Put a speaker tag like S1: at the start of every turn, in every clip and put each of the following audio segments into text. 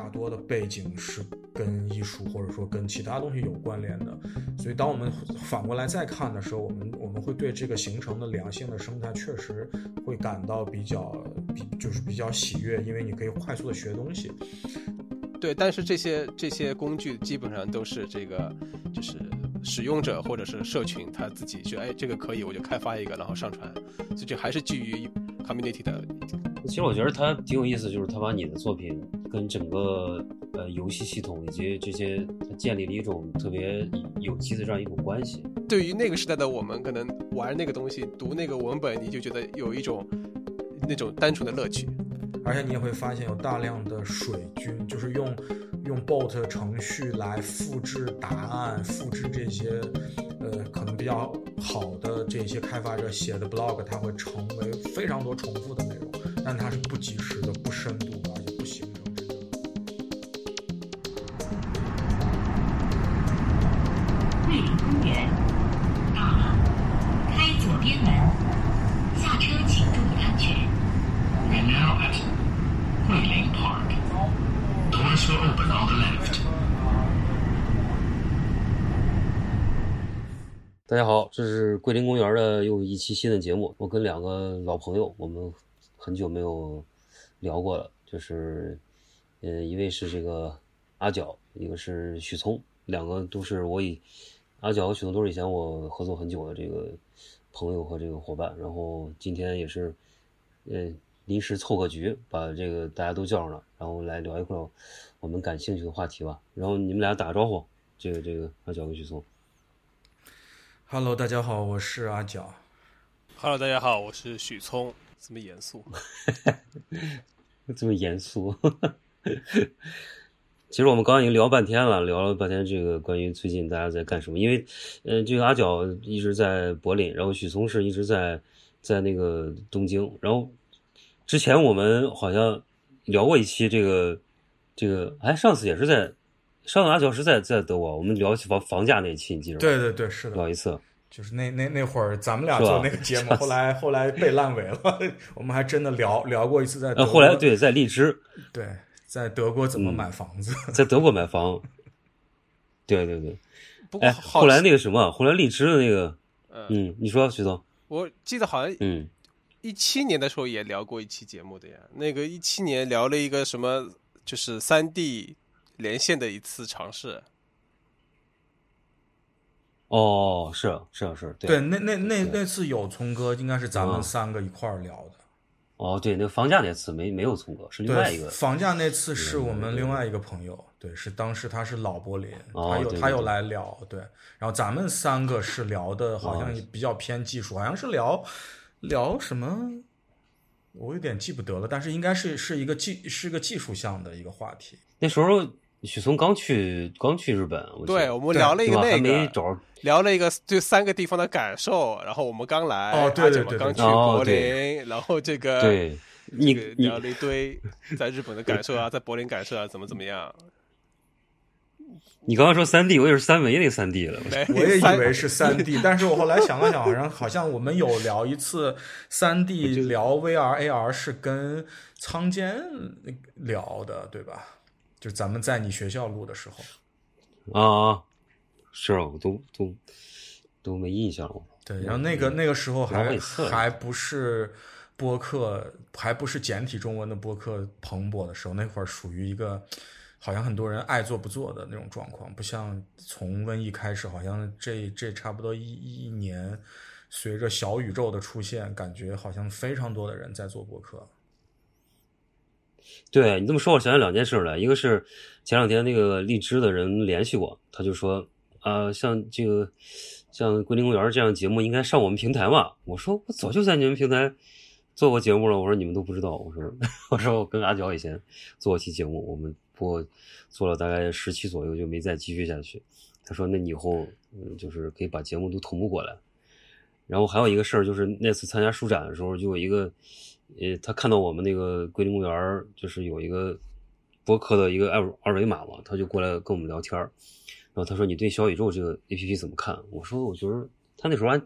S1: 大多的背景是跟艺术或者说跟其他东西有关联的，所以当我们反过来再看的时候，我们我们会对这个形成的良性的生态确实会感到比较比就是比较喜悦，因为你可以快速的学东西。
S2: 对，但是这些这些工具基本上都是这个就是使用者或者是社群他自己觉得哎这个可以我就开发一个然后上传，所以这还是基于 community 的。
S3: 其实我觉得它挺有意思，就是它把你的作品跟整个呃游戏系统以及这些，它建立了一种特别有机的这样一种关系。
S2: 对于那个时代的我们，可能玩那个东西、读那个文本，你就觉得有一种那种单纯的乐趣。
S1: 而且你也会发现有大量的水军，就是用用 bot 程序来复制答案、复制这些呃可能比较好的这些开发者写的 blog，它会成为非常多重复的内容，但它是不及时的、不深度
S3: 大家好，这是桂林公园的又一期新的节目。我跟两个老朋友，我们很久没有聊过了，就是，呃，一位是这个阿角，一个是许聪，两个都是我以阿角和许聪都是以前我合作很久的这个朋友和这个伙伴。然后今天也是，呃，临时凑个局，把这个大家都叫上了，然后来聊一块儿我们感兴趣的话题吧。然后你们俩打个招呼，这个这个阿角跟许嵩。
S1: Hello，大家好，我是阿角。
S2: Hello，大家好，我是许聪，这么严肃。
S3: 这么严肃。其实我们刚刚已经聊半天了，聊了半天这个关于最近大家在干什么。因为，呃，这个阿角一直在柏林，然后许嵩是一直在在那个东京。然后之前我们好像聊过一期这个这个，哎，上次也是在上次阿乔是在在德国，我们聊起房房价那期，你记着吗？
S1: 对对对，是的，
S3: 聊一次。
S1: 就是那那那会儿咱们俩做那个节目，后来后来被烂尾了。我们还真的聊聊过一次在德
S3: 呃，
S1: 国，
S3: 后来对在荔枝，
S1: 对，在德国怎么
S3: 嗯
S1: 买房子？
S3: 在德国买房。对对对，哎，
S2: 不过好
S3: 后来那个什么，后来荔枝的那个，
S2: 嗯，
S3: 嗯，你说徐总，
S2: 我记得好像
S3: 嗯，
S2: 一七年的时候也聊过一期节目的呀。那个一七年聊了一个什么，就是三 D 连线的一次尝试。
S3: 哦，是啊是啊是，对
S1: 对，那那那那次有聪哥，应该是咱们
S3: 啊
S1: 三个一块儿聊的。
S3: 哦，对，那个房价那次没没有聪哥，是另外一，个，
S1: 房价那次是我们另外一个朋友，对，是当时他是老柏林，
S3: 哦
S1: 他有他有
S3: 对对对
S1: 来聊，对，然后咱们三个是聊的，好像
S3: 哦
S1: 也比较偏技术，好像是聊聊什么，我有点记不得了，但是应该是是一个技是个技术项的一个话题。
S3: 那时候许嵩刚去刚去日本，我
S2: 对，我们聊了一个那个，
S3: 没找，
S2: 聊了一个对三个地方的感受。然后我们刚来，
S1: 哦对
S2: 阿
S1: 对对
S2: 刚去
S3: 哦
S2: 柏
S3: 对
S2: 林，然后这个
S3: 对你你
S2: 这个聊了一堆在日本的感受啊，在柏林感受啊，怎么怎么样。
S3: 你刚刚说三 D，我以为是三维那个三 D 了，
S2: 没。
S1: 我也以为是三 D，但是我后来想了想，好像好像我们有聊一次三 D 聊 VR AR 是跟仓间聊的，对吧？就咱们在你学校录的时候，
S3: 啊啊，是啊，我都都都没印象了。
S1: 对，然后那个那个时候还还不是播客，还不是简体中文的播客蓬勃的时候，那会儿属于一个好像很多人爱做不做的那种状况，不像从瘟疫开始，好像这这差不多一一年，随着小宇宙的出现，感觉好像非常多的人在做播客。
S3: 对你这么说，我想起两件事来，一个是前两天那个荔枝的人联系我，他就说啊、像这个像桂林公园这样节目应该上我们平台嘛。我说我早就在你们平台做过节目了，我说你们都不知道。我说我说我跟阿角以前做过期节目，我们不过做了大概十期左右就没再继续下去。他说那你以后嗯就是可以把节目都同步过来。然后还有一个事儿就是那次参加书展的时候，就有一个。呃，他看到我们那个桂林公园就是有一个播客的一个二二维码嘛，他就过来跟我们聊天儿然后他说：“你对小宇宙这个 A P P 怎么看？”我说：“我觉得他那时候还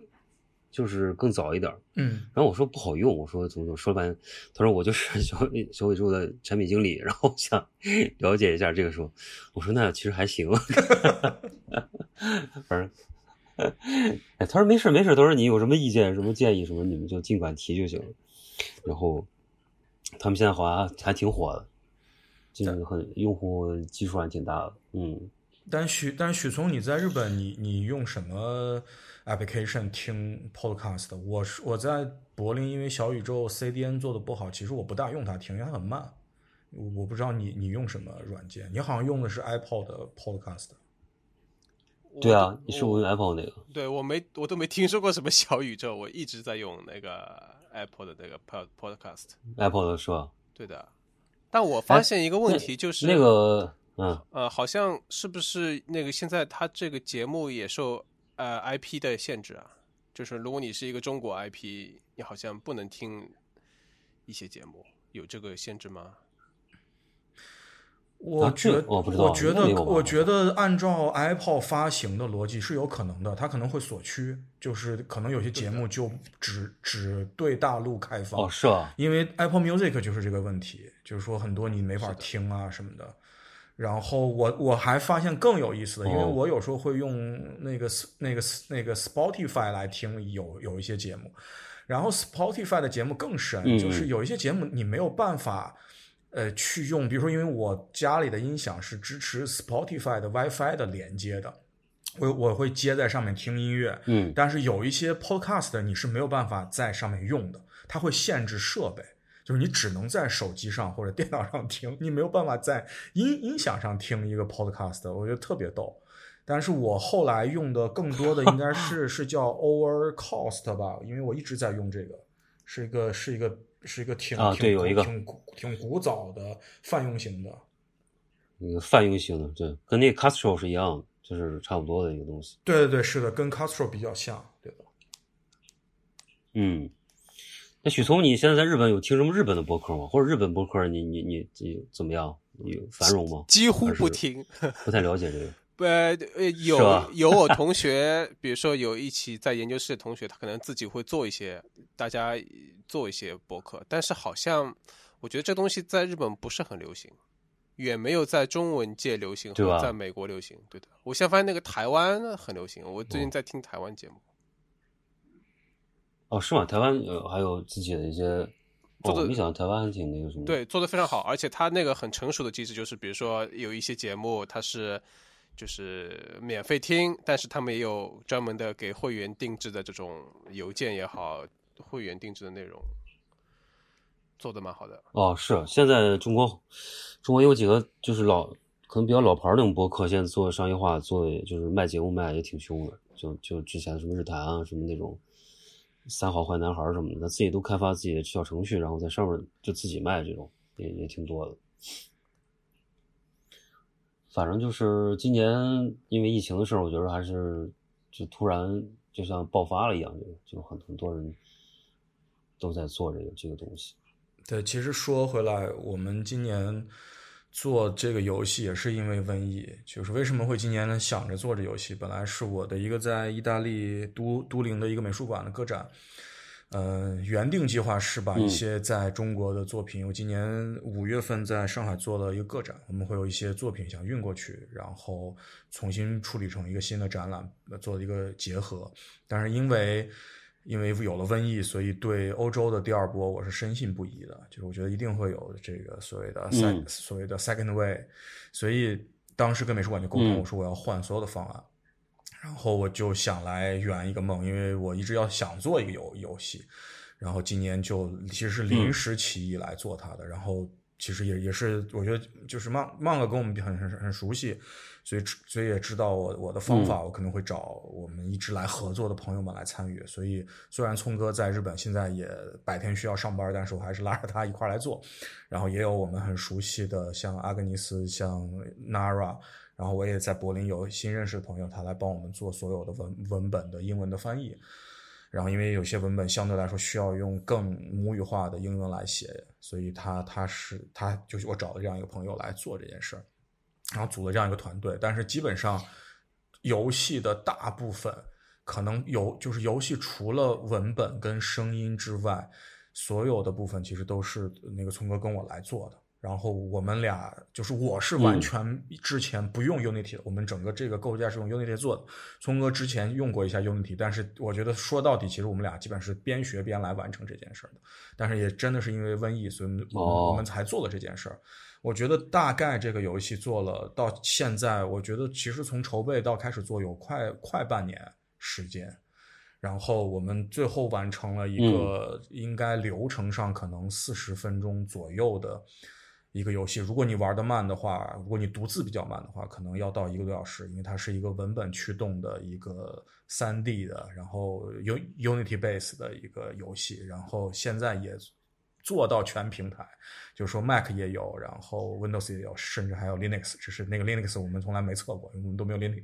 S3: 就是更早一点儿。
S1: 嗯
S3: 然后我说不好用，我说怎么怎么说了半天，他说我就是小伟小宇宙的产品经理，然后想了解一下这个时候，我说那其实还行，反正。哎，他说没事没事，他说你有什么意见、什么建议什么，你们就尽管提就行了。然后他们现在好像还挺火的，这个很用户基数还挺大的。嗯，
S1: 但许但是许聪，你在日本你你用什么 application 听 podcast？我是我在柏林，因为小宇宙 CDN 做的不好，其实我不大用它听，因为它很慢。我我不知道你你用什么软件，你好像用的是 iPod 的 podcast。
S3: 对啊，你是我用 ipod 那个，
S2: 对我没我都没听说过什么小宇宙，我一直在用那个 Apple 的那个 Pod Podcast。
S3: Apple 的是吧？
S2: 对的，但我发现一个问题就是
S3: 那个，嗯，
S2: 呃，好像是不是那个现在它这个节目也受呃 IP 的限制啊？就是如果你是一个中国 IP，你好像不能听一些节目，有这个限制吗？
S1: 我觉
S3: 这我不知道
S1: 我觉得
S3: 我
S1: 我觉得按照 Apple 发行的逻辑是有可能的，它可能会锁区，就是可能有些节目就只只对大陆开放。
S3: 哦，是啊，
S1: 因为 Apple Music 就是这个问题，就是说很多你没法听啊什么的。然后我我还发现更有意思的，因为
S3: 哦
S1: 我有时候会用那个那个那个 Spotify 来听有有一些节目，然后 Spotify 的节目更神，
S3: 嗯
S1: 就是有一些节目你没有办法。呃，去用，比如说，因为我家里的音响是支持 Spotify 的 WiFi 的连接的，我我会接在上面听音乐，
S3: 嗯，
S1: 但是有一些 Podcast 你是没有办法在上面用的，它会限制设备，就是你只能在手机上或者电脑上听，你没有办法在音音响上听一个 Podcast，我觉得特别逗。但是我后来用的更多的应该是 是叫 Overcast 吧，因为我一直在用这个，是一个是一个是一个挺
S3: 啊
S1: 挺
S3: 对有一个
S1: 挺古挺古早的泛用型的。
S3: 那个泛用型的，对，跟那个 Castro 是一样的，就是差不多的一个东西。
S1: 对对对，是的，跟 Castro 比较像，对的。
S3: 嗯，那许聪，你现在在日本有听什么日本的播客吗？或者日本播客你，你你你怎么样？有繁荣吗？
S2: 几乎不听。
S3: 不太了解这个。
S2: 呃呃，有有我同学，比如说有一起在研究室的同学，他可能自己会做一些，大家做一些博客，但是好像我觉得这东西在日本不是很流行，远没有在中文界流行和在美国流行。对的，我现在发现那个台湾很流行，我最近在听台湾节目，
S3: 哦，是吗？台湾呃还有自己的一些，哦，
S2: 做的
S3: 我没想到台湾还挺那个什么。，
S2: 对，做的非常好，而且它那个很成熟的机制就是，比如说有一些节目它是。就是免费听，但是他们也有专门的给会员定制的这种邮件也好，会员定制的内容，做的蛮好的。
S3: 哦，是现在中国中国有几个就是老可能比较老牌那种播客，现在做商业化，做就是卖节目卖也挺凶的。就就之前什么日坛啊，什么那种三好坏男孩什么的，他自己都开发自己的小程序，然后在上面就自己卖这种，也也挺多的。反正就是今年因为疫情的事儿，我觉得还是就突然就像爆发了一样，就就很很多人都在做这个这个东西。
S1: 对，其实说回来，我们今年做这个游戏也是因为瘟疫。就是为什么会今年呢想着做这游戏？本来是我的一个在意大利都都灵的一个美术馆的个展，呃，原定计划是把一些在中国的作品，我今年五月份在上海做了一个个展，我们会有一些作品想运过去，然后重新处理成一个新的展览，呃做一个结合。但是因为因为有了瘟疫，所以对欧洲的第二波我是深信不疑的，就是我觉得一定会有这个所谓的所谓的 second way，所以当时跟美术馆就沟通，
S3: 嗯。
S1: 我说我要换所有的方案。然后我就想来圆一个梦，因为我一直要想做一个游游戏，然后今年就其实是临时起意来做它的，然后其实也也是我觉得就是曼曼哥跟我们很很很熟悉，所以知所以也知道我我的方法，我可能会找我们一直来合作的朋友们来参与。所以虽然聪哥在日本现在也白天需要上班，但是我还是拉着他一块儿来做。然后也有我们很熟悉的像阿格尼斯、像 Nara。然后我也在柏林有新认识的朋友，他来帮我们做所有的文文本的英文的翻译。然后因为有些文本相对来说需要用更母语化的英文来写，所以他他是他就是我找了这样一个朋友来做这件事儿，然后组了这样一个团队。但是基本上游戏的大部分可能游就是游戏除了文本跟声音之外，所有的部分其实都是那个聪哥跟我来做的。然后我们俩就是我是完全之前不用 Unity 的，我们整个这个构架是用 Unity 做的。聪哥之前用过一下 Unity，但是我觉得说到底，其实我们俩基本是边学边来完成这件事儿的。但是也真的是因为瘟疫，所以我们、
S3: 哦
S1: 我们才做了这件事儿。我觉得大概这个游戏做了到现在，我觉得其实从筹备到开始做有快快半年时间。然后我们最后完成了一个应该流程上可能四十分钟左右的一个游戏。如果你玩的慢的话，如果你独自比较慢的话，可能要到一个多小时，因为它是一个文本驱动的一个三 D 的，然后 U Unity base 的一个游戏。然后现在也做到全平台，就是说 Mac 也有，然后 Windows 也有，甚至还有 Linux。只是那个 Linux 我们从来没测过，因为我们都没有 Linux，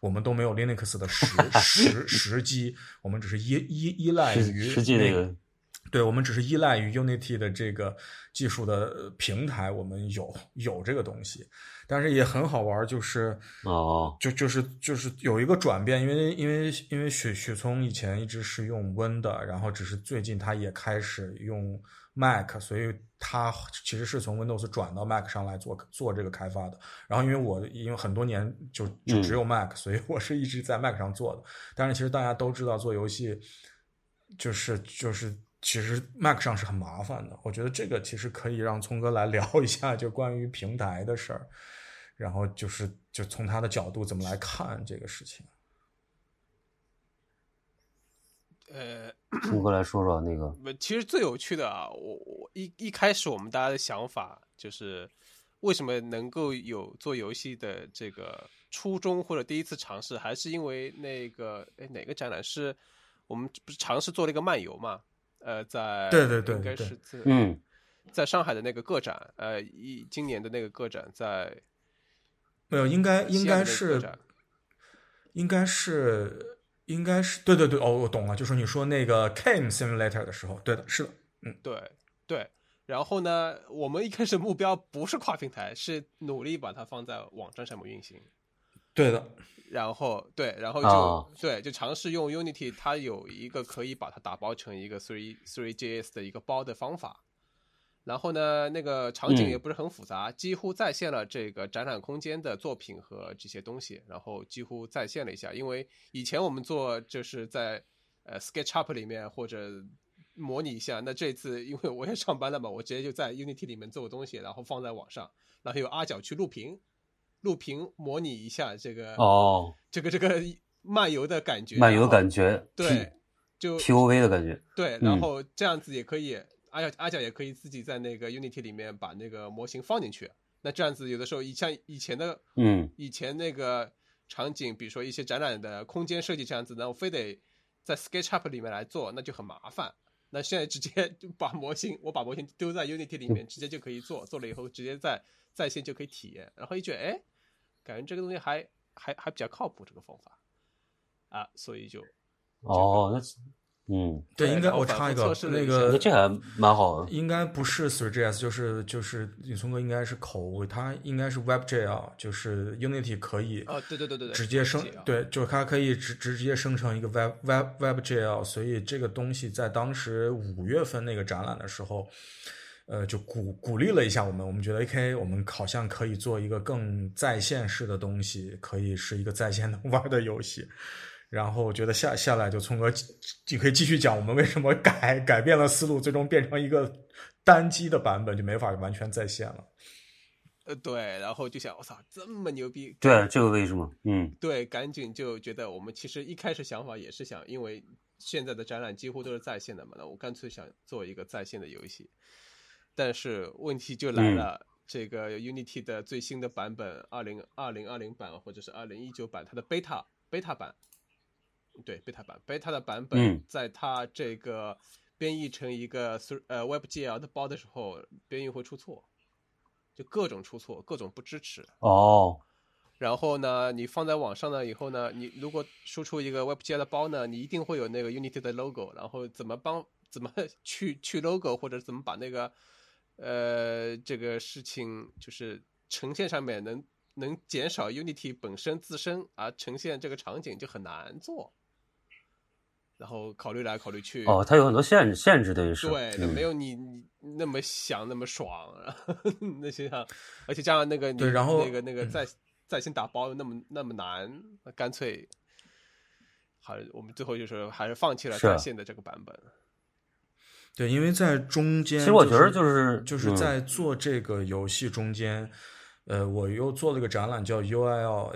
S1: 我们都没有 Linux 的实 实实机，我们只是依依依赖于
S3: 实实际那个
S1: 对，我们只是依赖于 Unity 的这个技术的呃平台，我们有有这个东西，但是也很好玩，就是
S3: 哦，
S1: 就就是就是有一个转变，因为因为因为许许聪以前一直是用 Win 的，然后只是最近他也开始用 Mac，所以他其实是从 Windows 转到 Mac 上来做做这个开发的。然后因为我因为很多年就就只有 Mac，、所以我是一直在 Mac 上做的。但是其实大家都知道，做游戏就是就是其实 Mac 上是很麻烦的。我觉得这个其实可以让聪哥来 聊一下，就关于平台的事儿，然后就是就从他的角度怎么来看这个事情。
S2: 呃，
S3: 聪哥来说说那个，
S2: 不，其实最有趣的啊，我我一一开始我们大家的想法就是，为什么能够有做游戏的这个初衷或者第一次尝试，还是因为那个哎哪个展览是我们不是尝试做了一个漫游嘛？呃，在
S1: 对对对
S2: 应该是在
S3: 嗯，
S2: 在上海的那个个展，呃，一今年的那个个展在
S1: 没有，应该应该是应该是应该是对对对哦，我懂了，就是你说那个 Came Simulator 的时候，对的，是的，嗯。
S2: 对对，然后呢，我们一开始目标不是跨平台，是努力把它放在网站上面运行。
S1: 对的，
S2: 然后对，然后就、
S3: 哦
S2: 对，就尝试用 Unity，它有一个可以把它打包成一个 Three Three JS 的一个包的方法。然后呢，那个场景
S3: 嗯
S2: 也不是很复杂，几乎再现了这个展览空间的作品和这些东西，然后几乎再现了一下。因为以前我们做就是在呃 SketchUp 里面或者模拟一下，那这次因为我也上班了嘛，我直接就在 Unity 里面做个东西，然后放在网上，然后有阿角去录屏，录屏模拟一下这个
S3: 哦，
S2: 这个这个漫游的感觉，
S3: 漫游感觉
S2: 对，就
S3: P O V 的感觉，
S2: 对，
S3: 嗯。
S2: 然后这样子也可以，阿角阿角也可以自己在那个 Unity 里面把那个模型放进去。那这样子有的时候，以像以前的
S3: 嗯，
S2: 以前那个场景，比如说一些展览的空间设计这样子，那我非得在 SketchUp 里面来做，那就很麻烦。那现在直接就把模型，我把模型丢在 Unity 里面，直接就可以做，做了以后直接在在线就可以体验，然后一觉得哎，感觉这个东西还还还比较靠谱，这个方法。啊，所以就
S3: 哦，那嗯，
S1: 对，应该我插一个那个
S3: 那这还蛮好的，
S1: 应该不是 three gs 就是就是李聪哥应该是口误，它应该是 WebGL，就是 Unity 可以
S2: 哦，对对对对对，
S1: 直接生对，就是它可以直直接生成一个 Web Web WebGL，所以这个东西在当时五月份那个展览的时候，呃，就鼓鼓励了一下我们，我们觉得 OK，我们好像可以做一个更在线式的东西，可以是一个在线能玩的游戏。然后我觉得下下来就聪哥你可以继续讲我们为什么改改变了思路，最终变成一个单机的版本，就没法完全在线了。
S2: 呃对，然后就想我操这么牛逼，
S3: 对，这个为什么？嗯，
S2: 对，赶紧就觉得我们其实一开始想法也是想，因为现在的展览几乎都是在线的嘛，那我干脆想做一个在线的游戏。但是问题就来了，这个 Unity 的最新的版本，二零二零二零版或者是二零一九版，它的 beta beta 版，对 beta 版 beta 的版本
S3: 嗯，
S2: 在它这个编译成一个呃 WebGL 的包的时候，编译会出错，就各种出错，各种不支持。
S3: 哦，
S2: 然后呢，你放在网上呢以后呢，你如果输出一个 WebGL 的包呢，你一定会有那个 Unity 的 logo，然后怎么帮怎么 去去 logo，或者怎么把那个呃这个事情就是呈现上面能能减少 Unity 本身自身而呈现这个场景就很难做。然后考虑来考虑去，
S3: 哦，它有很多限制限制，等于是
S2: 对，
S3: 嗯
S2: 没有你你那么想那么爽，然 后那些像，而且加上那个你
S1: 对然后
S2: 那个那个在在线打包那么那么难，干脆，还我们最后就是还是放弃了在线的这个版本。
S1: 对，因为在中间，
S3: 其实我觉得
S1: 就
S3: 就是
S1: 就是
S3: 嗯
S1: 在做这个游戏中间，呃，我又做了个展览叫 UIL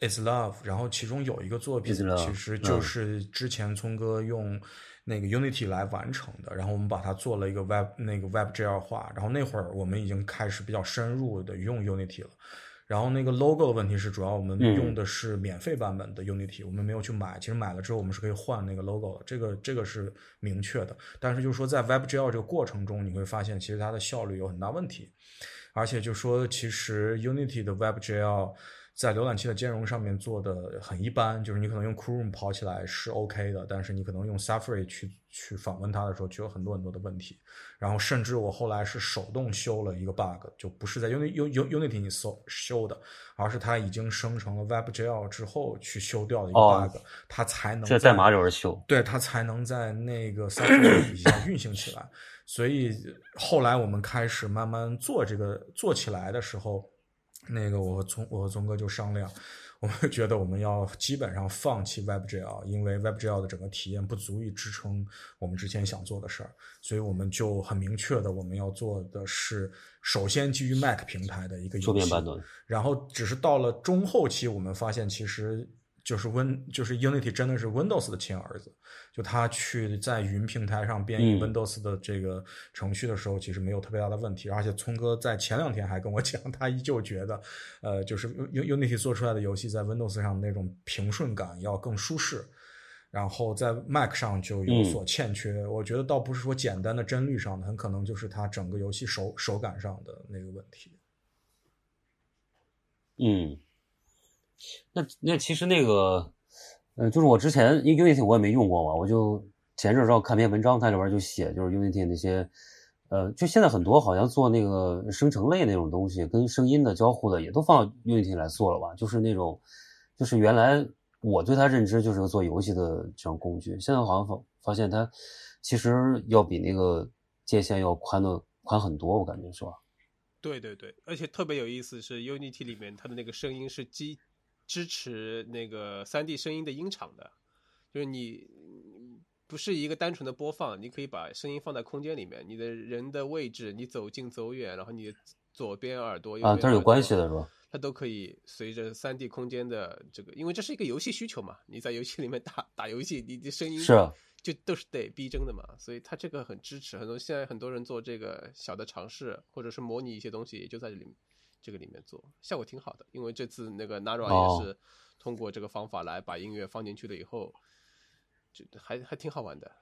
S1: is Love，然后其中有一个作品其实就
S3: 嗯
S1: 是之前聪哥用那个 Unity 来完成的，然后我们把它做了一个 Web 那个 WebGL 化，然后那会儿我们已经开始比较深入的用 Unity 了。然后那个 logo 的问题是，主要我们
S3: 嗯
S1: 用的是免费版本的 Unity，、我们没有去买。其实买了之后，我们是可以换那个 logo 的，这个这个是明确的。但是就是说，在 WebGL 这个过程中，你会发现其实它的效率有很大问题，而且就说其实 Unity 的 WebGL 在浏览器的兼容上面做的很一般，就是你可能用 Chrome 跑起来是 OK 的，但是你可能用 Safari 去去访问它的时候，就有很多很多的问题。然后甚至我后来是手动修了一个 bug，就不是在 Unity Unity 里搜修的，而是它已经生成了 WebGL 之后去修掉的一个
S3: 哦
S1: bug，、它才能在
S3: 代码里边修。
S1: 对，它才能在那个 Safari 底下 运行起来。所以后来我们开始慢慢做这个做起来的时候，那个我和聪我和聪哥就商量，我们觉得我们要基本上放弃 WebGL，因为 WebGL 的整个体验不足以支撑我们之前想做的事儿，所以我们就很明确的我们要做的是，首先基于 Mac 平台的一个游戏，然后只是到了中后期，我们发现其实就是 Win 就是 Unity 真的是 Windows 的亲儿子，就他去在云平台上编译
S3: 嗯
S1: Windows 的这个程序的时候，其实没有特别大的问题。而且聪哥在前两天还跟我 讲，他依旧觉得，呃，就是 U- Unity 做出来的游戏在 Windows 上那种平顺感要更舒适。然后在 Mac 上就有所欠缺，我觉得倒不是说简单的帧率上的，很可能就是它整个游戏手手感上的那个问题。
S3: 嗯，那那其实那个，呃，就是我之前因为 Unity 我也没用过嘛，我就前阵儿正好看篇文章，它里边就写就是 Unity 那些，呃，就现在很多好像做那个生成类那种东西，跟声音的交互的也都放 Unity 来做了吧，就是那种，就是原来我对它认知就是个做游戏的这种工具，现在好像发发现它其实要比那个界限要宽的宽很多，我感觉是吧？
S2: 对对对，而且特别有意思是 Unity 里面它的那个声音是基支持那个三 D 声音的音场的，就是你嗯不是一个单纯的播放，你可以把声音放在空间里面，你的人的位置，你走近走远，然后你的左边耳朵右
S3: 啊，
S2: 边
S3: 它是有关系的是吧？
S2: 它都可以随着三 D 空间的这个，因为这是一个游戏需求嘛，你在游戏里面打打游戏，你的声音
S3: 是啊
S2: 就都是得逼真的嘛，所以它这个很支持很多。现在很多人做这个小的尝试，或者是模拟一些东西，也就在这里这个里面做，效果挺好的。因为这次那个 Nara
S3: 哦
S2: 也是通过这个方法来把音乐放进去了以后，就还还挺好玩的。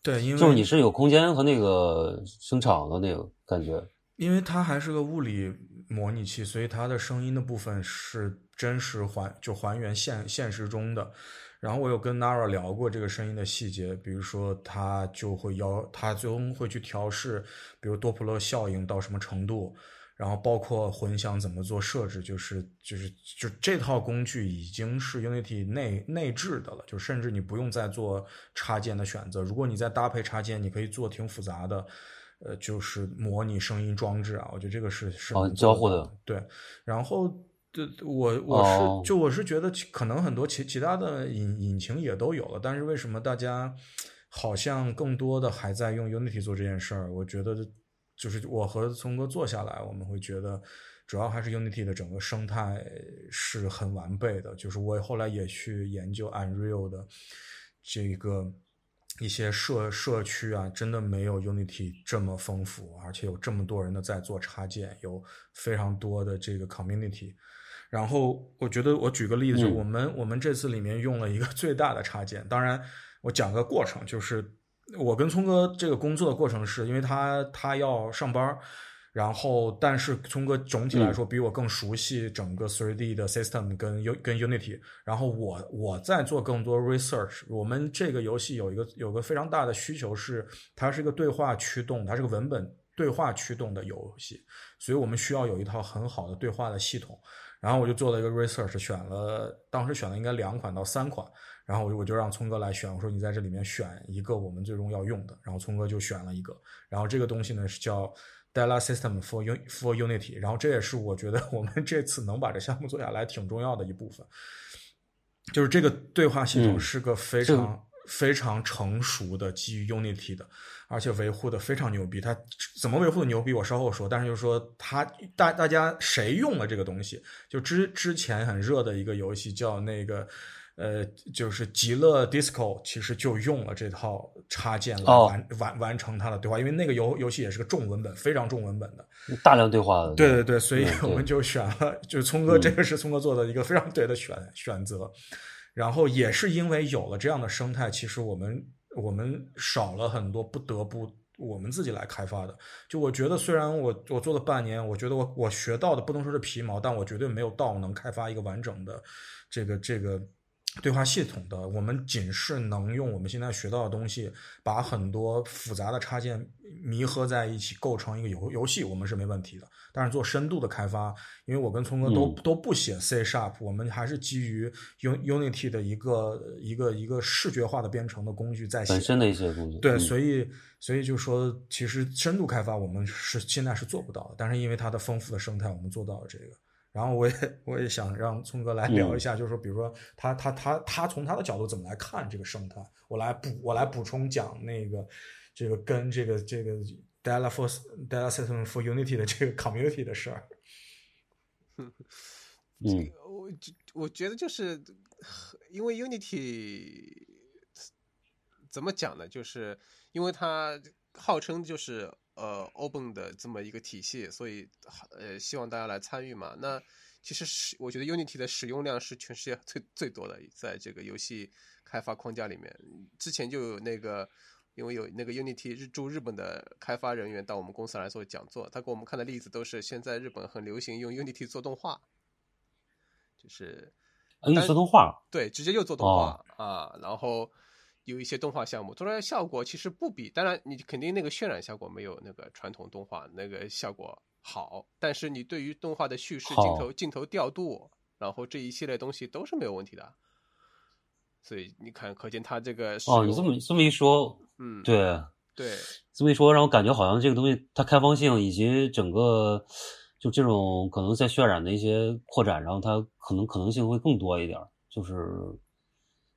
S1: 对，因为
S3: 就是你是有空间和那个声场的那个感觉。
S1: 因为它还是个物理模拟器，所以它的声音的部分是真实还就还原现现实中的。然后我有跟 Nara 聊过这个声音的细节，比如说他就会要他最终会去调试，比如多普勒效应到什么程度，然后包括混响怎么做设置，就是就是就这套工具已经是 Unity 内内置的了，就甚至你不用再做插件的选择。如果你再搭配插件，你可以做挺复杂的。呃，就是模拟声音装置啊，我觉得这个是是很
S3: 交互的，
S1: 对。然后，对我我是、
S3: 哦
S1: 就我是觉得可能很多其其他的引引擎也都有了，但是为什么大家好像更多的还在用 Unity 做这件事儿？我觉得就是我和聪哥坐下来，我们会觉得主要还是 Unity 的整个生态是很完备的。就是我后来也去研究 Unreal 的这个一些社社区啊，真的没有 Unity 这么丰富，而且有这么多人的在做插件，有非常多的这个 community。然后我觉得我举个例子，就
S3: 嗯。
S1: 我们、我们这次里面用了一个最大的插件，当然我讲个过程，就是我跟聪哥这个工作的过程是因为他他要上班儿，然后但是聪哥总体来说比我更熟悉整个 3D 的 system 跟 U 跟 Unity，然后我我在做更多 research。我们这个游戏有一个有个非常大的需求是，它是一个对话驱动，它是个文本对话驱动的游戏，所以我们需要有一套很好的对话的系统。然后我就做了一个 research，选了当时选了应该两款到三款，然后我就我就让聪哥来选，我说你在这里面选一个我们最终要用的，然后聪哥就选了一个，然后这个东西呢是叫 Della System for Un for Unity，然后这也是我觉得我们这次能把这项目做下来挺重要的一部分，就是这个对话系统
S3: 嗯。
S1: 是个非
S3: 这
S1: 常、非常成熟的基于 Unity 的，而且维护的非常牛逼。它怎么维护的牛逼，我稍后说。但是就是说，它大大家谁用了这个东西？就之之前很热的一个游戏叫那个。呃，就是极乐 Disco，其实就用了这套插件来
S3: 哦
S1: 完、完完成它的对话，因为那个游游戏也是个重文本，非常重文本的。
S3: 大量对话的，
S1: 对对对，所以我们就选了，就是聪哥，这个是聪哥做的一个非常对的选选择。然后也是因为有了这样的生态，其实我们我们少了很多不得不我们自己来开发的。就我觉得，虽然我我做了半年，我觉得我我学到的不能说是皮毛，但我绝对没有到能开发一个完整的这个这个。对话系统的，我们仅是能用我们现在学到的东西，把很多复杂的插件弥合在一起，构成一个游游戏，我们是没问题的。但是做深度的开发，因为我跟聪哥都、
S3: 嗯
S1: 都不写 C Sharp，我们还是基于 Un Unity 的一个一个一个视觉化的编程的工具在写。
S3: 本身的一些工具，
S1: 对，
S3: 嗯
S1: 所以所以就说，其实深度开发我们是现在是做不到的，但是因为它的丰富的生态，我们做到了这个。然后我也我也想让聪哥来聊一下，就是说，比如说他他他他从他的角度怎么来看这个生态？我来补我来补充讲那个这个跟这个这个 Data for Data System for Unity 的这个 community 的事儿。
S3: 嗯
S2: 我觉我觉得就是因为 Unity 怎么讲呢？就是因为它号称就是呃 Open 的这么一个体系，所以呃希望大家来参与嘛。那其实是我觉得 Unity 的使用量是全世界最最多的，在这个游戏开发框架里面。之前就有那个。因为有那个 Unity 日驻日本的开发人员到我们公司来做讲座，他给我们看的例子都是现在日本很流行用 Unity 做动画，就是
S3: 啊，你说动画，
S2: 对，直接就做动画、啊，然后有一些动画项目做出来效果其实不比，当然你肯定那个渲染效果没有那个传统动画那个效果好，但是你对于动画的叙事、镜头、镜头调度，然后这一系列东西都是没有问题的。所以你看，可见它这个
S3: 哦，你这么这么一说，
S2: 嗯，
S3: 对，
S2: 对
S3: 这么一说，让我感觉好像这个东西它开放性以及整个就这种可能在渲染的一些扩展然后，它可能可能性会更多一点儿。就是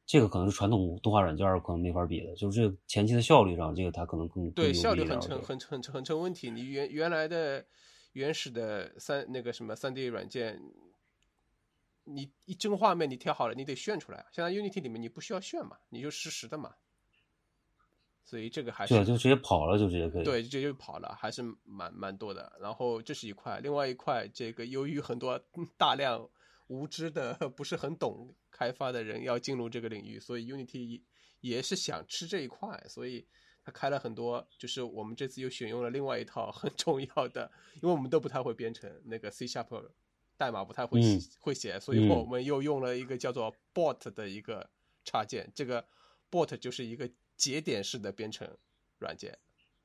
S3: 这个可能是传统动画软件儿可能没法比的，就是这个前期的效率上，这个它可能更更
S2: 对，
S3: 牛
S2: 效率很成很很很成问题。你原原来的原始的三那个什么三 D 软件，你一帧画面你调好了，你得炫出来。现在 Unity 里面你不需要炫嘛，你就实时的嘛。所以这个还是
S3: 对，就直接跑了，就直接可以。
S2: 对，直接就跑了，还是蛮蛮多的。然后这是一块，另外一块，这个由于很多 大量无知的、不是很懂开发的人要进入这个领域，所以 Unity 也是想吃这一块，所以他开了很多。就是我们这次又选用了另外一套很重要的，因为我们都不太会编程，那个 C Sharp 代码不太会会写，所以
S3: 嗯
S2: 我们又用了一个叫做 Bot 的一个插件。这个 Bot 就是一个节点式的编程软件，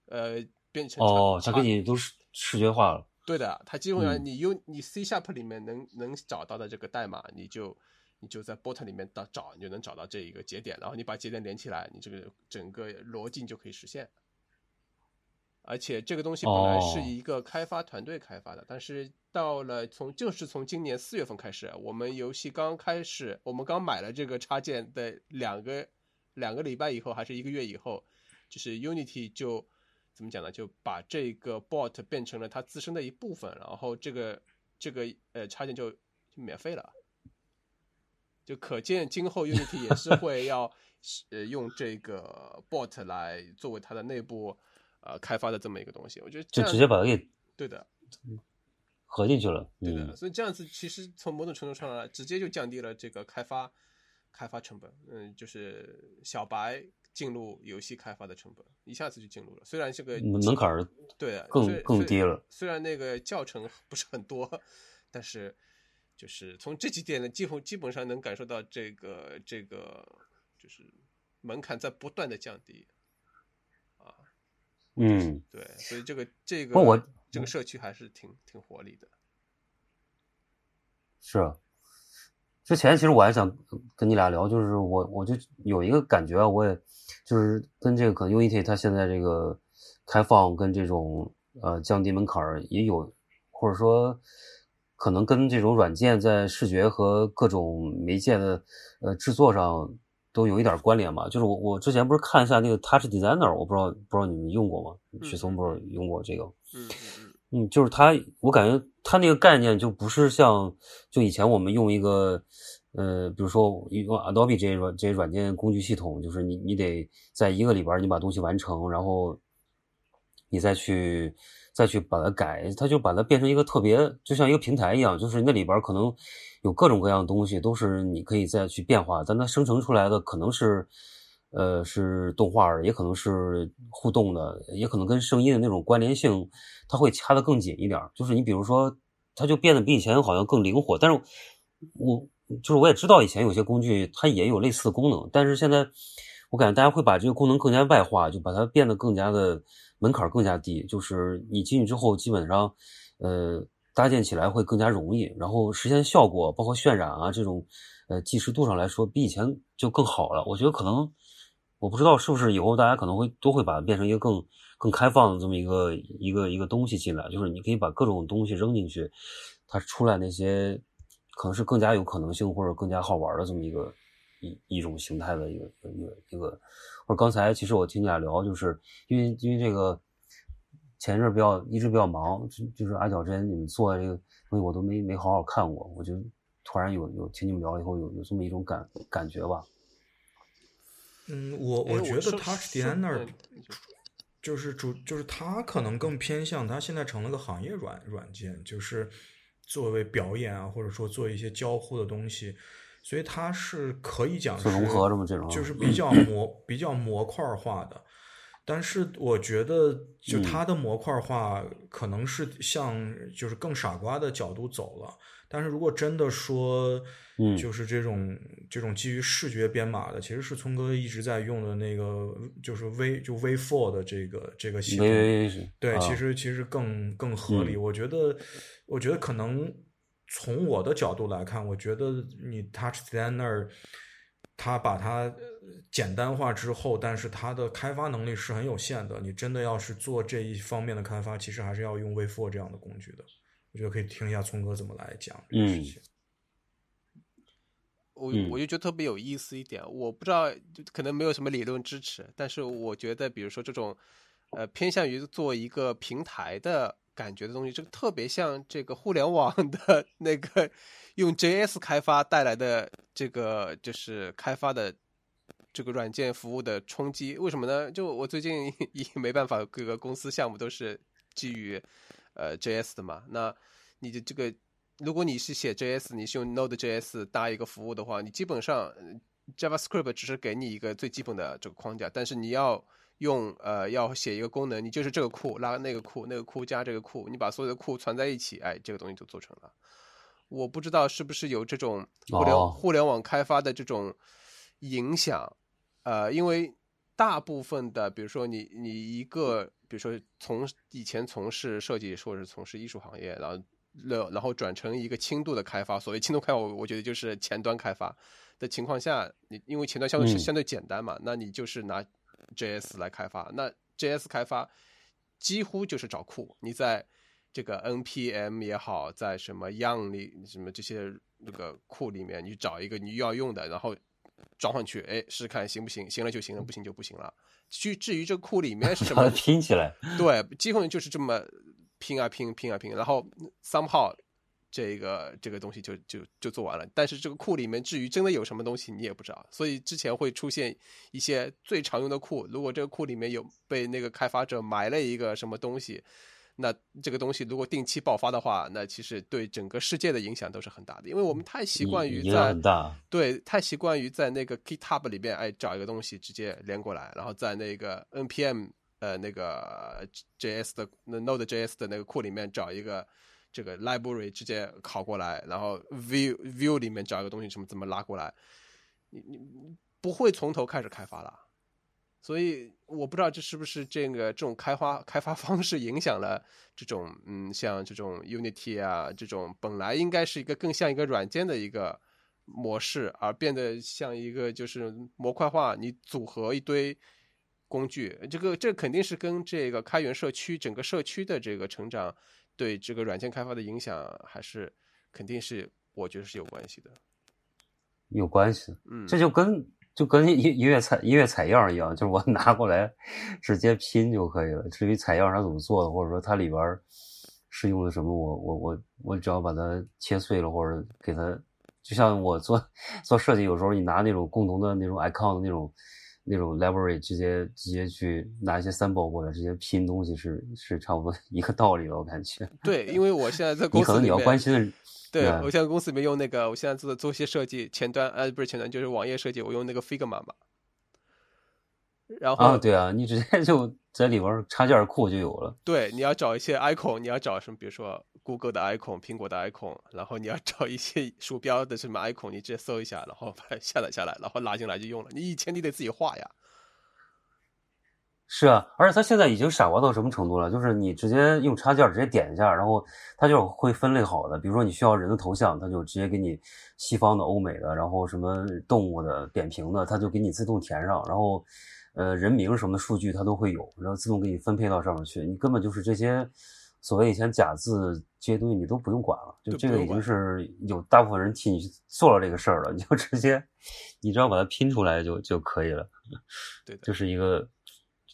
S2: 呃，编程
S3: 哦，
S2: 插
S3: 它给你都视视觉化了。
S2: 对的，它基本上
S3: 嗯
S2: 你用你 C Sharp 里面能能找到的这个代码，你就你就在 bot 里面找找，你就能找到这一个节点，然后你把节点连起来，你这个整个逻辑你就可以实现。而且这个东西本来是
S3: 哦
S2: 一个开发团队开发的，但是到了从就是从今年四月份开始，我们游戏刚开始，我们刚买了这个插件的两个两个礼拜以后，还是一个月以后，就是 Unity 就怎么讲呢？就把这个 bot 变成了它自身的一部分，然后这个这个呃插件就就免费了。就可见今后 Unity 也是会要呃用这个 bot 来作为它的内部呃开发的这么一个东西。我觉得这
S3: 就
S2: 样
S3: 直接把它给
S2: 对的，
S3: 合进去了。
S2: 对的，
S3: 嗯，
S2: 所以这样子其实从某种程度上来，直接就降低了这个开发开发成本。嗯，就是小白进入游戏开发的成本，一下子就进入了。虽然这个
S3: 门门槛儿
S2: 对的
S3: 更更低了
S2: 虽然那个教程不是很多，但是就是从这几点呢，几乎基本上能感受到这个这个就是门槛在不断的降低啊。
S3: 嗯，
S2: 对，所以这个这个
S3: 不我
S2: 这个社区还是挺挺活力的。
S3: 是。之前其实我还想跟你俩聊，就是我我就有一个感觉啊，我也就是跟这个可能 Unity 它现在这个开放跟这种呃降低门槛儿也有，或者说可能跟这种软件在视觉和各种媒介的呃制作上都有一点关联吧。就是我我之前不是看一下那个 Touch Designer，我不知道不知道你们用过吗？许嵩不是用过这个？
S2: 嗯嗯
S3: 嗯，就是它，我感觉它那个概念就不是像就以前我们用一个，呃，比如说用 Adobe 这些软这些软件工具系统，就是你你得在一个里边你把东西完成，然后你再去再去把它改，它就把它变成一个特别，就像一个平台一样，就是那里边可能有各种各样的东西，都是你可以再去变化，但它生成出来的可能是。呃，是动画，也可能是互动的，也可能跟声音的那种关联性，它会掐得更紧一点。就是你比如说，它就变得比以前好像更灵活。但是，我就是我也知道以前有些工具它也有类似的功能，但是现在我感觉大家会把这个功能更加外化，就把它变得更加的门槛更加低。就是你进去之后，基本上呃搭建起来会更加容易，然后实现效果，包括渲染啊这种呃即时度上来说，比以前就更好了。我觉得可能。我不知道是不是以后大家可能会都会把它变成一个更更开放的这么一个一个一个东西进来，就是你可以把各种东西扔进去，它出来那些可能是更加有可能性或者更加好玩的这么一个一一种形态的一个一个一个。或者刚才其实我听你俩聊，就是因为因为这个前一阵比较一直比较忙，就就是阿角之前你们做的这个东西我都没没好好看过，我就突然有有听你们聊了以后有有这么一种感感觉吧。
S1: 嗯，我
S2: 哎我
S1: 我觉得
S2: 说
S1: Touch
S2: 说
S1: Designer
S2: 嗯
S1: 就是主就是它可能更偏向它现在成了个行业软软件，就是作为表演啊，或者说做一些交互的东西，所以它是可以讲是
S3: 是融合这么这种
S1: 就是比较模比较模块化的。但是我觉得，就
S3: 嗯
S1: 它的模块化可能是向就是更傻瓜的角度走了。但是如果真的说，
S3: 嗯
S1: 就是这种这种基于视觉编码的，其实是聪哥一直在用的那个，就是 V 就 V Four 的这个这个系统。对，
S3: 啊
S1: 其实其实更更合理。
S3: 嗯
S1: 我觉得，我觉得可能从我的角度来看，我觉得你 Touch Designer，它把它呃简单化之后，但是它的开发能力是很有限的。你真的要是做这一方面的开发，其实还是要用 V Four 这样的工具的。我觉得可以听一下聪哥怎么来讲这个事
S3: 嗯
S1: 情。
S2: 我
S3: 嗯
S2: 我就觉得特别有意思一点，我不知道，就可能没有什么理论支持，但是我觉得，比如说这种，呃，偏向于做一个平台的感觉的东西，这个特别像这个互联网的 那个用 JS 开发带来的这个就是开发的这个软件服务的冲击。为什么呢？就我最近 也没办法，各个公司项目都是基于呃 JS 的嘛，那你的这个。如果你是写 JS，你是用 Node.js 搭一个服务的话，你基本上 JavaScript 只是给你一个最基本的这个框架，但是你要用呃要写一个功能，你就是这个库拉那个库，那个库加这个库，你把所有的库传在一起，哎，这个东西就做成了。我不知道是不是有这种互联、
S3: 哦
S2: 互联网开发的这种影响，呃，因为大部分的，比如说你你一个，比如说从以前从事设计或者是从事艺术行业，然后了然后转成一个轻度的开发，所谓轻度开发，我我觉得就是前端开发的情况下，你因为前端相对是
S3: 嗯
S2: 相对简单嘛，那你就是拿 JS 来开发，那 JS 开发几乎就是找库，你在这个 npm 也好，在什么 Yarn 里什么这些那个库里面，你找一个你要用的，然后装上去，哎，试试看行不行，行了就行了，不行就不行了。去至于这个库里面是什么，
S3: 拼起来。
S2: 对，几乎就是这么拼啊拼拼啊拼，然后 somehow 这个这个东西就就就做完了。但是这个库里面至于真的有什么东西，你也不知道。所以之前会出现一些最常用的库，如果这个库里面有被那个开发者埋了一个什么东西。那这个东西如果定期爆发的话，那其实对整个世界的影响都是很大的，因为我们太习惯于在。对，太习惯于在那个 GitHub 里边，哎，找一个东西直接连过来，然后在那个 npm 呃那个 JS 的那 Node.js 的那个库里面找一个这个 library 直接拷过来，然后 view view 里面找一个东西什么怎么拉过来，你你不会从头开始开发了。所以我不知道这是不是这个这种开发开发方式影响了这种嗯，像这种 Unity 啊这种本来应该是一个更像一个软件的一个模式，而变得像一个就是模块化，你组合一堆工具，这个这肯定是跟这个开源社区整个社区的这个成长对这个软件开发的影响还是肯定是我觉得是有关系的。
S3: 有关系，
S2: 嗯，
S3: 这就跟就跟音音乐采音乐采样一样，就是我 拿过来直接拼就可以了。至于采样它怎么做的，或者说它里边是用的什么，我我我我只要把它切碎了，或者给它，就像我做做设计，有时候你拿那种共同的那种 icon 的那种那种 library，直接直接去拿一些 sample 过来，直接拼东西是是差不多一个道理了，我感觉。
S2: 对，因为我现在在公
S3: 你可能你要
S2: 司里面，
S3: 关心的，
S2: 对
S3: 对
S2: 我现在公司里面用那个，我现在做做一些设计，前端呃不是前端，就是网页设计，我用那个 Figma 嘛。然后、
S3: 啊，对啊，你直接 就在里边插件库就有了。
S2: 对你要找一些 icon，你要找什么，比如说 Google 的 icon、苹果的 icon，然后你要 找一些鼠标的什么 icon，你直接搜一下，然后把它下载下来，然后拉进来就用了。你以前你得自己画呀。
S3: 是啊，而且它现在已经傻瓜到什么程度了？就是你直接用插件直接点一下，然后它就会分类好的。比如说你需要人的头像，它就直接给你西方的、欧美的，然后什么动物的、扁平的，它就给你自动填上。然后，呃，人名什么的数据它都会有，然后自动给你分配到上面去。你根本就是这些所谓以前假字这些东西你都不用管了，就这个已经是有大部分人替你去做了这个事儿了，你就直接你只要把它拼出来就就可以了。
S2: 对的，
S3: 就是一个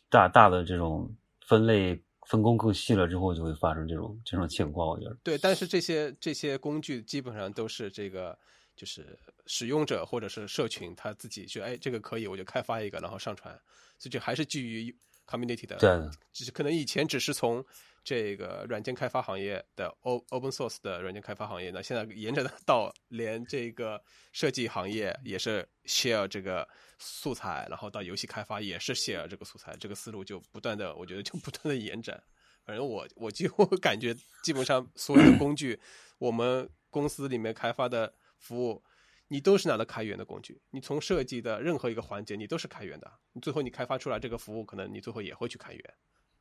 S3: 大大的这种分类分工更细了之后，就会发生这种这种情况。我觉得，
S2: 对，但是这些这些工具基本上都是这个，就是使用者或者是社群他自己觉得，哎，这个可以，我就开发一个，然后上传，所以就还是基于 community 的。
S3: 对的，
S2: 只是可能以前只是从这个软件开发行业的 o open source 的软件开发行业那，现在延展到连这个设计行业也是 share 这个素材，然后到游戏开发也是 share 这个素材，这个思路就不断的，我觉得就不断的延展。反正我我几乎感觉基本上所有的工具，我们公司里面开发的服务，你都是拿的开源的工具。你从设计的任何一个环节，你都是开源的。你最后你开发出来这个服务，可能你最后也会去开源，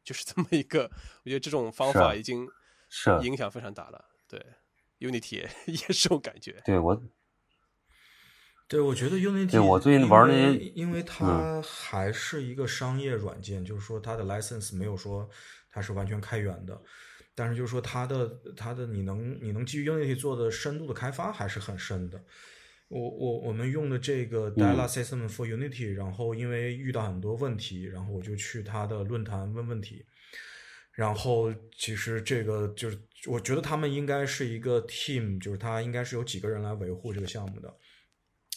S2: 就是这么一个。我觉得这种方法已经
S3: 是啊
S2: 影响非常大了。对，Unity 也 也是这种感觉。
S3: 对我
S1: 对，我觉得 Unity，
S3: 对我最近玩那些
S1: 因为因为它还是一个商业软件，就是说它的 license 没有说它是完全开源的，但是就是说它的它的你能你能基于 Unity 做的深度的开发还是很深的。我我我们用的这个 Dialog System for Unity，、然后因为遇到很多问题，然后我就去他的论坛问问题。然后其实这个就是，我觉得他们应该是一个 team，就是他应该是有几个人来维护这个项目的。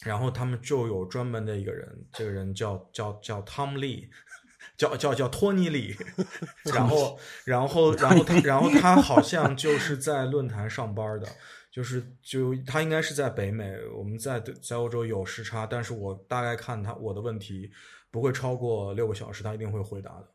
S1: 然后他们就有专门的一个人，这个人叫叫叫 Tom Lee，叫叫叫托尼里，然后然后然后他然后他好像就是在论坛上班的，就是就他应该是在北美，我们在在欧洲有时差，但是我大概看他我的问题不会超过六个小时，他一定会回答的。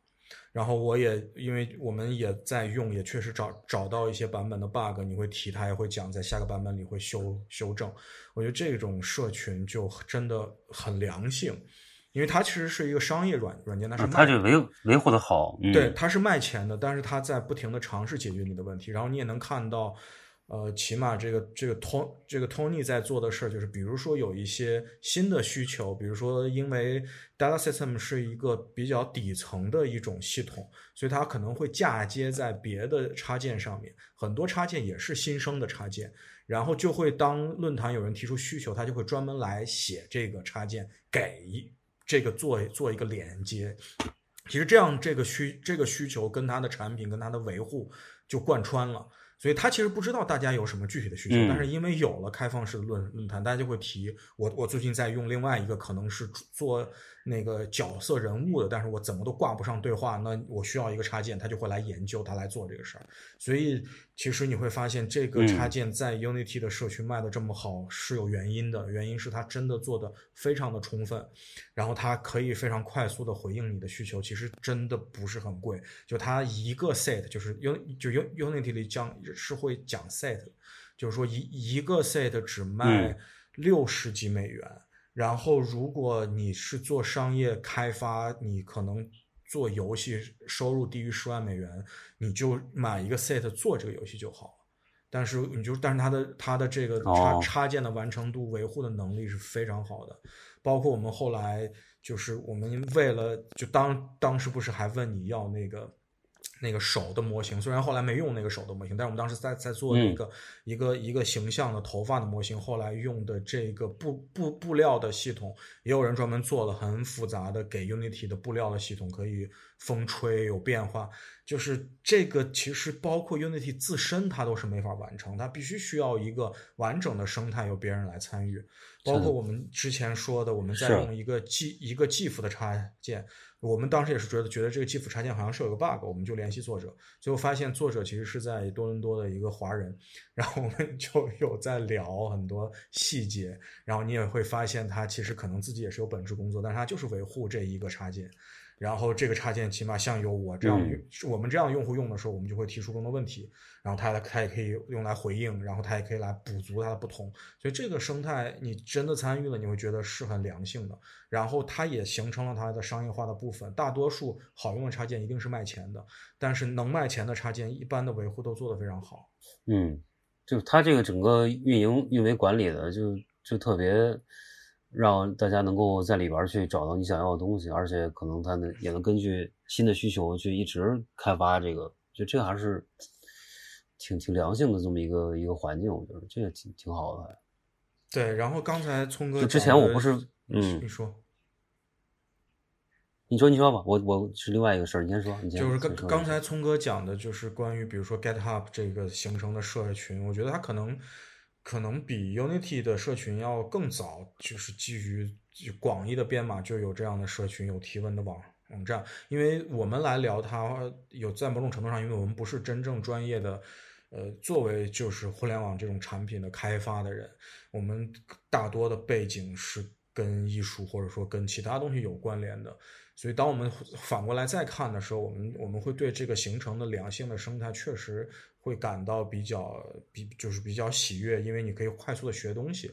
S1: 然后我也因为我们也在用，也确实找找到一些版本的 bug，你会提，他也会讲在下个版本里会修修正。我觉得这种社群就真的很良性，因为它其实是一个商业软软件，它是卖
S3: 他这维维护的好，嗯、
S1: 对，它是卖钱的，但是它在不停的尝试解决你的问题，然后你也能看到，呃，起码这个这个 Tony 这个 Tony 在做的事儿，就是比如说有一些新的需求，比如说因为 Data System 是一个比较底层的一种系统，所以它可能会嫁接在别的插件上面，很多插件也是新生的插件，然后就会当论坛有人提出需求，他就会专门来写这个插件给这个做做一个连接。其实这样，这个需这个需求跟它的产品跟它的维护就贯穿了，所以他其实不知道大家有什么具体的需求，
S3: 嗯
S1: 但是因为有了开放式的论论坛，大家就会提我我最近在用另外一个可能是做那个角色人物的，但是我怎么都挂不上对话，那我需要一个插件，他就会来研究，他来做这个事儿。所以其实你会发现，这个
S3: 嗯
S1: 插件在 Unity 的社区卖的这么好是有原因的，原因是它真的做的非常的充分，然后它可以非常快速的回应你的需求，其实真的不是很贵，就它一个 set 就是 Un 就 Un Unity 里讲是会讲 set，就是说一一个 set 只卖
S3: 嗯
S1: 六十几美元。然后如果你是做商业开发，你可能做游戏收入低于十万美元，你就买一个 set 做这个游戏就好了。但是你就但是它的它的这个插
S3: 哦
S1: 插件的完成度、维护的能力是非常好的。包括我们后来就是我们为了就当当时不是还问你要那个那个手的模型，虽然后来没用那个手的模型，但是我们当时在在做一个、一个一个形象的头发的模型，后来用的这个布布布料的系统，也有人专门做了很复杂的给 Unity 的布料的系统，可以风吹有变化。就是这个其实包括 Unity 自身它都是没法完成，它必须需要一个完整的生态由别人来参与。包括我们之前说的，我们在用一个 G 一个 GIF 的插件，我们当时也是觉得觉得这个 GIF 插件好像是有个 bug，我们就联系作者，最后发现作者其实是在多伦多的一个华人，然后我们 就有在聊很多细节，然后你也会发现他其实可能自己也是有本职工作，但是他就是维护这一个插件。然后这个插件起码像有我这样、
S3: 嗯
S1: 我们这样用户用的时候，我们就会提出更多问题，然后它它也可以用来回应，然后它也可以来补足它的不同。所以这个生态你真的参与了，你会觉得是很良性的。然后它也形成了它的商业化的部分。大多数好用的插件一定是卖钱的，但是能卖钱的插件，一般的维护都做得非常好。
S3: 嗯，就它这个整个运营运维管理的就就特别让大家能够在里边去找到你想要的东西，而且可能它能也能根据新的需求去一直开发这个，就这个还是挺挺良性的这么一个一个环境，我觉得这个挺挺好的。
S1: 对，然后刚才聪哥
S3: 就之前我不是嗯
S1: 你说。
S3: 你说你说吧，我我是另外一个事儿，你先说，你先
S1: 就是刚刚才聪哥讲的，就是关于比如说 GitHub 这个形成的社群，我觉得它可能可能比 Unity 的社群要更早，就是基于广义的编码就有这样的社群，有提问的网网站。因为我们来聊它，有在某种程度上，因为我们不是真正专业的。呃，作为就是互联网这种产品的开发的人，我们大多的背景是跟艺术或者说跟其他东西有关联的。所以，当我们反过来再看的时候，我们我们会对这个形成的良性的生态确实会感到比较比就是比较喜悦，因为你可以快速的学东西。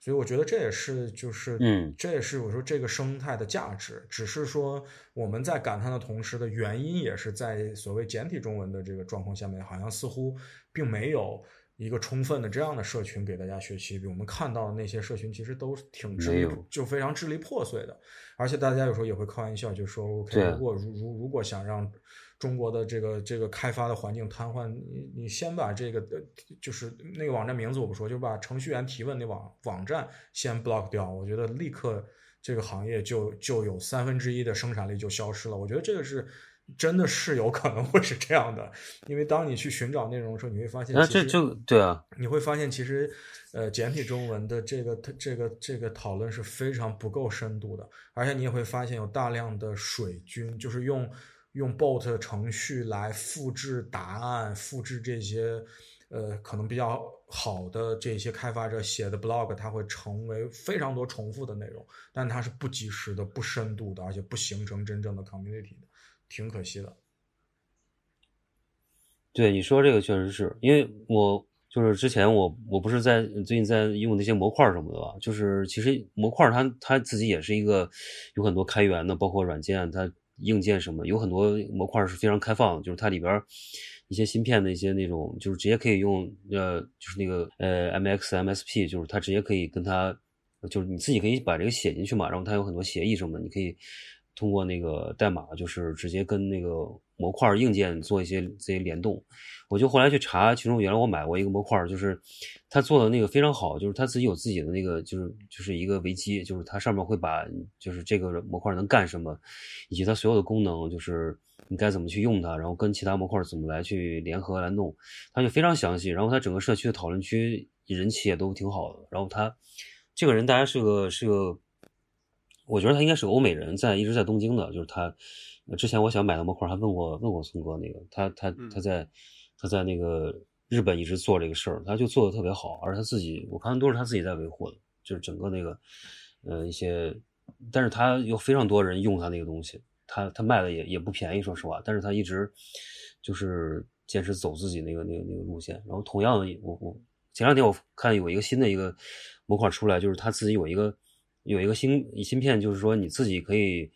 S1: 所以我觉得这也是就是
S3: 嗯
S1: 这也是我说这个生态的价值。只是说我们在感叹的同时的原因，也是在所谓简体中文的这个状况下面，好像似乎并没有。一个充分的这样的社群给大家学习，比我们看到的那些社群其实都挺支离就非常支离破碎的，而且大家有时候也会开玩笑，就说 OK，如果如如如果想让中国的这个这个开发的环境瘫痪，你你先把这个呃就是那个网站名字我不说，就把程序员提问那网网站先 block 掉，我觉得立刻这个行业就就有三分之一的生产力就消失了。我觉得这个是。真的是有可能会是这样的，因为当你去寻找内容的时候，你会发现，
S3: 那这就对啊，
S1: 你会发现，其实，呃，简体中文的这个这个这个讨论是非常不够深度的，而且你也会发现有大量的水军，就是用用 bot 程序来复制答案、复制这些，呃，可能比较好的这些开发者写的 blog，它会成为非常多重复的内容，但它是不及时的、不深度的，而且不形成真正的 community 的，挺可惜的。
S3: 对你说这个确实是因为我就是之前我我不是在最近在用那些模块什么的吧，就是其实模块它它自己也是一个有很多开源的，包括软件它硬件什么，有很多模块是非常开放，就是它里边一些芯片的一些那种，就是直接可以用呃就是那个呃 MX MSP，就是它直接可以跟它就是你自己可以把这个写进去嘛，然后它有很多协议什么的，你可以通过那个代码，就是直接跟那个模块硬件做一些这些联动。我就后来去查，其中原来我买过一个模块，就是他做的那个非常好，就是他自己有自己的那个，就是就是一个维基，就是它上面会把就是这个模块能干什么，以及它所有的功能，就是你该怎么去用它，然后跟其他模块怎么来去联合来弄，它就非常详细。然后它整个社区的讨论区人气也都挺好的。然后他这个人大家是个是个。我觉得他应该是个欧美人，在一直在东京的，就是他。之前我想买的模块，还问过问过聪哥那个，他他他在他在那个日本一直做这个事儿，他就做的特别好，而他自己我看都是他自己在维护的，就是整个那个呃一些，但是他有非常多人用他那个东西，他他卖的也也不便宜，说实话，但是他一直就是坚持走自己那个那个那个路线。然后同样的，我我前两天我看有一个新的一个模块出来，就是他自己有一个。有一个芯芯片，就是说你自己可以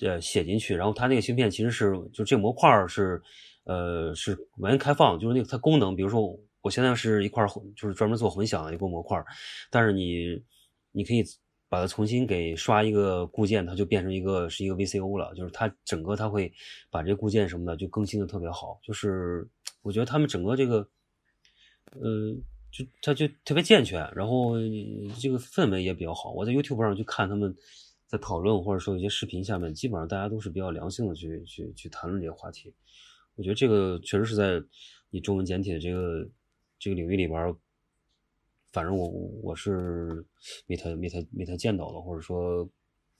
S3: 呃写进去，然后它那个芯片其实是就这模块是呃是完全开放，就是那个它功能，比如说我现在是一块就是专门做混响的一个模块，但是你你可以把它重新给刷一个固件，它就变成一个是一个 VCO 了，就是它整个它会把这固件什么的就更新的特别好，就是我觉得他们整个这个呃。就它就特别健全，然后这个氛围也比较好。我在 YouTube 上去看他们在讨论，或者说一些视频下面，基本上大家都是比较良性的去去去谈论这个话题。我觉得这个确实是在你中文简体的这个这个领域里边，反正我我是没太没太没太见到的，或者说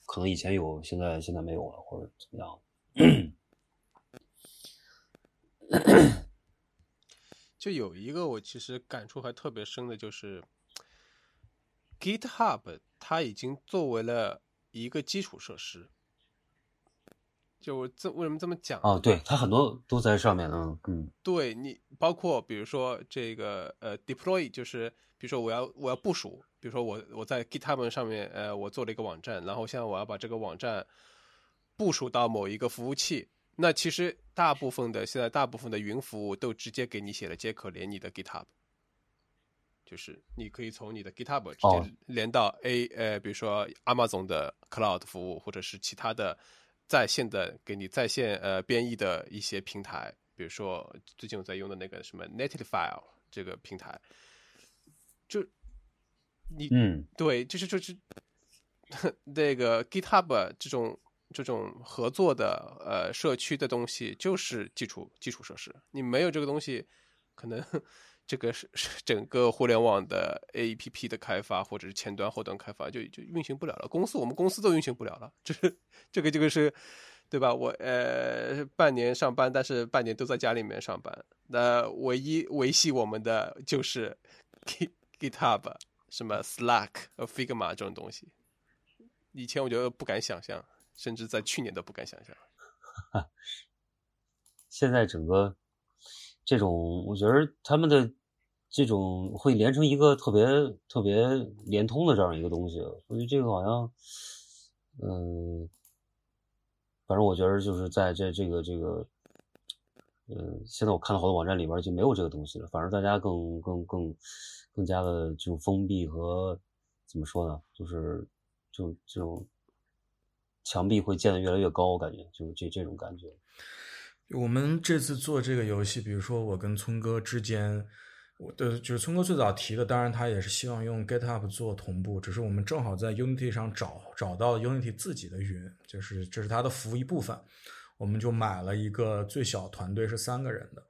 S3: 可能以前有，现在现在没有了，或者怎么样。
S2: 就有一个我其实感触还特别深的，就是 GitHub 它已经作为了一个基础设施。就我这为什么这么讲？
S3: 哦，对，它很多都在上面嗯嗯。
S2: 对你，包括比如说这个呃 deploy，就是比如说我要我要部署，比如说我我在 GitHub 上面呃我做了一个网站，然后现在我要把这个网站部署到某一个服务器。那其实大部分的现在大部分的云服务都直接给你写了接口连你的 GitHub，就是你可以从你的 GitHub 直接连到 A 呃，比如说 Amazon 的 Cloud 服务，或者是其他的在线的给你在线呃编译的一些平台，比如说最近我在用的那个什么 Netlify 这个平台，就你
S3: 嗯。
S2: 对，就是就是 那个 GitHub 这种。这种合作的呃社区的东西就是基础基础设施，你没有这个东西，可能这个是整个互联网的 A P P 的开发或者是前端后端开发就就运行不了了。公司我们公司都运行不了了，就是这个这个是，对吧？我呃半年上班，但是半年都在家里面上班。那唯一维系我们的就是 Git GitHub 什么 Slack 和、Figma 这种东西。以前我觉得不敢想象。甚至在去年都不敢想象。
S3: 现在整个这种，我觉得他们的这种会连成一个特别特别连通的这样一个东西。我觉得这个好像，嗯，反正我觉得就是在这这个这个，嗯，现在我看到好多网站里边就没有这个东西了。反而大家更更更更加的就封闭和怎么说呢？就是就这种。墙壁会建得越来越高，我感觉就是这这种感觉。
S1: 我们这次做这个游戏，比如说我跟村哥之间，我的就是村哥最早提的，当然他也是希望用 GitHub 做同步，只是我们正好在 Unity 上找找到 Unity 自己的云，就是这是它的服务一部分，我们就买了一个最小团队是三个人的。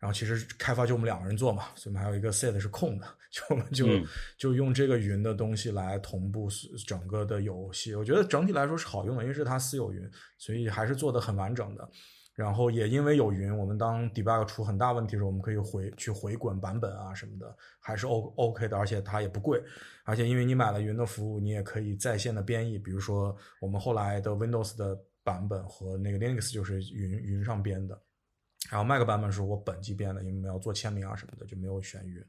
S1: 然后其实开发就我们两个人做嘛，所以我们还有一个 set 是空的，就我们就就用这个云的东西来同步整个的游戏。我觉得整体来说是好用的，因为是它私有云，所以还是做的很完整的。然后也因为有云，我们当 debug 出很大问题的时候，我们可以回去回滚版本啊什么的，还是 O OK 的，而且它也不贵。而且因为你买了云的服务，你也可以在线的编译，比如说我们后来的 Windows 的版本和那个 Linux 就是云云上编的。然后 Mac 版本是我本机编的，因为我们要做签名啊什么的，就没有选云。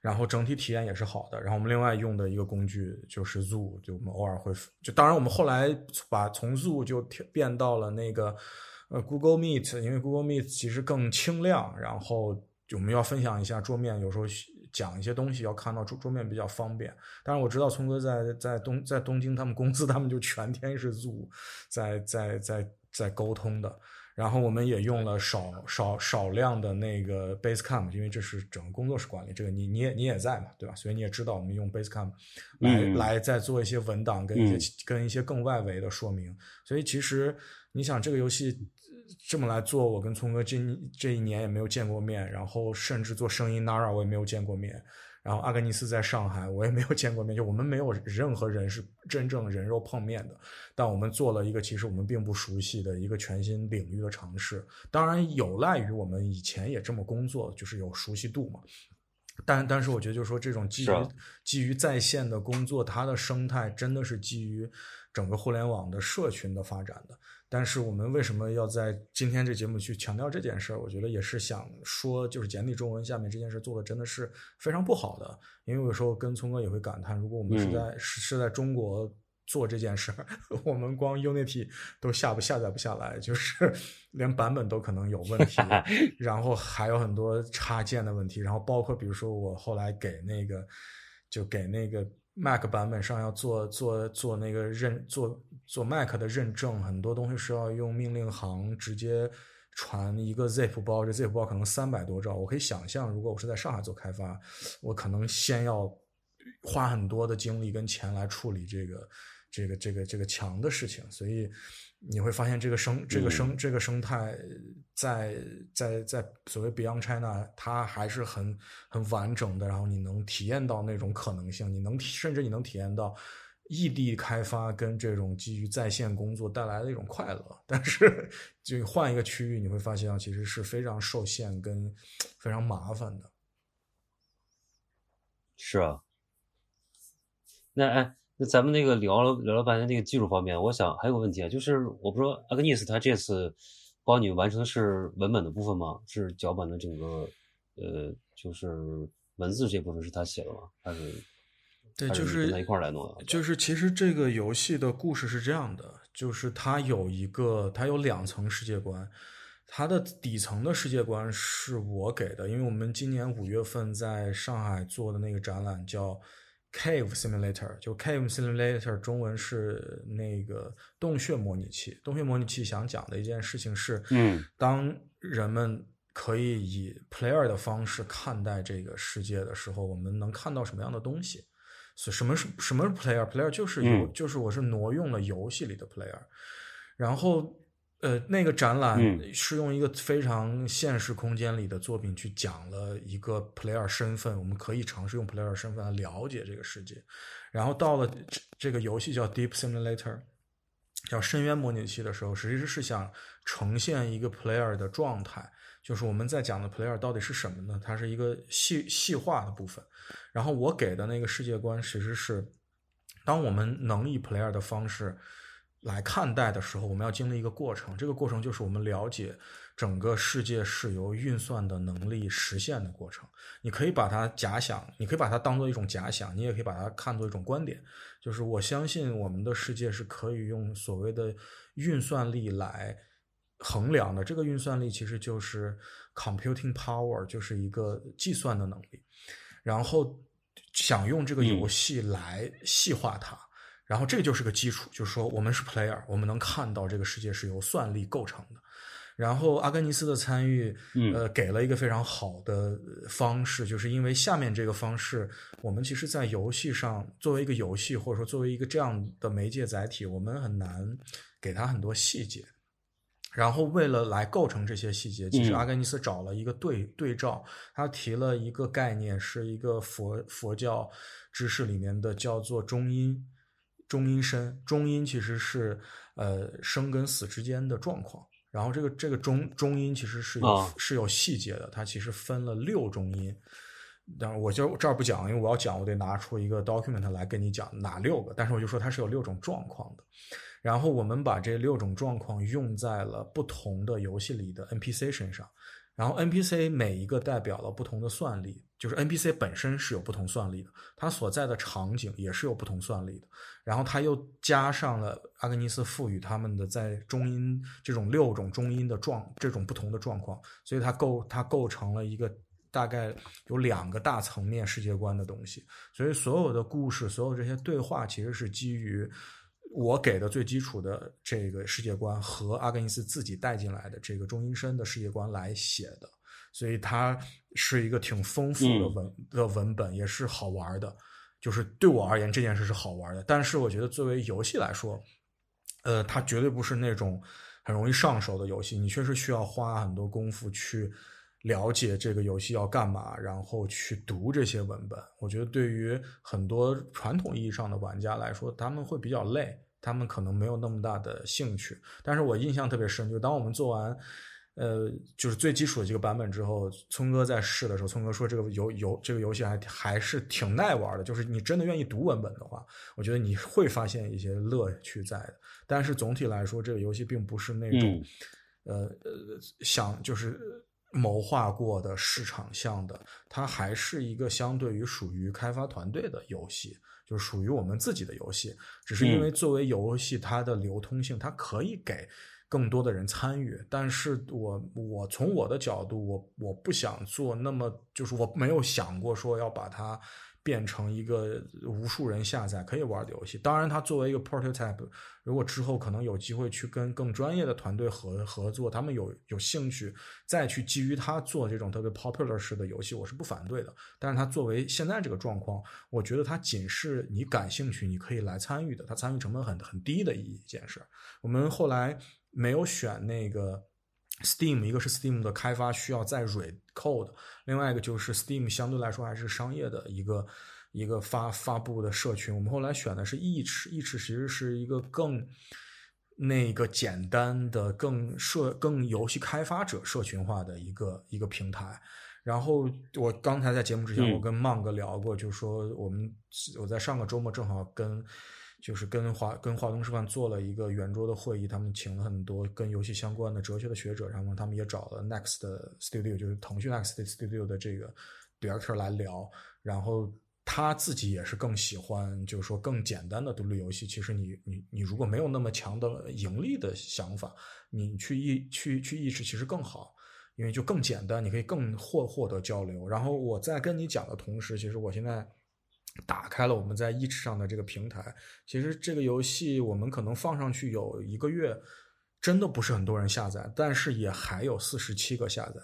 S1: 然后整体体验也是好的。然后我们另外用的一个工具就是 Zoom，就我们偶尔会就当然我们后来把从 Zoom 就变到了那个呃 Google Meet，因为 Google Meet 其实更轻量。然后我们要分享一下桌面，有时候讲一些东西要看到桌桌面比较方便。但是我知道聪哥在在东在东京，他们公司他们就全天是 Zoom 在在在在沟通的。然后我们也用了少少少量的那个 Basecamp，因为这是整个工作室管理，这个你你也你也在嘛，对吧？所以你也知道我们用 Basecamp 来来再做一些文档跟一些跟一些更外围的说明。所以其实你想这个游戏这么来做，我跟聪哥这这一年也没有见过面，然后甚至做声音 Nara 我也没有见过面。然后阿格尼斯在上海，我也没有见过面，就我们没有任何人是真正人肉碰面的。但我们做了一个其实我们并不熟悉的一个全新领域的尝试，当然有赖于我们以前也这么工作，就是有熟悉度嘛。但但是我觉得就是说这种基于基于在线的工作，它的生态真的是基于整个互联网的社群的发展的。但是我们为什么要在今天这节目去强调这件事儿？我觉得也是想说，就是简体中文下面这件事做的真的是非常不好的。因为有时候跟聪哥也会感叹，如果我们是在、是是在中国做这件事儿，我们光 Unity 都下不下载不下来，就是 连版本都可能有问题，然后还有很多插件的问题，然后包括比如说我后来给那个就给那个 Mac 版本上要做做做那个认做做 Mac 的认证，很多东西是要用命令行直接传一个 zip 包，这 zip 包可能三百多兆。我可以想象，如果我是在上海做开发，我可能先要花很多的精力跟钱来处理这个这个这个这个墙的事情，所以你会发现这个生这个生这个生态在在在所谓 Beyond China，它还是很很完整的，然后你能体验到那种可能性，你能甚至你能体验到异地开发跟这种基于在线工作带来的一种快乐。但是就换一个区域，你会发现其实是非常受限跟非常麻烦的。
S3: 是啊，那哎，那咱们那个聊了聊了半天那个技术方面，我想还有个问题啊，就是我不知道阿格尼斯他这次帮你完成的是文本的部分吗？是脚本的整个呃，就是文字这部分是他写的吗？还是
S1: 对，就是是
S3: 跟他一块儿来弄的？
S1: 就是其实这个游戏的故事是这样的，就是它有一个，它有两层世界观，它的底层的世界观是我给的，因为我们今年五月份在上海做的那个展览叫 Cave Simulator，就 Cave Simulator 中文是那个洞穴模拟器。洞穴模拟器想讲的一件事情是，
S3: 嗯，
S1: 当人们可以以 player 的方式看待这个世界的时候，我们能看到什么样的东西？所以什么是什么是 player？player 就是有，
S3: 嗯
S1: 就是我是挪用了游戏里的 player，然后呃，那个展览
S3: 嗯
S1: 是用一个非常现实空间里的作品去讲了一个 player 身份，我们可以尝试用 player 身份来了解这个世界。然后到了这这个游戏叫 Deep Simulator，叫深渊模拟器的时候，实际是想呈现一个 player 的状态，就是我们在讲的 player 到底是什么呢？它是一个细细化的部分。然后我给的那个世界观其实是，当我们能以 player 的方式来看待的时候，我们要经历一个过程。这个过程就是我们了解整个世界是由运算的能力实现的过程。你可以把它假想，你可以把它当做一种假想，你也可以把它看作一种观点。就是我相信我们的世界是可以用所谓的运算力来衡量的。这个运算力其实就是 computing power，就是一个计算的能力。然后想用这个游戏来细化它，然后这个就是个基础，就是说我们是 player，我们能看到这个世界是由算力构成的。然后阿根尼斯的参与，
S3: 嗯
S1: 呃，给了一个非常好的呃方式，就是因为下面这个方式，我们其实在游戏上作为一个游戏，或者说作为一个这样的媒介载体，我们很难给它很多细节。然后为了来构成这些细节，其实
S3: 嗯
S1: 阿根尼斯找了一个对对照，他提了一个概念，是一个佛佛教知识里面的叫做中阴中阴身。中阴其实是呃生跟死之间的状况。然后这个这个中中阴其实是是有细节的，它其实分了六中阴。当然，我就这儿不讲，因为我要讲，我得拿出一个 document 来跟你讲哪六个。但是我就说它是有六种状况的。然后我们把这六种状况用在了不同的游戏里的 NPC 身上，然后 NPC 每一个代表了不同的算力，就是 NPC 本身是有不同算力的，它所在的场景也是有不同算力的。然后它又加上了阿格尼斯赋予他们的在中音这种六种中音的状这种不同的状况，所以它构它构成了一个大概有两个大层面世界观的东西。所以所有的故事，所有这些对话，其实是基于我给的最基础的这个世界观和阿格尼斯自己带进来的这个中阴身的世界观来写的。所以它是一个挺丰富的文、的文本，也是好玩的。就是对我而言，这件事是好玩的。但是我觉得作为游戏来说，呃，它绝对不是那种很容易上手的游戏。你确实需要花很多功夫去了解这个游戏要干嘛，然后去读这些文本。我觉得对于很多传统意义上的玩家来说，他们会比较累，他们可能没有那么大的兴趣。但是我印象特别深，就当我们做完呃，就是最基础的这个版本之后，聪哥在试的时候，聪哥说这个游游这个游戏还还是挺耐玩的，就是你真的愿意读文本的话，我觉得你会发现一些乐趣在的。但是总体来说，这个游戏并不是那种，呃呃，想就是谋划过的市场向的，它还是一个相对于属于开发团队的游戏，就是属于我们自己的游戏。只是因为作为游戏，它的流通性，它可以给。更多的人参与，但是我我从我的角度，我我不想做那么，就是我没有想过说要把它变成一个无数人下载可以玩的游戏。当然，它作为一个 prototype，如果之后可能有机会去跟更专业的团队合合作，他们有有兴趣再去基于它做这种特别 popular 式的游戏，我是不反对的。但是它作为现在这个状况，我觉得它仅是你感兴趣，你可以来参与的，它参与成本很很低的一件事。我们后来。没有选那个 Steam，一个是 Steam 的开发需要再 re code，另外一个就是 Steam 相对来说还是商业的一个一个发发布的社群。我们后来选的是 Each，Each 其实是一个更那个简单的、更社更游戏开发者社群化的一个一个平台。然后我刚才在节目之前，我跟曼哥聊过，就是说我们我在上个周末正好跟。就是跟华跟华东师范做了一个圆桌的会议，他们请了很多跟游戏相关的哲学的学者，然后他们也找了 Next Studio，就是腾讯 Next Studio 的这个 director 来聊。然后他自己也是更喜欢，就是说更简单的独立游戏。其实你你你如果没有那么强的盈利的想法，你去意去去意识其实更好，因为就更简单，你可以更获获得交流。然后我在跟你讲的同时，其实我现在。打开了我们在 Each 上的这个平台，其实这个游戏我们可能放上去有一个月，真的不是很多人下载，但是也还有四十七个下载，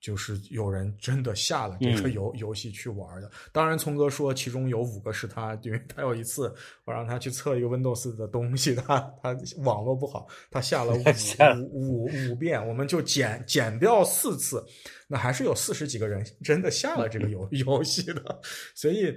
S1: 就是有人真的下了这个游游戏去玩的。当然，聪哥说其中有五个是他，因为他有一次我让他去测一个 Windows 的东西，他他网络不好，他下了五 五五遍，我们就减减掉四次，那还是有四十几个人真的下了这个游 游戏的，所以。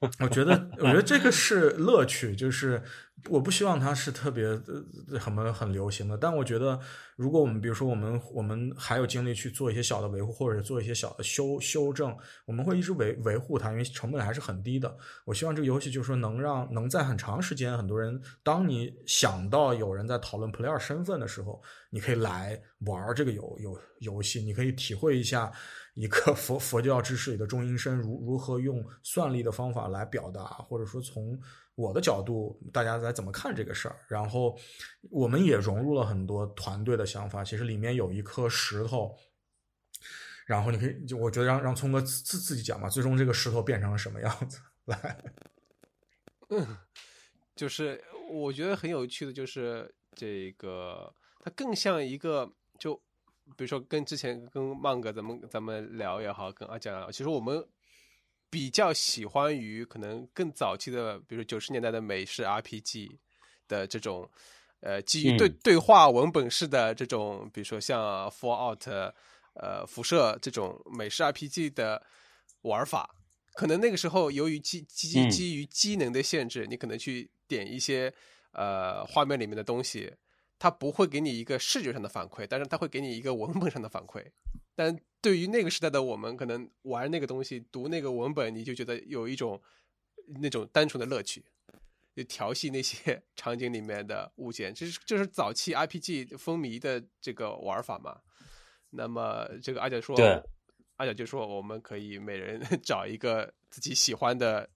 S1: 我觉得，我觉得这个是乐趣，就是我不希望它是特别呃很很流行的，但我觉得，如果我们比如说我们我们还有精力去做一些小的维护，或者做一些小的修修正，我们会一直维维护它，因为成本还是很低的。我希望这个游戏就是说能让能在很长时间，很多人当你想到有人在讨论 player 身份的时候，你可以来玩这个游游游戏，你可以体会一下。一个佛 佛教知识里的中阴身如如何用算力的方法来表达，或者说从我的角度，大家在怎么看这个事儿？然后我们也融入了很多团队的想法。其实里面有一颗石头，然后你可以，就我觉得让让聪哥自自己讲吧。最终这个石头变成了什么样子？来，
S2: 嗯，就是我觉得很有趣的，就是这个它更像一个就。比如说，跟之前跟曼哥咱们咱们聊也好，跟阿蒋聊，其实我们比较喜欢于可能更早期的，比如九十年代的美式 RPG 的这种，呃，基于对对话文本式的这种，比如说像 Fallout，呃，辐射这种美式 RPG 的玩法。可能那个时候由于基基基于机能的限制，你可能去点一些呃画面里面的东西。它不会给你一个视觉上的反馈，但是它会给你一个文本上的反馈。但对于那个时代的我们，可能玩那个东西、读那个文本，你就觉得有一种那种单纯的乐趣，就调戏那些 场景里面的物件，这是这是早期 RPG 风靡的这个玩法嘛？那么这个阿角说，阿角就说我们可以每人 找一个自己喜欢的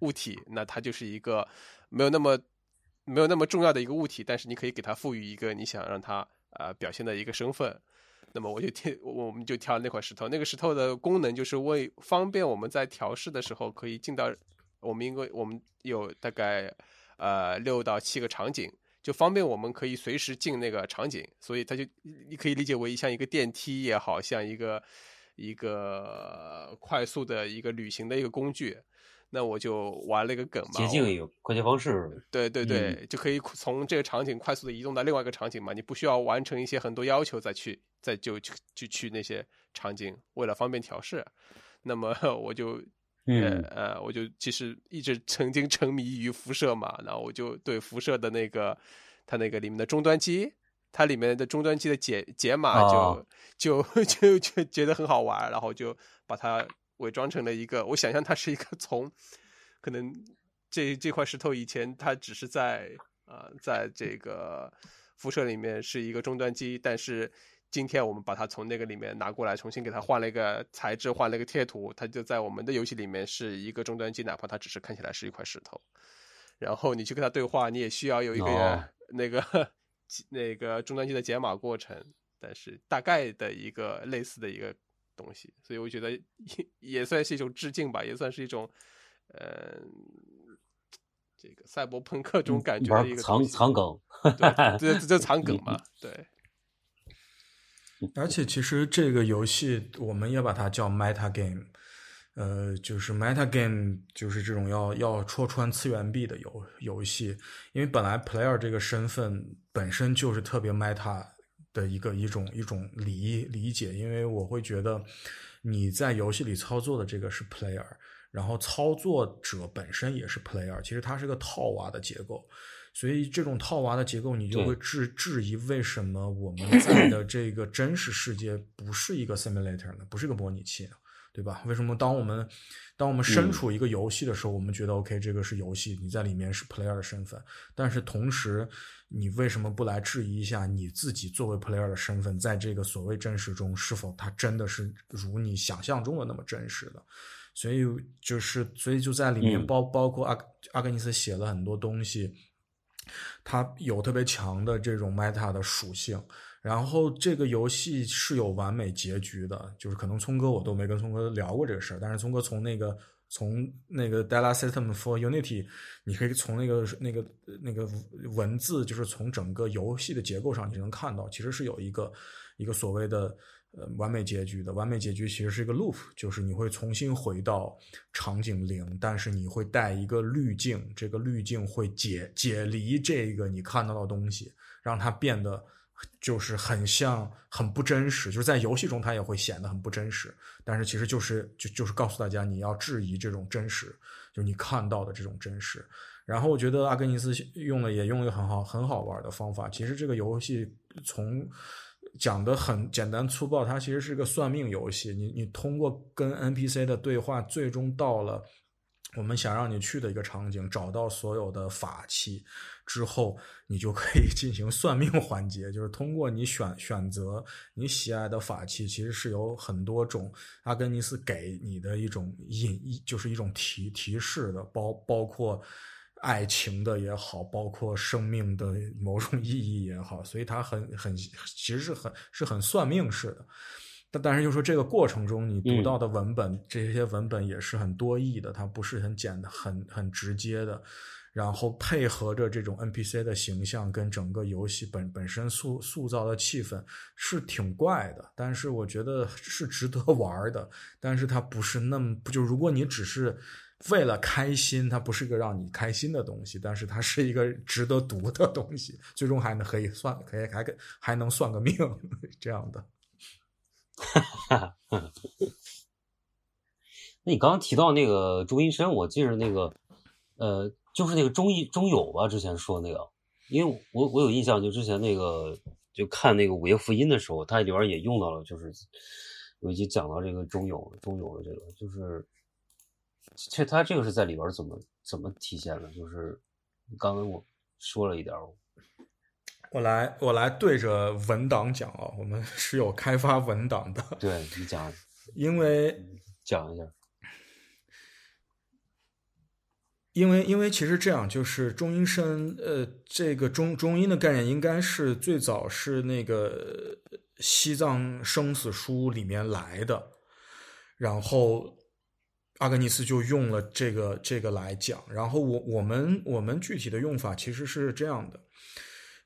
S2: 物体，那它就是一个没有那么。没有那么重要的一个物体，但是你可以给它赋予一个你想让它呃表现的一个身份。那么我就挑，我们就挑那块石头。那个石头的功能就是为方便我们在调试的时候可以进到我们因为我们有大概呃六到七个场景，就方便我们可以随时进那个场景。所以它就你可以理解为像一个电梯也好像一个一个快速的一个旅行的一个工具。那我就玩了一个梗嘛，
S3: 捷径一个快捷方式，
S2: 对对对，就可以从这个场景快速的移动到另外一个场景嘛，你不需要完成一些很多要求再去再就去就去那些场景，为了方便调试，那么 我就呃呃，我就其实一直曾经沉迷于辐射嘛，然后我就对辐射的那个它那个里面的终端机它里面的终端机的解解码就、
S3: 哦。
S2: 就 就就觉得很好玩，然后就把它伪装成了一个，我想象它是一个 从可能这这块石头以前它只是在呃在这个辐射里面是一个终端机，但是今天我们把它从那个里面拿过来，重新给它换了一个材质，换了一个贴图，它就在我们的游戏里面是一个终端机，哪怕它只是看起来是一块石头。然后你去跟它对话，你也需要有一个、
S3: 哦
S2: 那个 那个终端机的解码过程，但是大概的一个类似的一个东西，所以我觉得也 也算是一种致敬吧，也算是一种呃这个赛博朋克这种感觉的一个藏
S3: 藏梗，
S2: 对，这这这藏梗嘛，对。
S1: 而且其实这个游戏我们也把它叫 meta game，呃，就是 meta game 就是这种要要戳穿次元壁的游游戏，因为本来 player 这个身份本身就是特别 meta 的一个一种一种理理解，因为我会觉得你在游戏里操作的这个是 player，然后操作者本身也是 player，其实它是个套娃的结构。所以这种套娃的结构，你就会质质疑为什么我们在的这个真实世界不是一个 simulator 呢？不是一个模拟器呢？对吧？为什么当我们当我们身处一个游戏的时候，我们觉得 OK，这个是游戏，你在里面是 player 的身份，但是同时，你为什么不来质疑一下你自己作为 player 的身份，在这个所谓真实中，是否它真的是如你想象中的那么真实的？所以就是，所以就在里面
S3: 嗯
S1: 包包括阿阿格尼斯写了很多东西，它有特别强的这种 meta 的属性。然后这个游戏是有完美结局的，就是可能聪哥我都没跟聪哥聊过这个事儿，但是聪哥从那个从那个 Data System for Unity，你可以从那个那个那个文字，就是从整个游戏的结构上，你能看到，其实是有一个一个所谓的呃完美结局的。完美结局其实是一个 loop，就是你会重新回到场景零，但是你会带一个滤镜，这个滤镜会解解离这个你看到的东西，让它变得。就是很像，很不真实。就是在游戏中，它也会显得很不真实。但是其实就是就就是告诉大家，你要质疑这种真实，就是你看到的这种真实。然后我觉得阿根尼斯用了也用一个很好很好玩的方法。其实这个游戏从讲的很简单粗暴，它其实是个算命游戏。你你通过跟 NPC 的对话，最终到了。我们想让你去的一个场景，找到所有的法器之后，你就可以 进行算命环节。就是通过你选选择你喜爱的法器，其实是有很多种阿根尼斯给你的一种引，就是一种提提示的，包包括爱情的也好，包括生命的某种意义也好，所以它很很其实是很是很算命式的。但但是就说这个过程中，你读到的文本，嗯、这些文本也是很多义的，它不是很简单、很很直接的。然后配合着这种 NPC 的形象跟整个游戏本本身塑塑造的气氛是挺怪的，但是我觉得是值得玩的。但是它不是那么就如果你只是为了开心，它不是一个让你开心的东西，但是它是一个值得读的东西，最终还能可以算可以还还能算个命这样的。
S3: 哈，那你刚刚提到那个朱阴身，我记着那个，呃，就是那个中医中友吧，之前说那个，因为我我有印象，就之前那个就看那个午夜福音的时候，它里边也用到了，就是有一集讲到这个中友中友的这个，就是其实它这个是在里边怎么怎么体现的？就是刚刚我说了一点。
S1: 我来，我来对着文档讲啊，我们 是有开发文档的。
S3: 对你讲，
S1: 因为
S3: 讲一下，
S1: 因为因为其实这样，就是中阴身，呃，这个中中阴的概念应该是最早是那个西藏生死书里面来的，然后阿格尼斯就用了这个这个来讲，然后我我们我们具体的用法其实是这样的。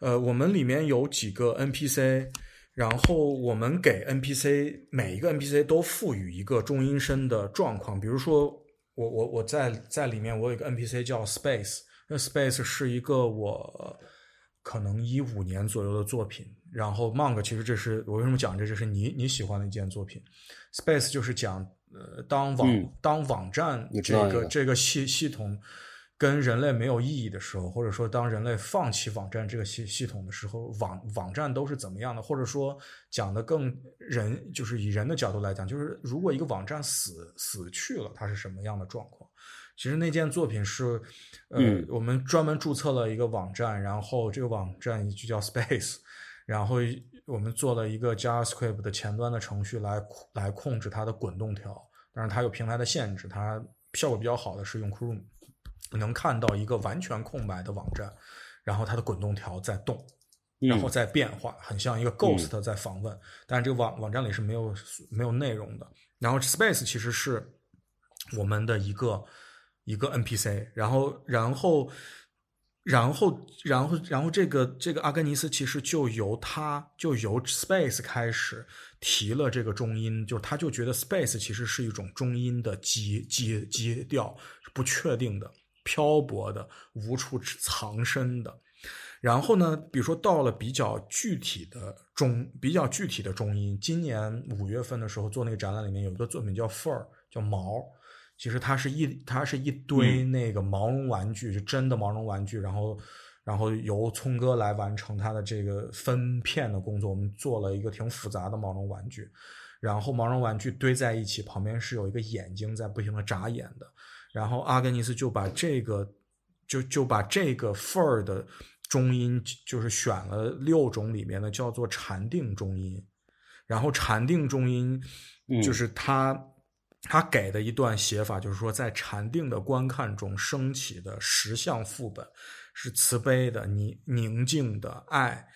S1: 呃，我们里面有几个 NPC，然后我们给 NPC 每一个 NPC 都赋予一个中阴身的状况。比如说，我我我在在里面我有一个 NPC 叫 Space，那 Space 是一个我可能一五年左右的作品。然后 Monk 其实这是我为什么讲这，这是你你喜欢的一件作品。Space 就是讲呃，当网、
S3: 嗯、
S1: 当网站这个这个系系统。跟人类没有意义的时候，或者说当人类放弃网站这个系系统的时候，网网站都是怎么样的？或者说讲的更人，就是以人的角度来讲，就是如果一个网站死死去了，它是什么样的状况？其实那件作品是，呃，
S3: 嗯
S1: 我们专门注册了一个网站，然后这个网站就叫 Space，然后我们做了一个 JavaScript 的前端的程序来来控制它的滚动条，但是它有平台的限制，它效果比较好的是用 Chrome，能看到一个完全空白的网站，然后它的滚动条在动，
S3: 嗯。
S1: 然后在变化，很像一个 ghost 在访问，但是这个网网站里是没有没有内容的。然后 Space 其实是我们的一个一个 NPC，然后然后然后然后然后这个这个阿根尼斯其实就由他就由 Space 开始提了这个中音，就是他就觉得 Space 其实是一种中音的基基基调，不确定的、漂泊的、无处藏身的。然后呢，比如说到了比较具体的中，比较具体的中音，今年五月份的时候做那个展览里面有一个作品叫 fur，叫毛，其实它是一它是一堆那个毛绒玩具，是真的毛绒玩具，然后然后由聪哥来完成他的这个分片的工作，我们做了一个挺复杂的毛绒玩具，然后毛绒玩具堆在一起，旁边是有一个眼睛在不停的眨眼的，然后阿根尼斯就把这个就就把这个 fur 的中音就是选了六种里面的叫做禅定中音，然后禅定中音
S3: 嗯
S1: 就是他、他给的一段写法，就是说在禅定的观看中升起的十相副本是慈悲的、宁宁静的爱。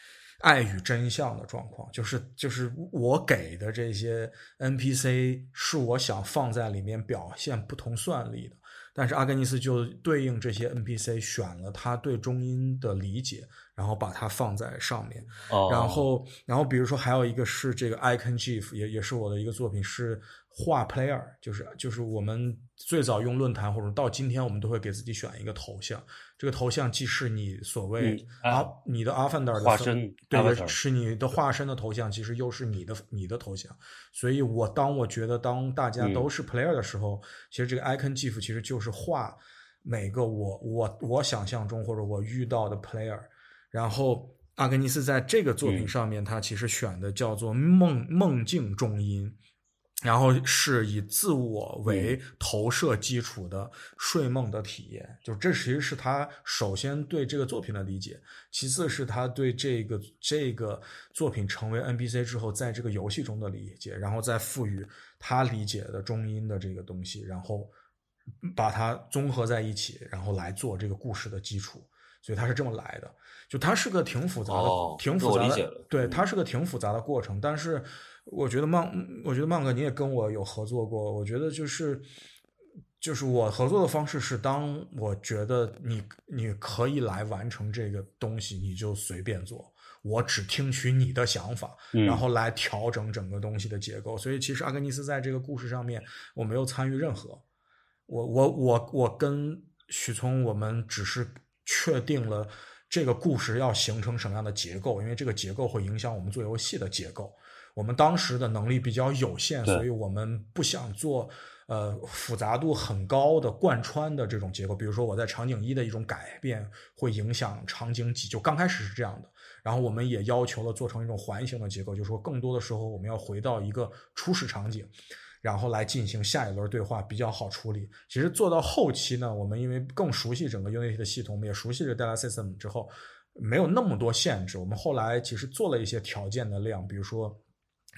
S1: 爱与真相的状况，就是就是我给的这些 NPC 是我想放在里面表现不同算力的，但是阿根尼斯就对应这些 NPC 选了他对中音的理解，然后把它放在上面。
S3: 哦，
S1: 然后，然后比如说还有一个是这个 Icon GIF，也也是我的一个作品，是画 player，就是就是我们最早用论坛或者到今天，我们都会给自己选一个头像，这个头像既是你所谓你的 Avatar 的
S3: 化身
S1: 对
S3: ，avatar
S1: 是你的化身的头像，其实又是你的你的头像。所以我当我觉得当大家
S3: 嗯
S1: 都是 player 的时候，其实这个 Icon GIF 其实就是画每个我我我想象中或者我遇到的 player，然后阿格尼斯在这个作品
S3: 嗯。
S1: 上面，他其实选的叫做梦梦境中音，然后是以自我为投射基础的睡梦的体验，就这其实是他首先对这个作品的理解，其次是他对这个这个作品成为 NPC 之后，在这个游戏中的理解，然后再赋予他理解的中音的这个东西，然后把它综合在一起，然后来做这个故事的基础。所以它是这么来的，就它是个挺复杂的、
S3: 哦
S1: 挺复杂的，对，
S3: 嗯
S1: 它是个挺复杂的过程。但是我觉得曼，我觉得曼哥你也跟我有合作过，我觉得就是就是我合作的方式是，当我觉得你你可以来完成这个东西，你就随便做，我只听取你的想法，
S3: 嗯
S1: 然后来调整整个东西的结构。所以其实阿格尼斯在这个故事上面，我没有参与任何。我我我我跟许聪，我们只是确定了这个故事要形成什么样的结构，因为这个结构会影响我们做游戏的结构。我们当时的能力比较有限，所以我们不想做呃复杂度很高的贯穿的这种结构。比如说我在场景一的一种改变会影响场景几，就刚开始是这样的。然后我们也要求了做成一种环形的结构，就是说更多的时候我们要回到一个初始场景。然后来进行下一轮对话比较好处理。其实做到后期呢，我们因为更熟悉整个 Unity 的系统，我们也熟悉这个 Data System 之后，没有那么多限制。我们后来其实做了一些条件的量，比如说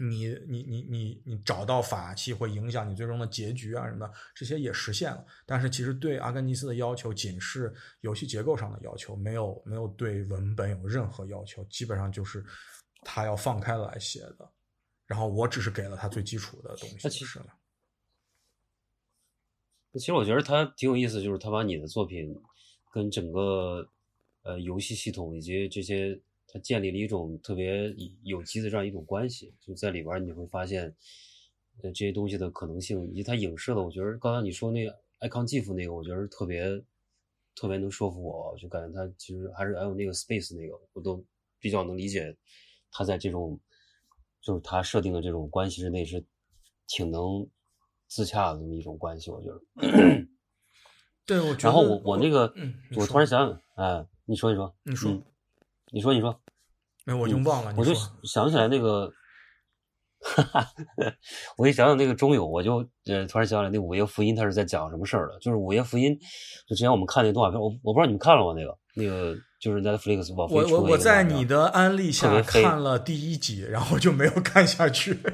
S1: 你你你你你找到法器会影响你最终的结局啊什么的，这些也实现了。但是其实对阿根尼斯的要求仅是游戏结构上的要求，没有没有对文本有任何要求，基本上就是他要放开了来写的。然后我只是给了他最基础的东西
S3: 那其
S1: 就是了。
S3: 其实我觉得他挺有意思，就是他把你的作品跟整个呃游戏系统以及这些，他建立了一种特别有机的这样一种关系，就在里边儿你会发现，呃这些东西的可能性，以及它影射的，我觉得刚才你说那个 icon GIF 那个，我觉得特别特别能说服我，就感觉他其实还是还有那个 space 那个，我都比较能理解他在这种就是他设定的这种关系之内是挺能自洽的这么一种关系，我觉得。
S1: 对，我觉得
S3: 然后我我那个，
S1: 嗯
S3: 我突然想，哎，你说你说，
S1: 你说。
S3: 嗯你说你说，
S1: 没，我已经忘了。你
S3: 我就想起来那个，哈哈，我一想想那个中友，我就呃突然想起来那《午夜福音》，他是在讲什么事儿的？就是《午夜福音》，就之前我们看那动画片，我我不知道你们看了吗？那个那个就是 Netflix
S1: 我我我在你的安利下看了第一集，然后就没有看下去。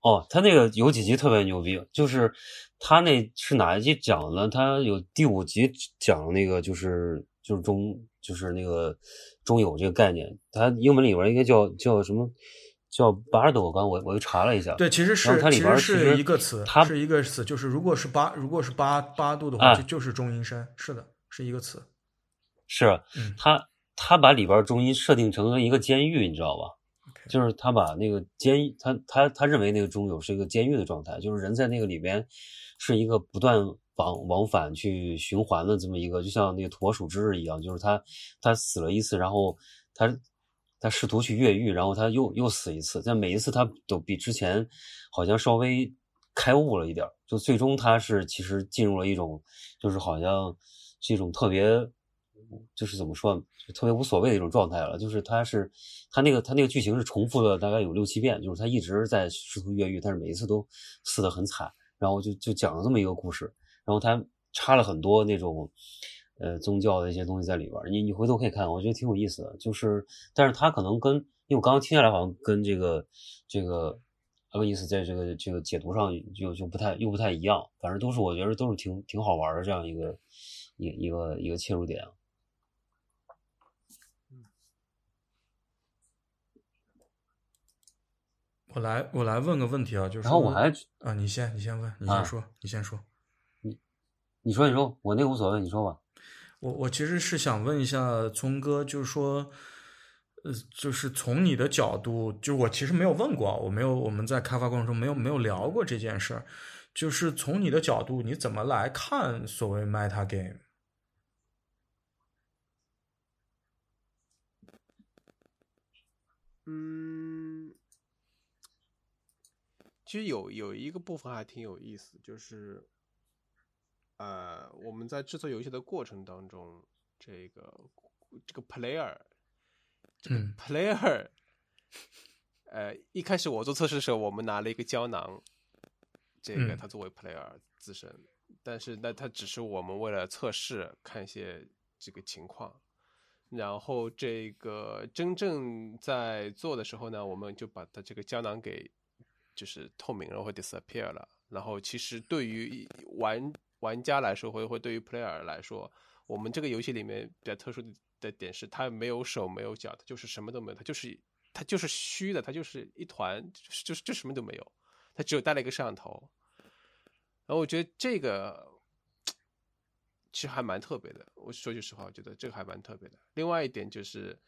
S3: 哦，他那个有几集特别牛逼，就是他那是哪一集讲的？他有第五集讲那个就是就是中就是那个中友这个概念，它英文里边应该叫叫什么叫 Bardo，我刚我我又查了一下，
S1: 对，其实是
S3: 它里边
S1: 实是一个词，
S3: 它
S1: 是一个词，就是如果是八如果是八八度的话，
S3: 啊
S1: 就就是中音声，是的，是一个词。
S3: 是
S1: 嗯
S3: 他他把里边中医设定成了一个监狱，你知道吧？就是他把那个监狱，他他他认为那个中友是一个监狱的状态，就是人在那个里边是一个不断往往返去循环的这么一个，就像那个土拨鼠之日一样，就是他他死了一次，然后他他试图去越狱，然后他又又死一次，但每一次他都比之前好像稍微开悟了一点，就最终他是其实进入了一种就是好像是一种特别就是怎么说，特别无所谓的一种状态了。就是他是他那个他那个剧情是重复了大概有六七遍，就是他一直在试图越狱，但是每一次都死得很惨。然后就就讲了这么一个故事，然后他插了很多那种呃宗教的一些东西在里边儿。你你回头可以看，我觉得挺有意思的。就是但是他可能跟因为我刚刚听下来好像跟这个这个。阿格尼斯在这个这个解读上就就不太又不太一样，反正都是我觉得都是挺挺好玩的这样一个一一个一个切入点。啊
S1: 我来我来问个问题啊，就是
S3: 然后我还
S1: 啊，你先你先问，你
S3: 啊
S1: 先说，你先说。
S3: 你说你说我那个无所谓，你说吧。
S1: 我我其实是想问一下聪哥，就是说，呃，就是从你的角度，就我其实没有问过，我没有我们在开发过程中没有没有聊过这件事儿，就是从你的角度，你怎么来看所谓 meta game？
S2: 嗯，其实有有一个部分还挺有意思，就是，呃，我们在制作游戏的过程当中，这个这个 player，这个
S1: 嗯
S2: player，呃，一开始我做测试的时候，我们拿了一个胶囊，这个
S1: 嗯
S2: 它作为 player 自身，但是那它只是我们为了测试看一些这个情况。然后这个真正在做的时候呢，我们就把它这个胶囊给就是透明了或 disappear 了。然后其实对于玩玩家来说，或者会对于 player 来说，我们这个游戏里面比较特殊的点是，它没有手没有脚，它就是什么都没有，它就是它就是虚的，它就是一团，就是就是就什么都没有，它只有带了一个摄像头。然后我觉得这个其实还蛮特别的。我说句实话，我觉得这个还蛮特别的。另外一点就是，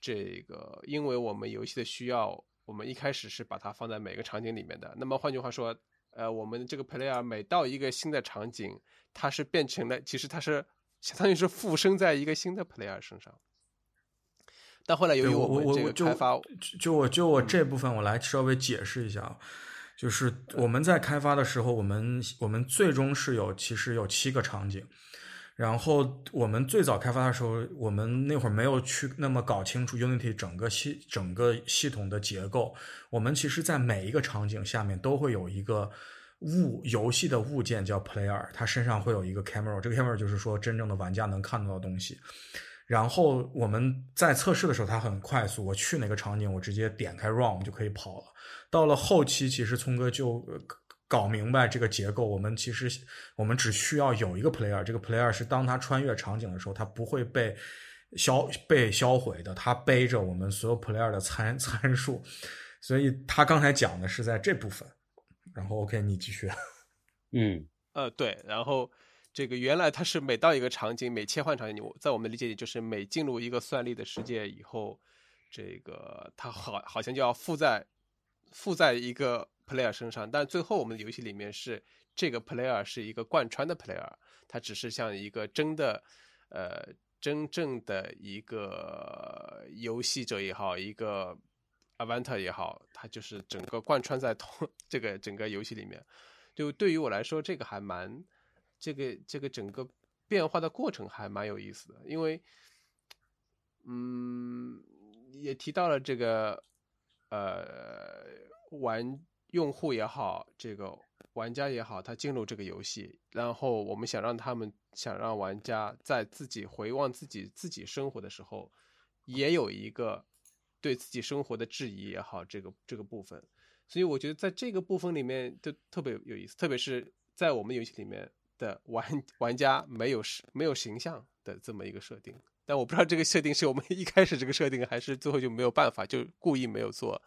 S2: 这个因为我们游戏的需要，我们一开始是把它放在每个场景里面的。那么换句话说，呃，我们这个 player 每到一个新的场景，它是变成了，其实它是相当于是附身在一个新的 player 身上。但后来由于
S1: 我
S2: 们这
S1: 我我就
S2: 个开发，
S1: 就就我就我这部分我来稍微解释一下啊，就是我们在开发的时候，我们我们最终是有其实有七个场景，然后我们最早开发的时候，我们那会儿没有去那么搞清楚 Unity 整个系整个系统的结构，我们其实在每一个场景下面都会有一个。物游戏的物件叫 player，它身上会有一个 camera，这个 camera 就是说真正的玩家能看到的东西。然后我们在测试的时候，它很快速，我去哪个场景，我直接点开 ROM 就可以跑了。到了后期，其实聪哥就搞明白这个结构，我们其实我们只需要有一个 player，这个 player 是当他穿越场景的时候，他不会被销被销毁的，他背着我们所有 player 的参 参数，所以他刚才讲的是在这部分。然后 OK，你继续。
S3: 嗯
S2: 呃，对，然后这个原来它是每到一个场景，每切换场景，我在我们的理解里就是每进入一个算力的世界以后，这个它好好像就要附在附在一个 player 身上，但最后我们的游戏里面是这个 player 是一个贯穿的 player，它只是像一个真的呃真正的一个游戏者也好，一个 Avatar 也好，它就是整个贯穿在同这个整个游戏里面。就对于我来说，这个还蛮这个这个整个变化的过程还蛮有意思的，因为，嗯，也提到了这个，呃，玩用户也好，这个玩家也好，他进入这个游戏，然后我们想让他们想让玩家在自己回望自己自己生活的时候，也有一个对自己生活的质疑也好，这个这个部分，所以我觉得在这个部分里面就特别有意思，特别是在我们游戏里面的玩 玩家没有没有形象的这么一个设定，但我不知道这个设定是我们一开始这个设定，还是最后就没有办法，就故意没有做，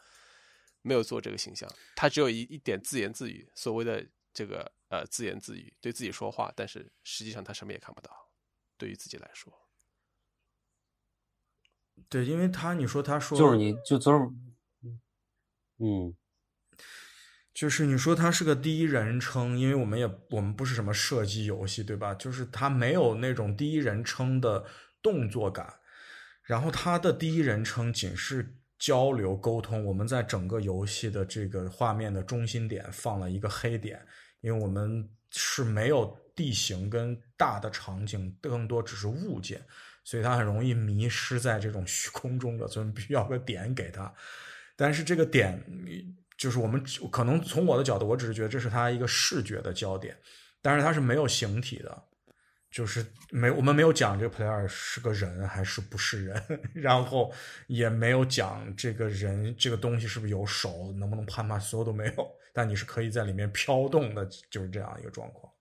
S2: 没有做这个形象，他只有一一点自言自语，所谓的这个呃自言自语，对自己说话，但是实际上他什么也看不到，对于自己来说，
S1: 对，因为他你说他说
S3: 就是你就昨儿，嗯，
S1: 就是你说他是个第一人称，因为我们也我们不是什么射击游戏，对吧？就是他没有那种第一人称的动作感，然后他的第一人称仅是交流沟通。我们在整个游戏的这个画面的中心点放了一个黑点，因为我们是没有地形跟大的场景，更多只是物件，所以它很容易迷失在这种虚空中的，所以我们必须要个点给它。但是这个点，就是我们可能从我的角度，我只是觉得这是它一个视觉的焦点，但是它是没有形体的，就是没我们没有讲这个 player 是个人还是不是人，然后也没有讲这个人这个东西是不是有手，能不能攀爬，所有都没有。但你是可以在里面飘动的，就是这样一个状况。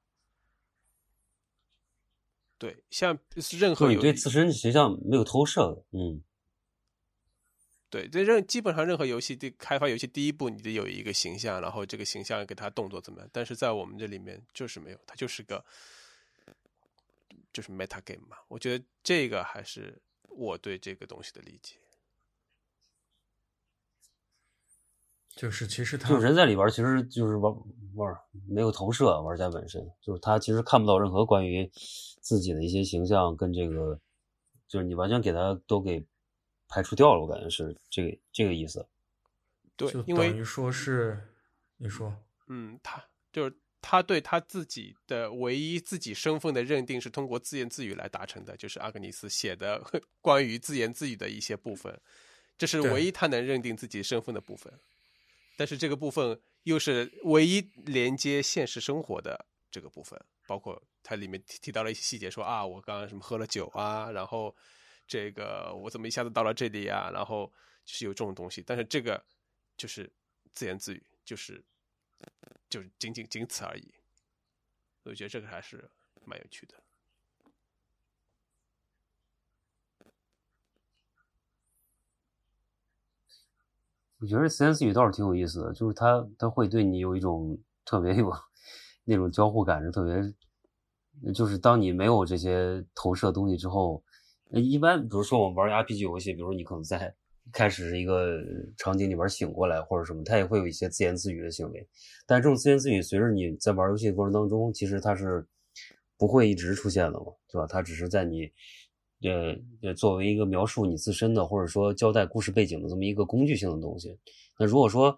S2: 对，像任何有
S3: 就是你对自身形象没有投射，嗯，
S2: 对，这任基本上任何游戏的开发游戏第一步，你得有一个形象，然后这个形象给它动作怎么样？但是在我们这里面就是没有，它就是个就是 meta game 嘛。我觉得这个还是我对这个东西的理解。
S1: 就是其实他
S3: 就人在里边儿其实就是玩玩没有投射，玩家本身就是他其实看不到任何关于自己的一些形象跟这个，就是你完全给他都给排除掉了，我感觉是这个这个意思。
S2: 对因为
S1: 等于说是你说
S2: 嗯，他就是他对他自己的唯一自己身份的认定是通过自言自语来达成的，就是阿格尼斯写的 关于自言自语的一些部分，这是唯一他能认定自己身份的部分。但是这个部分又是唯一连接现实生活的这个部分，包括它里面提提到了一些细节说，啊，我刚刚什么喝了酒啊，然后这个我怎么一下子到了这里啊，然后就是有这种东西，但是这个就是自言自语，就是就是仅仅仅此而已。我觉得这个还是蛮有趣的。
S3: 我觉得自言自语倒是挺有意思的，就是他他会对你有一种特别有那种交互感，是特别，就是当你没有这些投射东西之后，一般比如说我们玩 RPG 游戏，比如你可能在开始一个场景里边醒过来或者什么，他也会有一些自言自语的行为，但这种自言自语随着你在玩游戏的过程当中，其实它是不会一直出现的嘛，对吧？它只是在你。呃，作为一个描述你自身的，或者说交代故事背景的这么一个工具性的东西。那如果说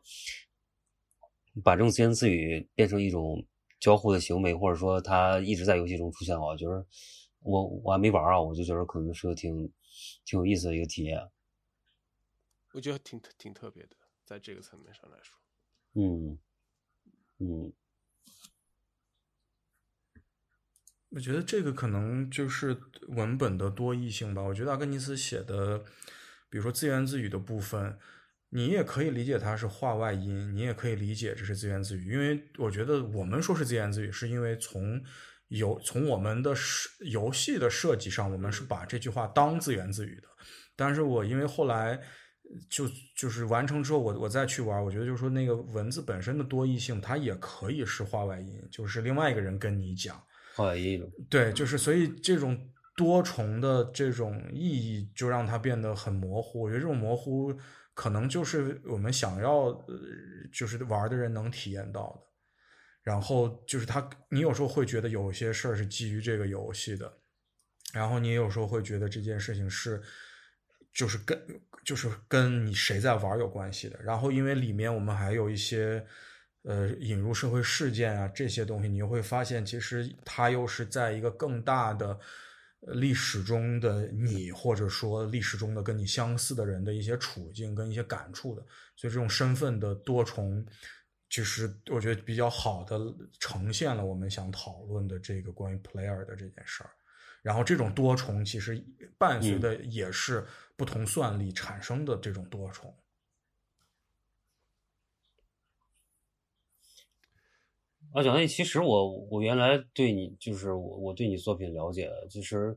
S3: 把这种自言自语变成一种交互的行为，或者说它一直在游戏中出现的话，我觉得我我还没玩啊，我就觉得可能是个挺挺有意思的一个体验。
S2: 我觉得挺挺特别的，在这个层面上来说。
S3: 嗯嗯，
S1: 我觉得这个可能就是文本的多义性吧。我觉得阿格尼斯写的，比如说自言自语的部分，你也可以理解它是话外音，你也可以理解这是自言自语。因为我觉得我们说是自言自语，是因为从游从我们的设游戏的设计上，我们是把这句话当自言自语的。但是我因为后来就就是完成之后，我我再去玩，我觉得就是说那个文字本身的多义性，它也可以是话外音，就是另外一个人跟你讲。
S3: 后来也有
S1: 对，就是所以这种多重的这种意义，就让它变得很模糊。我觉得这种模糊，可能就是我们想要，呃，就是玩的人能体验到的。然后就是他，你有时候会觉得有些事儿是基于这个游戏的，然后你有时候会觉得这件事情是，就是跟就是跟你谁在玩有关系的。然后因为里面我们还有一些。呃引入社会事件啊这些东西，你又会发现其实它又是在一个更大的历史中的你，或者说历史中的跟你相似的人的一些处境跟一些感触的，所以这种身份的多重。其实我觉得比较好的呈现了我们想讨论的这个关于 player 的这件事儿，然后这种多重其实伴随的也是不同算力产生的这种多重。
S3: 啊，小内，其实我我原来对你就是我我对你作品了解，其实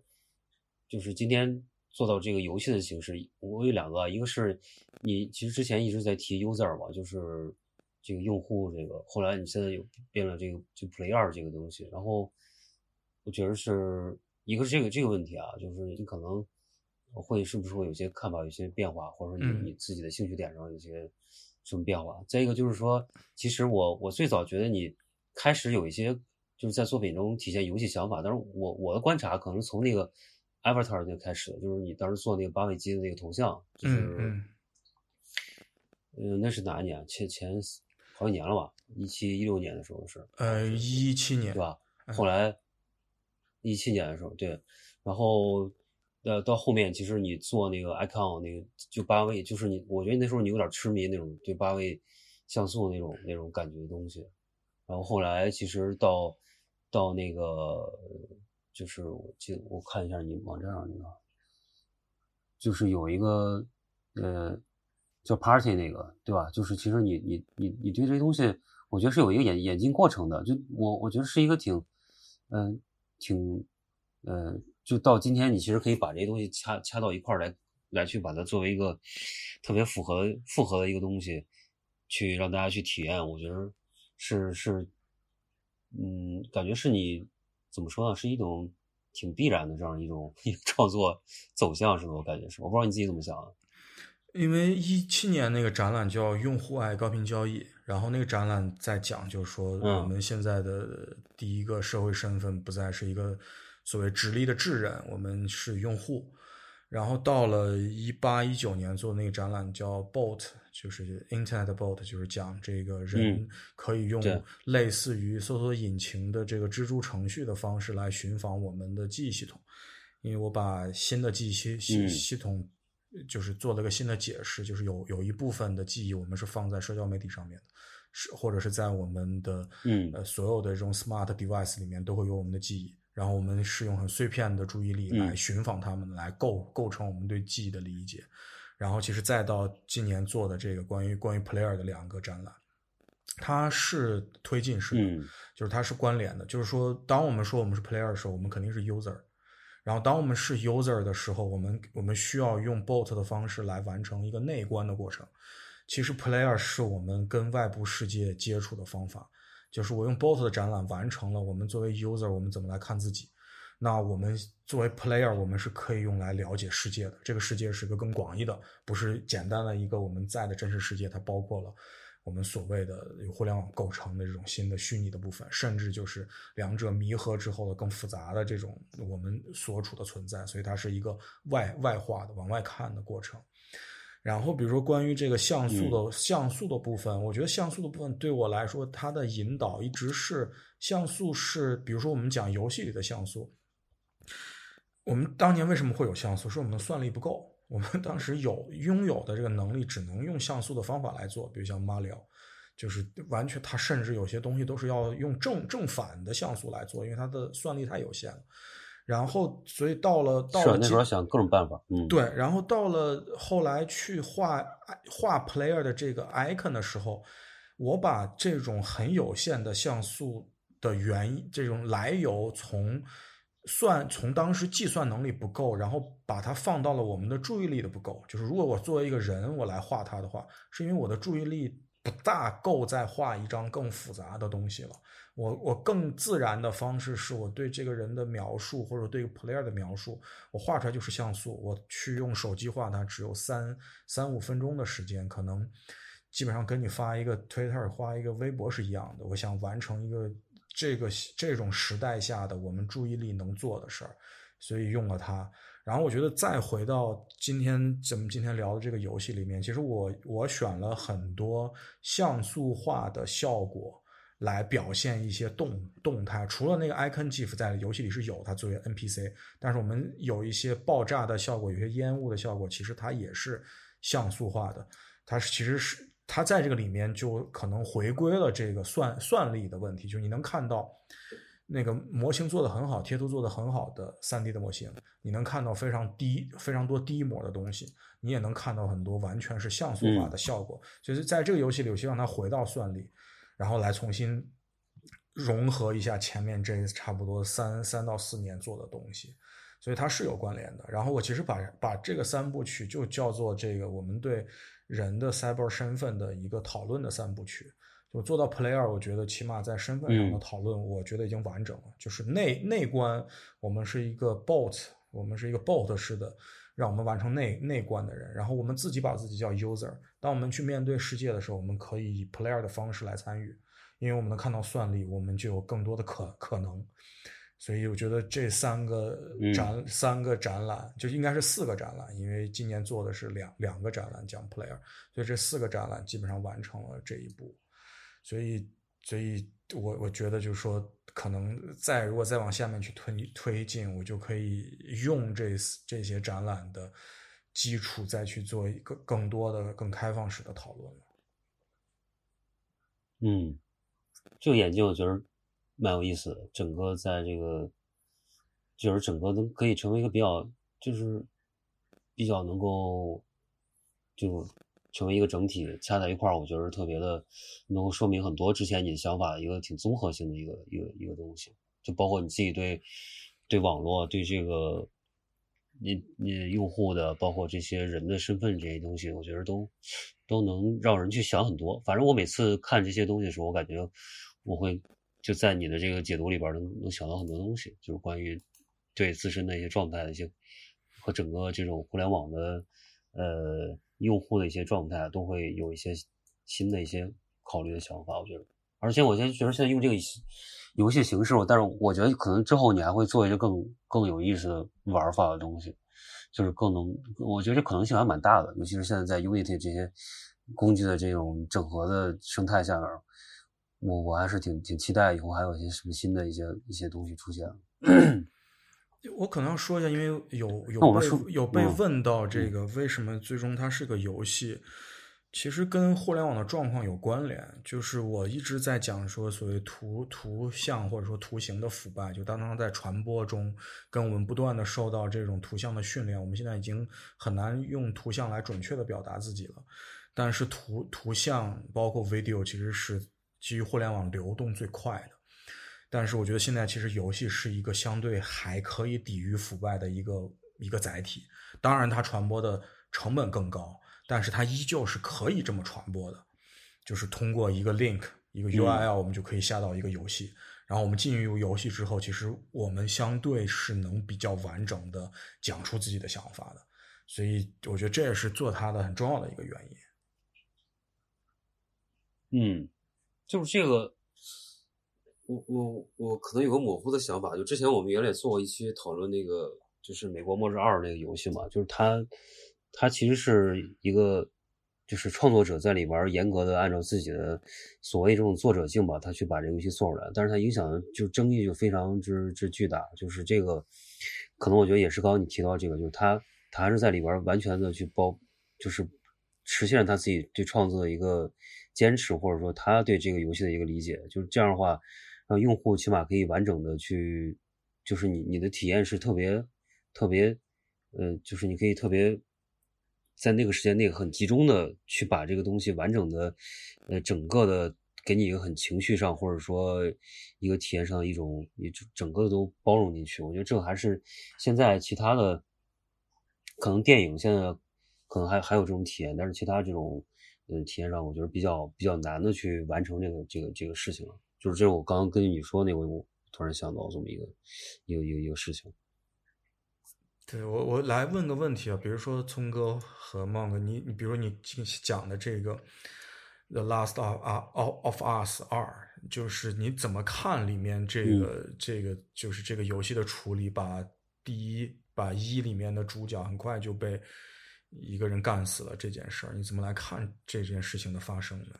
S3: 就是今天做到这个游戏的形式，我有两个，一个是你其实之前一直在提 user 嘛，就是这个用户这个，后来你现在有变了这个就 player 这个东西，然后我觉得是一个是这个这个问题啊，就是你可能会是不是会有些看法有些变化，或者说你
S1: 嗯
S3: 你自己的兴趣点上有些什么变化。再一个就是说，其实我我最早觉得你开始有一些就是在作品中体现游戏想法，但是我我的观察可能从那个 Avatar 那开始的，就是你当时做那个八位机的那个头像，就是
S1: 嗯
S3: 那是哪一年？前前好几年了吧？一七一六年的时候是，
S1: 呃，一七年
S3: 对吧？
S1: 嗯
S3: 后来一七年的时候，对，然后呃，到后面其实你做那个 icon 那个就八位，就是你，我觉得那时候你有点痴迷那种对八位像素那种那种感觉的东西。然后后来其实到到那个就是我记得我看一下你网站上那个，就是有一个呃叫 party 那个对吧？就是其实你你你你对这些东西，我觉得是有一个演演进过程的。就我我觉得是一个挺嗯、挺呃，就到今天你其实可以把这些东西掐掐到一块儿来来去把它作为一个特别符合复合的一个东西，去让大家去体验。我觉得是是，嗯，感觉是你怎么说呢？是一种挺必然的这样一种 一个创作走向，是吧？我感觉是，我不知道你自己怎么想。
S1: 因为一七年那个展览叫“用户爱高频交易”，然后那个展览在讲，就是说
S3: 嗯
S1: 我们现在的第一个社会身份不再是一个所谓直立的智人，我们是用户。然后到了一八一九年做那个展览叫 “Bot”，就是 Internet Bot，就是讲这个人
S3: 嗯
S1: 可以用类似于搜索引擎的这个蜘蛛程序的方式来寻访我们的记忆系统。因为我把新的记忆系系
S3: 嗯
S1: 系统就是做了个新的解释，就是有有一部分的记忆我们是放在社交媒体上面的，是或者是在我们的
S3: 嗯
S1: 呃所有的这种 smart device 里面都会有我们的记忆，然后我们是用很碎片的注意力
S3: 嗯
S1: 来寻访它们，来构构成我们对记忆的理解。然后其实再到今年做的这个关于关于 player 的两个展览，它是推进式的，
S3: 嗯
S1: 就是它是关联的。就是说，当我们说我们是 player 的时候，我们肯定是 user。然后，当我们是 user 的时候，我们我们需要用 bot 的方式来完成一个内观的过程。其实 player 是我们跟外部世界接触的方法，就是我用 bot 的展览完成了我们作为 user 我们怎么来看自己。那我们作为 player，我们是可以用来了解世界的。这个世界是一个更广义的，不是简单的一个我们在的真实世界，它包括了我们所谓的由互联网构成的这种新的虚拟的部分，甚至就是两者弥合之后的更复杂的这种我们所处的存在。所以它是一个外外化的往外看的过程。然后，比如说关于这个像素的、像素的部分，我觉得像素的部分对我来说，它的引导一直是像素是，比如说我们讲游戏里的像素，我们当年为什么会有像素？是我们的算力不够，我们当时有拥有的这个能力，只能用像素的方法来做，比如像马里奥，就是完全它甚至有些东西都是要用正正反的像素来做，因为它的算力太有限了。然后，所以到了到了今
S3: 那时候想各种办法，嗯，
S1: 对，然后到了后来去画画 player 的这个 icon 的时候，我把这种很有限的像素的原因，这种来由从算从当时计算能力不够，然后把它放到了我们的注意力的不够。就是如果我作为一个人我来画它的话，是因为我的注意力不大够再画一张更复杂的东西了。我我更自然的方式是我对这个人的描述，或者对 player 的描述，我画出来就是像素。我去用手机画它，只有三三五分钟的时间，可能基本上跟你发一个 Twitter、发一个微博是一样的。我想完成一个这个这种时代下的我们注意力能做的事儿，所以用了它。然后我觉得再回到今天咱们今天聊的这个游戏里面，其实我我选了很多像素化的效果来表现一些动动态。除了那个 icon GIF 在游戏里是有它作为 NPC，但是我们有一些爆炸的效果，有些烟雾的效果，其实它也是像素化的。它是其实是它在这个里面就可能回归了这个算算力的问题，就是你能看到。那个模型做的很好，贴图做的很好的三 D 的模型，你能看到非常低、非常多低模的东西，你也能看到很多完全是像素化的效果。就是在这个游戏里，我希望它回到算力，然后来重新融合一下前面这差不多三三到四年做的东西，所以它是有关联的。然后我其实把把这个三部曲就叫做这个我们对人的 cyber 身份的一个讨论的三部曲。就做到 player，我觉得起码在身份上的讨论，我觉得已经完整了。就是内内观，我们是一个 bot，我们是一个 bot 式的，让我们完成内内观的人。然后我们自己把自己叫 user。当我们去面对世界的时候，我们可以以 player 的方式来参与，因为我们能看到算力，我们就有更多的可可能。所以我觉得这三个展三个展览就应该是四个展览，因为今年做的是两两个展览讲 player，所以这四个展览基本上完成了这一步。所以，所以我我觉得就是说，可能再如果再往下面去推推进，我就可以用这这些展览的基础，再去做一个更多的、更开放式的讨论了。
S3: 嗯，这个眼镜我觉得蛮有意思的，整个在这个就是整个都可以成为一个比较，就是比较能够就。成为一个整体掐在一块儿，我觉得特别的能够说明很多之前你的想法，一个挺综合性的一个一个一个东西，就包括你自己对对网络、对这个你你用户的，包括这些人的身份这些东西，我觉得都都能让人去想很多。反正我每次看这些东西的时候，我感觉我会就在你的这个解读里边能能想到很多东西，就是关于对自身的一些状态的一些和整个这种互联网的呃。用户的一些状态都会有一些新的一些考虑的想法，我觉得。而且我现在觉得现在用这个游戏形式，但是我觉得可能之后你还会做一些更更有意思的玩法的东西，就是更能，我觉得这可能性还蛮大的。尤其是现在在 Unity 这些工具的这种整合的生态下面，我我还是挺挺期待以后还有一些什么新的一些一些东西出现。
S1: 我可能要说一下，因为有有被有被问到这个为什么最终它是个游戏，其实跟互联网的状况有关联。就是我一直在讲说，所谓图图像或者说图形的腐败，就当当在传播中，跟我们不断的受到这种图像的训练，我们现在已经很难用图像来准确的表达自己了。但是图图像包括 video 其实是基于互联网流动最快的。但是我觉得现在其实游戏是一个相对还可以抵御腐败的一个一个载体，当然它传播的成本更高，但是它依旧是可以这么传播的，就是通过一个 link 一个 URL，我们就可以下到一个游戏，然后我们进入游戏之后，其实我们相对是能比较完整的讲出自己的想法的，所以我觉得这也是做它的很重要的一个原因。
S3: 嗯，就是这个。我我我可能有个模糊的想法，就之前我们原来做过一期讨论那个，就是《美国末日二》那个游戏嘛，就是它，它其实是一个，就是创作者在里边严格的按照自己的所谓这种作者性吧，他去把这个游戏做出来，但是它影响就争议就非常之之巨大，就是这个，可能我觉得也是刚刚你提到这个，就是他他还是在里边完全的去包，就是实现了他自己对创作的一个坚持，或者说他对这个游戏的一个理解，就是这样的话。让用户起码可以完整的去，就是你你的体验是特别特别，呃，就是你可以特别在那个时间内很集中的去把这个东西完整的，呃，整个的给你一个很情绪上或者说一个体验上一种，一整个都包容进去。我觉得这个还是现在其他的可能电影现在可能还还有这种体验，但是其他这种呃体验上，我觉得比较比较难的去完成这个这个这个事情了。就是这是，我刚刚跟你说那个，我突然想到这么一个一个一个一个事情。
S1: 对我，我来问个问题啊，比如说聪哥和孟哥，你你比如你讲的这个《The Last of of Us 二》，就是你怎么看里面这个这个就是这个游戏的处理，把第一把一里面的主角很快就被一个人干死了这件事儿，你怎么来看这件事情的发生呢？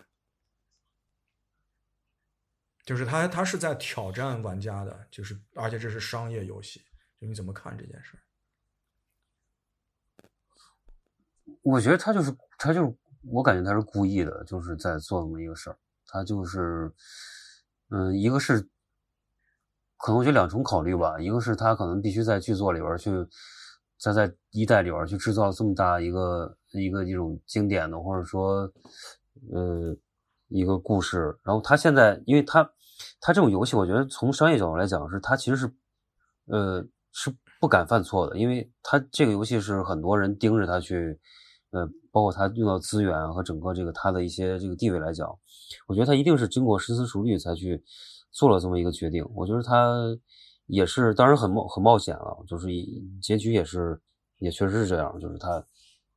S1: 就是他他是在挑战玩家的，就是而且这是商业游戏，就你怎么看这件事儿？
S3: 我觉得他就是他就是，我感觉他是故意的，就是在做这么一个事儿。他就是，嗯，一个是可能我觉得两重考虑吧，一个是他可能必须在剧作里边去，在在一代里边去制造这么大一个一个一种经典的，或者说，呃，一个故事。然后他现在，因为他他这种游戏，我觉得从商业角度来讲，是他其实是，呃，是不敢犯错的，因为他这个游戏是很多人盯着他去。呃，包括他用到资源和整个这个他的一些这个地位来讲，我觉得他一定是经过深思熟虑才去做了这么一个决定。我觉得他也是，当然很冒很冒险了，就是结局也是也确实是这样，就是他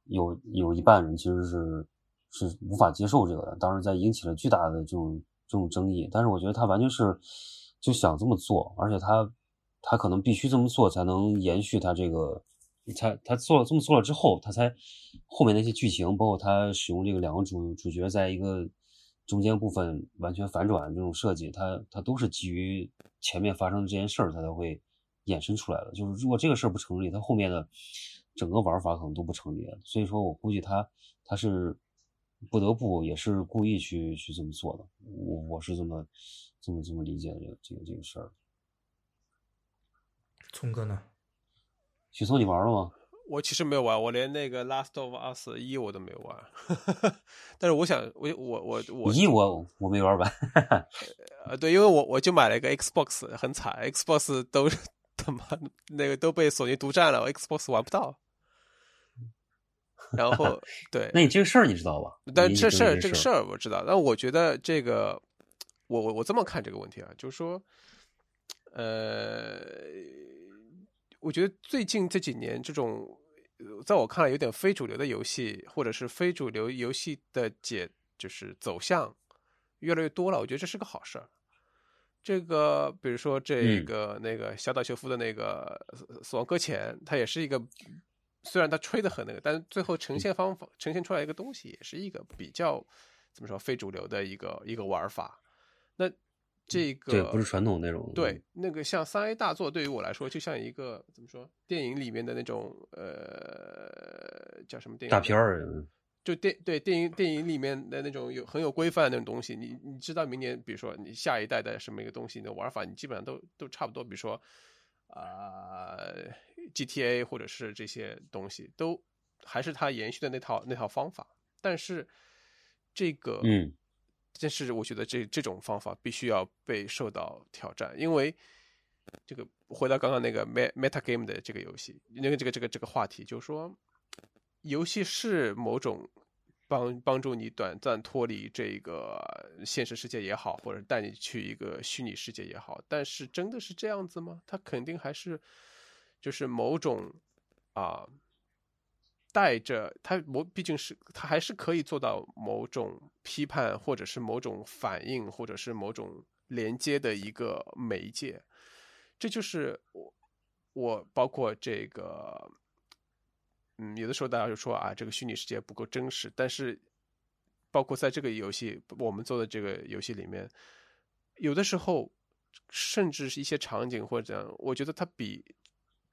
S3: 有有一半人其实是是无法接受这个的，当然在引起了巨大的这种这种争议。但是我觉得他完全是就想这么做，而且他他可能必须这么做才能延续他这个。他他做了这么做了之后，他才后面那些剧情，包括他使用这个两个主主角在一个中间部分完全反转这种设计，它它都是基于前面发生的这件事儿，它才会衍生出来的。就是如果这个事儿不成立，它后面的整个玩法可能都不成立。所以说我估计他他是不得不也是故意去去这么做的。我我是这么这么这么理解这个这个这个事儿。
S1: 聪哥呢？
S3: 许嵩，你玩了吗？
S2: 我其实没有玩，我连那个《Last of Us》一我都没有玩。但是我想，我我我我
S3: 一我我没玩完。
S2: 呃，对，因为我我就买了一个 Xbox，很惨，Xbox 都他妈那个都被索尼独占了，我 Xbox 玩不到。然后，对，
S3: 那你这个事儿你知道吧？
S2: 但这事
S3: 儿
S2: 这个事儿我知道。但我觉得这个，我我我这么看这个问题啊，就是说，呃。我觉得最近这几年，这种在我看来有点非主流的游戏，或者是非主流游戏的解，就是走向越来越多了。我觉得这是个好事儿。这个，比如说这个那个小岛秀夫的那个《死亡搁浅》，它也是一个，虽然它吹的很那个，但是最后呈现方法呈现出来一个东西，也是一个比较怎么说非主流的一个一个玩法。那。这个
S3: 对不是传统那种，
S2: 对那个像三 A 大作，对于我来说就像一个怎么说，电影里面的那种呃叫什么电影
S3: 大片儿，
S2: 就电对电影电影里面的那种有很有规范的那种东西。你你知道明年，比如说你下一代的什么一个东西你的玩法，你基本上都都差不多。比如说啊 GTA 或者是这些东西，都还是它延续的那套那套方法。但是这个
S3: 嗯。
S2: 但是我觉得这这种方法必须要被受到挑战，因为这个回到刚刚那个 meta game 的这个游戏，那个这个这个这个话题，就是说，游戏是某种帮帮助你短暂脱离这个现实世界也好，或者带你去一个虚拟世界也好，但是真的是这样子吗？它肯定还是就是某种啊。带着它，某毕竟是它还是可以做到某种批判，或者是某种反应，或者是某种连接的一个媒介。这就是我我包括这个，嗯，有的时候大家就说啊，这个虚拟世界不够真实。但是，包括在这个游戏我们做的这个游戏里面，有的时候甚至是一些场景或者怎样，我觉得它比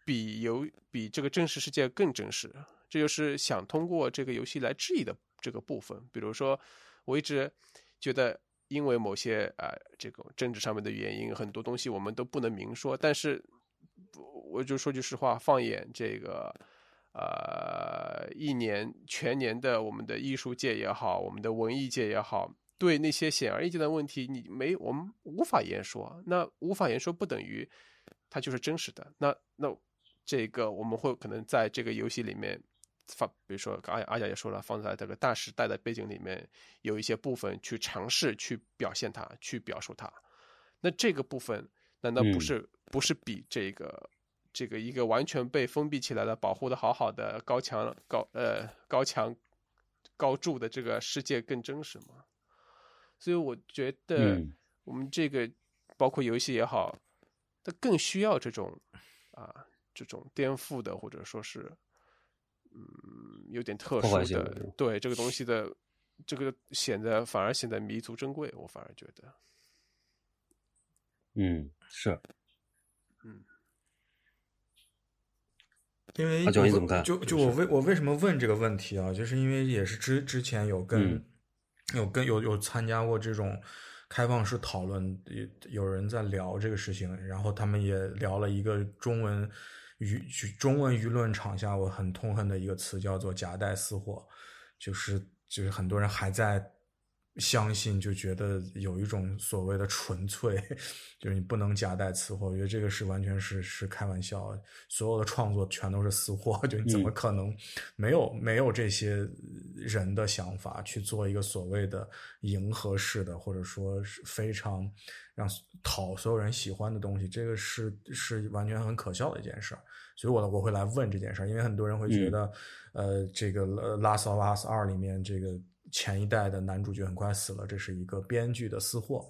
S2: 比游比这个真实世界更真实。这就是想通过这个游戏来质疑的这个部分。比如说，我一直觉得，因为某些啊这个政治上面的原因，很多东西我们都不能明说。但是，我就说句实话，放眼这个呃一年全年的我们的艺术界也好，我们的文艺界也好，对那些显而易见的问题，你没我们无法言说。那无法言说不等于它就是真实的。那那这个我们会可能在这个游戏里面。放，比如说，阿阿贾也说了，放在这个大时代的背景里面，有一些部分去尝试去表现它，去表述它。那这个部分难道不是不是比这个这个一个完全被封闭起来的、保护的好好的高墙高呃高墙高筑的这个世界更真实吗？所以我觉得我们这个包括游戏也好，它更需要这种啊。这种颠覆的，或者说是嗯有点特殊的对这个东西的这个显得反而显得弥足珍贵，我反而觉得，
S3: 嗯，是，嗯
S1: 因为
S3: 阿九你怎么看
S1: 就就我为我为什么问这个问题啊？就是因为也是之之前有跟、
S3: 嗯
S1: 有跟有有参加过这种开放式讨论，有有人在聊这个事情，然后他们也聊了一个中文舆中文舆论场下我很痛恨的一个词，叫做夹带私货，就是就是很多人还在相信，就觉得有一种所谓的纯粹，就是你不能夹带私货。我觉得这个是完全是是开玩笑，所有的创作全都是私货，就你怎么可能没有、没有这些人的想法去做一个所谓的迎合式的，或者说是非常让讨所有人喜欢的东西？这个是是完全很可笑的一件事儿。所以我我会来问这件事儿，因为很多人会觉得，呃，这个呃《Last of Us 二》里面这个前一代的男主角很快死了，这是一个编剧的私货。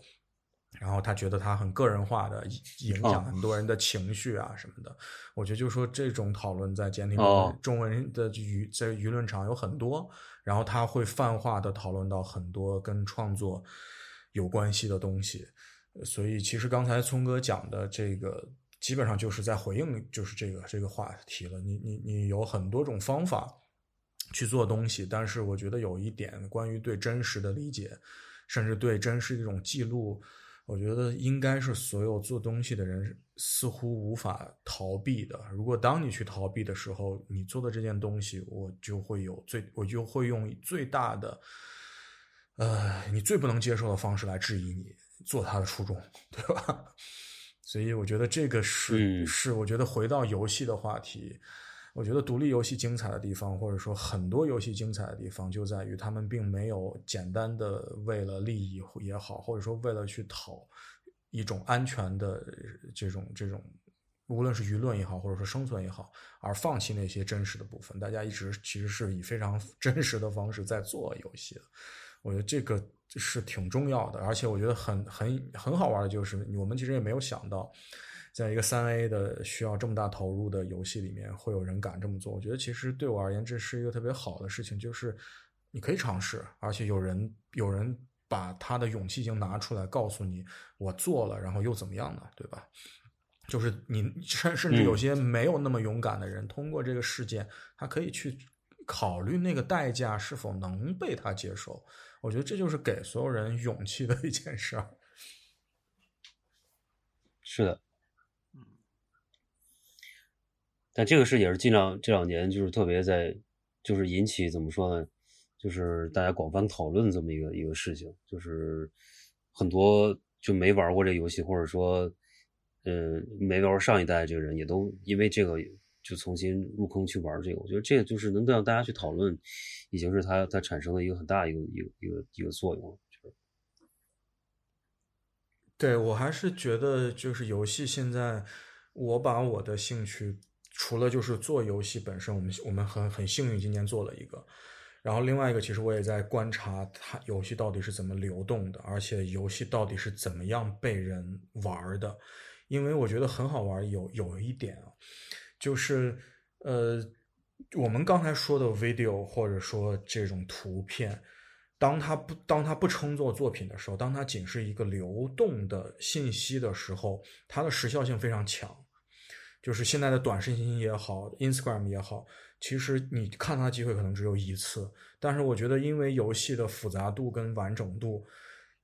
S1: 然后他觉得他很个人化的影响很多人的情绪啊什么的，我觉得就说这种讨论在简体
S3: 哦
S1: 中文的舆在舆论场有很多，然后他会泛化的讨论到很多跟创作有关系的东西，呃所以其实刚才聪哥讲的这个基本上就是在回应就是这个这个话题了。你你你有很多种方法去做东西，但是我觉得有一点关于对真实的理解，甚至对真实的一种记录，我觉得应该是所有做东西的人似乎无法逃避的。如果当你去逃避的时候，你做的这件东西，我就会有最，我就会用最大的，呃，你最不能接受的方式来质疑你做它的初衷，对吧？所以我觉得这个是、
S3: 嗯
S1: 是，我觉得回到游戏的话题，我觉得独立游戏精彩的地方，或者说很多游戏精彩的地方，就在于他们并没有简单的为了利益也好，或者说为了去讨一种安全的这种这种，无论是舆论也好，或者说生存也好，而放弃那些真实的部分。大家一直其实是以非常 真实的方式在做游戏。我觉得这个是挺重要的，而且我觉得很很很好玩的就是，我们其实也没有想到，在一个三 A 的需要这么大投入的游戏里面，会有人敢这么做。我觉得其实对我而言，这是一个特别好的事情，就是你可以尝试，而且有人有人把他的勇气已经拿出来，告诉你我做了，然后又怎么样呢？对吧？就是你甚甚至有些没有那么勇敢的人，通过这个事件，他可以去考虑那个代价是否能被他接受。我觉得这就是给所有人勇气的一件事儿。
S3: 是的，但这个事也是近两这两年就是特别在，就是引起怎么说呢，就是大家广泛讨论这么一个一个事情，就是很多就没玩过这游戏，或者说，嗯，没玩上一代这个人，也都因为这个就重新入坑去玩这个。我觉得这个就是能让大家去讨论，已经是它它产生了一个很大一个一个一个一个作用了。
S1: 对我还是觉得，就是游戏现在，我把我的兴趣，除了就是做游戏本身，我们我们很很幸运今年做了一个，然后另外一个，其实我也在观察它游戏到底是怎么流动的，而且游戏到底是怎么样被人玩的，因为我觉得很好玩。有有一点啊，就是呃，我们刚才说的 video 或者说这种图片。当它不当它不称作作品的时候，当它仅是一个流动的信息的时候，它的时效性非常强。就是现在的短视频也好，Instagram 也好，其实你看它的机会可能只有一次。但是我觉得，因为游戏的复杂度跟完整度，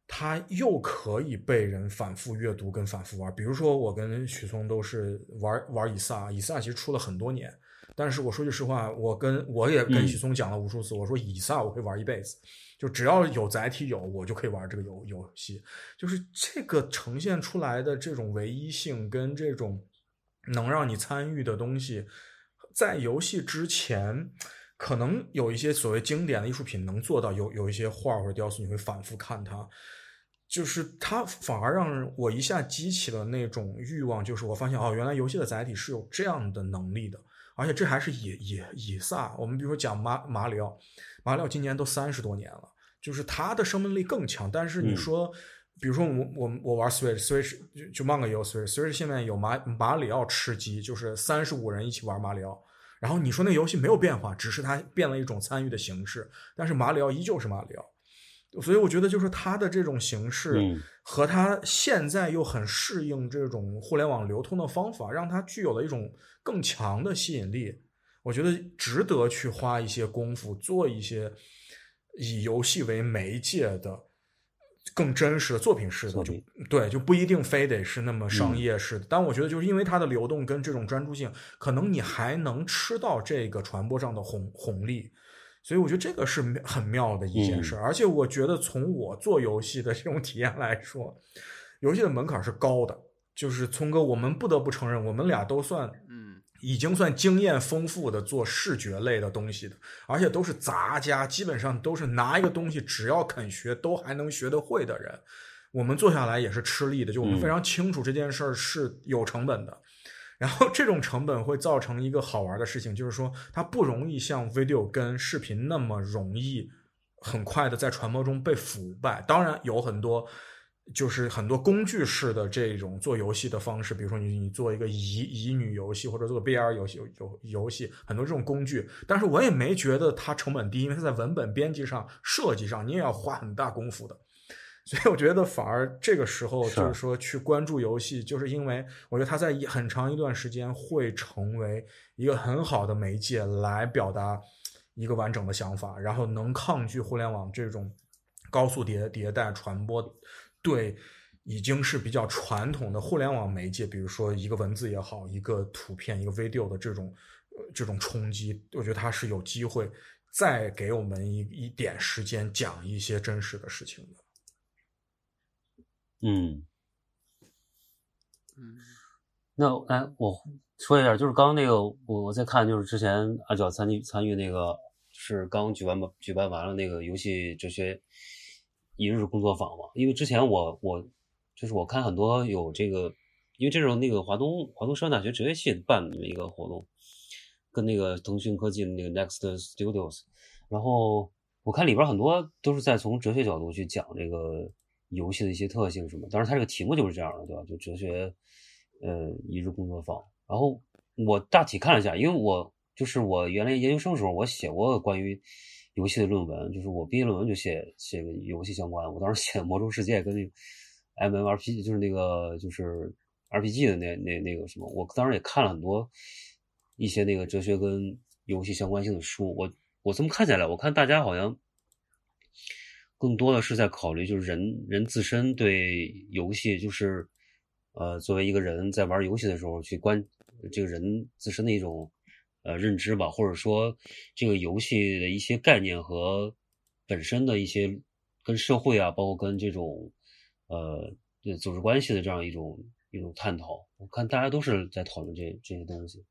S1: 它又可以被人反复阅读跟反复玩。比如说，我跟许嵩都是玩玩以撒，以撒其实出了很多年。但是我说句实话，我跟我也跟许嵩讲了无数次，我说以撒我会玩一辈子，就只要有载体有，我就可以玩这个游游戏。就是这个呈现出来的这种唯一性跟这种能让你参与的东西，在游戏之前，可能有一些所谓经典的艺术品能做到，有有一些画或者雕塑你会反复看它。就是它反而让我一下激起了那种欲望，就是我发现哦，原来游戏的载体是有这样的能力的。而且这还是以以以撒，我们比如说讲马马里奥，马里奥今年都三十多年了，就是他的生命力更强。但是你说比如说我我我玩 Switch，Switch 就就漫个也有 Switch，Switch 现在有马马里奥吃鸡，就是三十五人一起玩马里奥。然后你说那游戏没有变化，只是它变了一种参与的形式，但是马里奥依旧是马里奥。所以我觉得就是它的这种形式
S3: 嗯
S1: 和它现在又很适应这种互联网流通的方法，让它具有了一种更强的吸引力。我觉得值得去花一些功夫做一些以游戏为媒介的更真实的作品式的，就对，就不一定非得是那么
S3: 嗯
S1: 商业式的。但我觉得就是因为它的流动跟这种专注性，可能你还能吃到这个传播上的红红利。所以我觉得这个是很妙的一件事，而且我觉得从我做游戏的这种体验来说，游戏的门槛是高的。就是聪哥，我们不得不承认，我们俩都算
S2: 嗯，
S1: 已经算经验丰富的做视觉类的东西的，而且都是杂家，基本上都是拿一个东西，只要肯学，都还能学得会的人。我们做下来也是吃力的，就我们非常清楚这件事儿是有成本的。然后这种成本会造成一个好玩的事情，就是说它不容易像 video 跟视频那么容易很快的在传播中被腐败。当然有很多就是很多工具式的这种做游戏的方式，比如说你你做一个乙乙女游戏或者做个 VR 游戏游游游戏，很多这种工具，但是我也没觉得它成本低，因为它在文本编辑上、设计上你也要花很大功夫的。所以我觉得反而这个时候就是说去关注游戏，就是因为我觉得它在一很长一段时间会成为一个很好的媒介来表达一个完整的想法，然后能抗拒互联网这种高速迭迭代传播对已经是比较传统的互联网媒介，比如说一个文字也好，一个图片、一个 video 的这种呃这种冲击，我觉得它是有机会再给我们一一点时间讲一些真实的事情的。
S3: 嗯，
S2: 嗯
S3: 那哎，我说一下，就是刚刚那个，我我在看，就是之前阿角参与参与那个，是刚举办举办完了那个游戏哲学一日工作坊嘛。因为之前我我就是我看很多有这个，因为这种那个华东华东师范大学哲学系办的一个活动，跟那个腾讯科技的那个 Next Studios，然后我看里边很多都是在从哲学角度去讲这个游戏的一些特性什么。当然，它这个题目就是这样的，对吧？就哲学。呃，一日工作坊。然后我大体看了一下，因为我就是我原来研究生时候，我写过关于游戏的论文，就是我毕业论文就写写个游戏相关。我当时写《魔兽世界》跟那个 MMRPG，就是那个就是 RPG 的那那那个什么，我当时也看了很多一些那个哲学跟游戏相关性的书。我我这么看起来，我看大家好像更多的是在考虑，就是人人自身对游戏就是。呃，作为一个人在玩游戏的时候，去观这个人自身的一种呃认知吧，或者说这个游戏的一些概念和本身的一些跟社会啊，包括跟这种呃组织关系的这样一种一种探讨。我看大家都是在讨论这这些东西。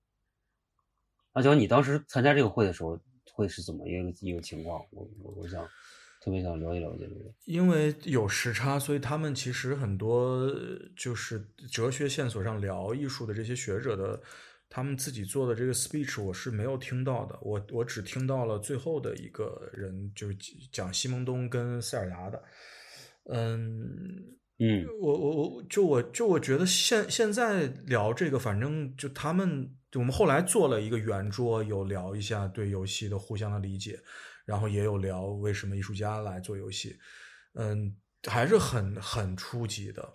S3: 阿娇，你当时参加这个会的时候，会是怎么一个一个情况？我我我想。特别想了解了解这个，
S1: 因为有时差，所以他们其实很多就是哲学线索上聊艺术的这些学者的，他们自己做的这个 speech 我是没有听到的，我我只听到了最后的一个人，就是讲西蒙东跟塞尔达的，嗯
S3: 嗯，
S1: 我我我就我就我觉得现现在聊这个，反正就他们就我们后来做了一个圆桌，有聊一下对游戏的互相的理解。然后也有聊为什么艺术家来做游戏，嗯，还是很很初级的，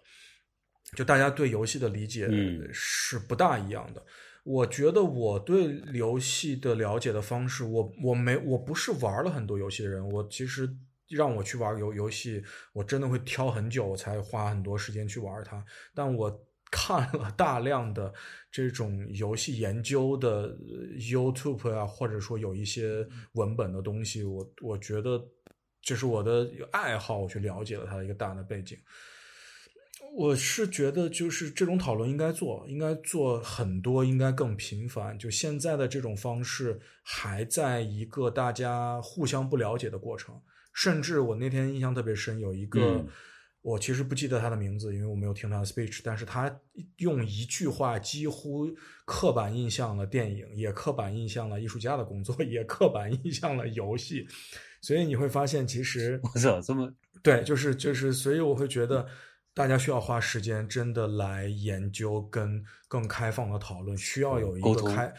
S1: 就大家对游戏的理解是不大一样的。
S3: 嗯、
S1: 我觉得我对游戏的了解的方式，我我没我不是玩了很多游戏的人，我其实让我去玩游游戏，我真的会挑很久才花很多时间去玩它，但我。看了大量的这种游戏研究的 YouTube 啊，或者说有一些文本的东西，我我觉得这是我的爱好，我去了解了它的一个大的背景。我是觉得，就是这种讨论应该做，应该做很多，应该更频繁。就现在的这种方式，还在一个大家互相不了解的过程。甚至我那天印象特别深，有一个。
S3: 嗯
S1: 我其实不记得他的名字，因为我没有听他的 speech。但是他用一句话几乎刻板印象了电影，也刻板印象了艺术家的工作，也刻板印象了游戏。所以你会发现，其实
S3: 我操，这么
S1: 对，就是就是，所以我会觉得大家需要花时间真的来研究跟更开放的讨论，需要有一个开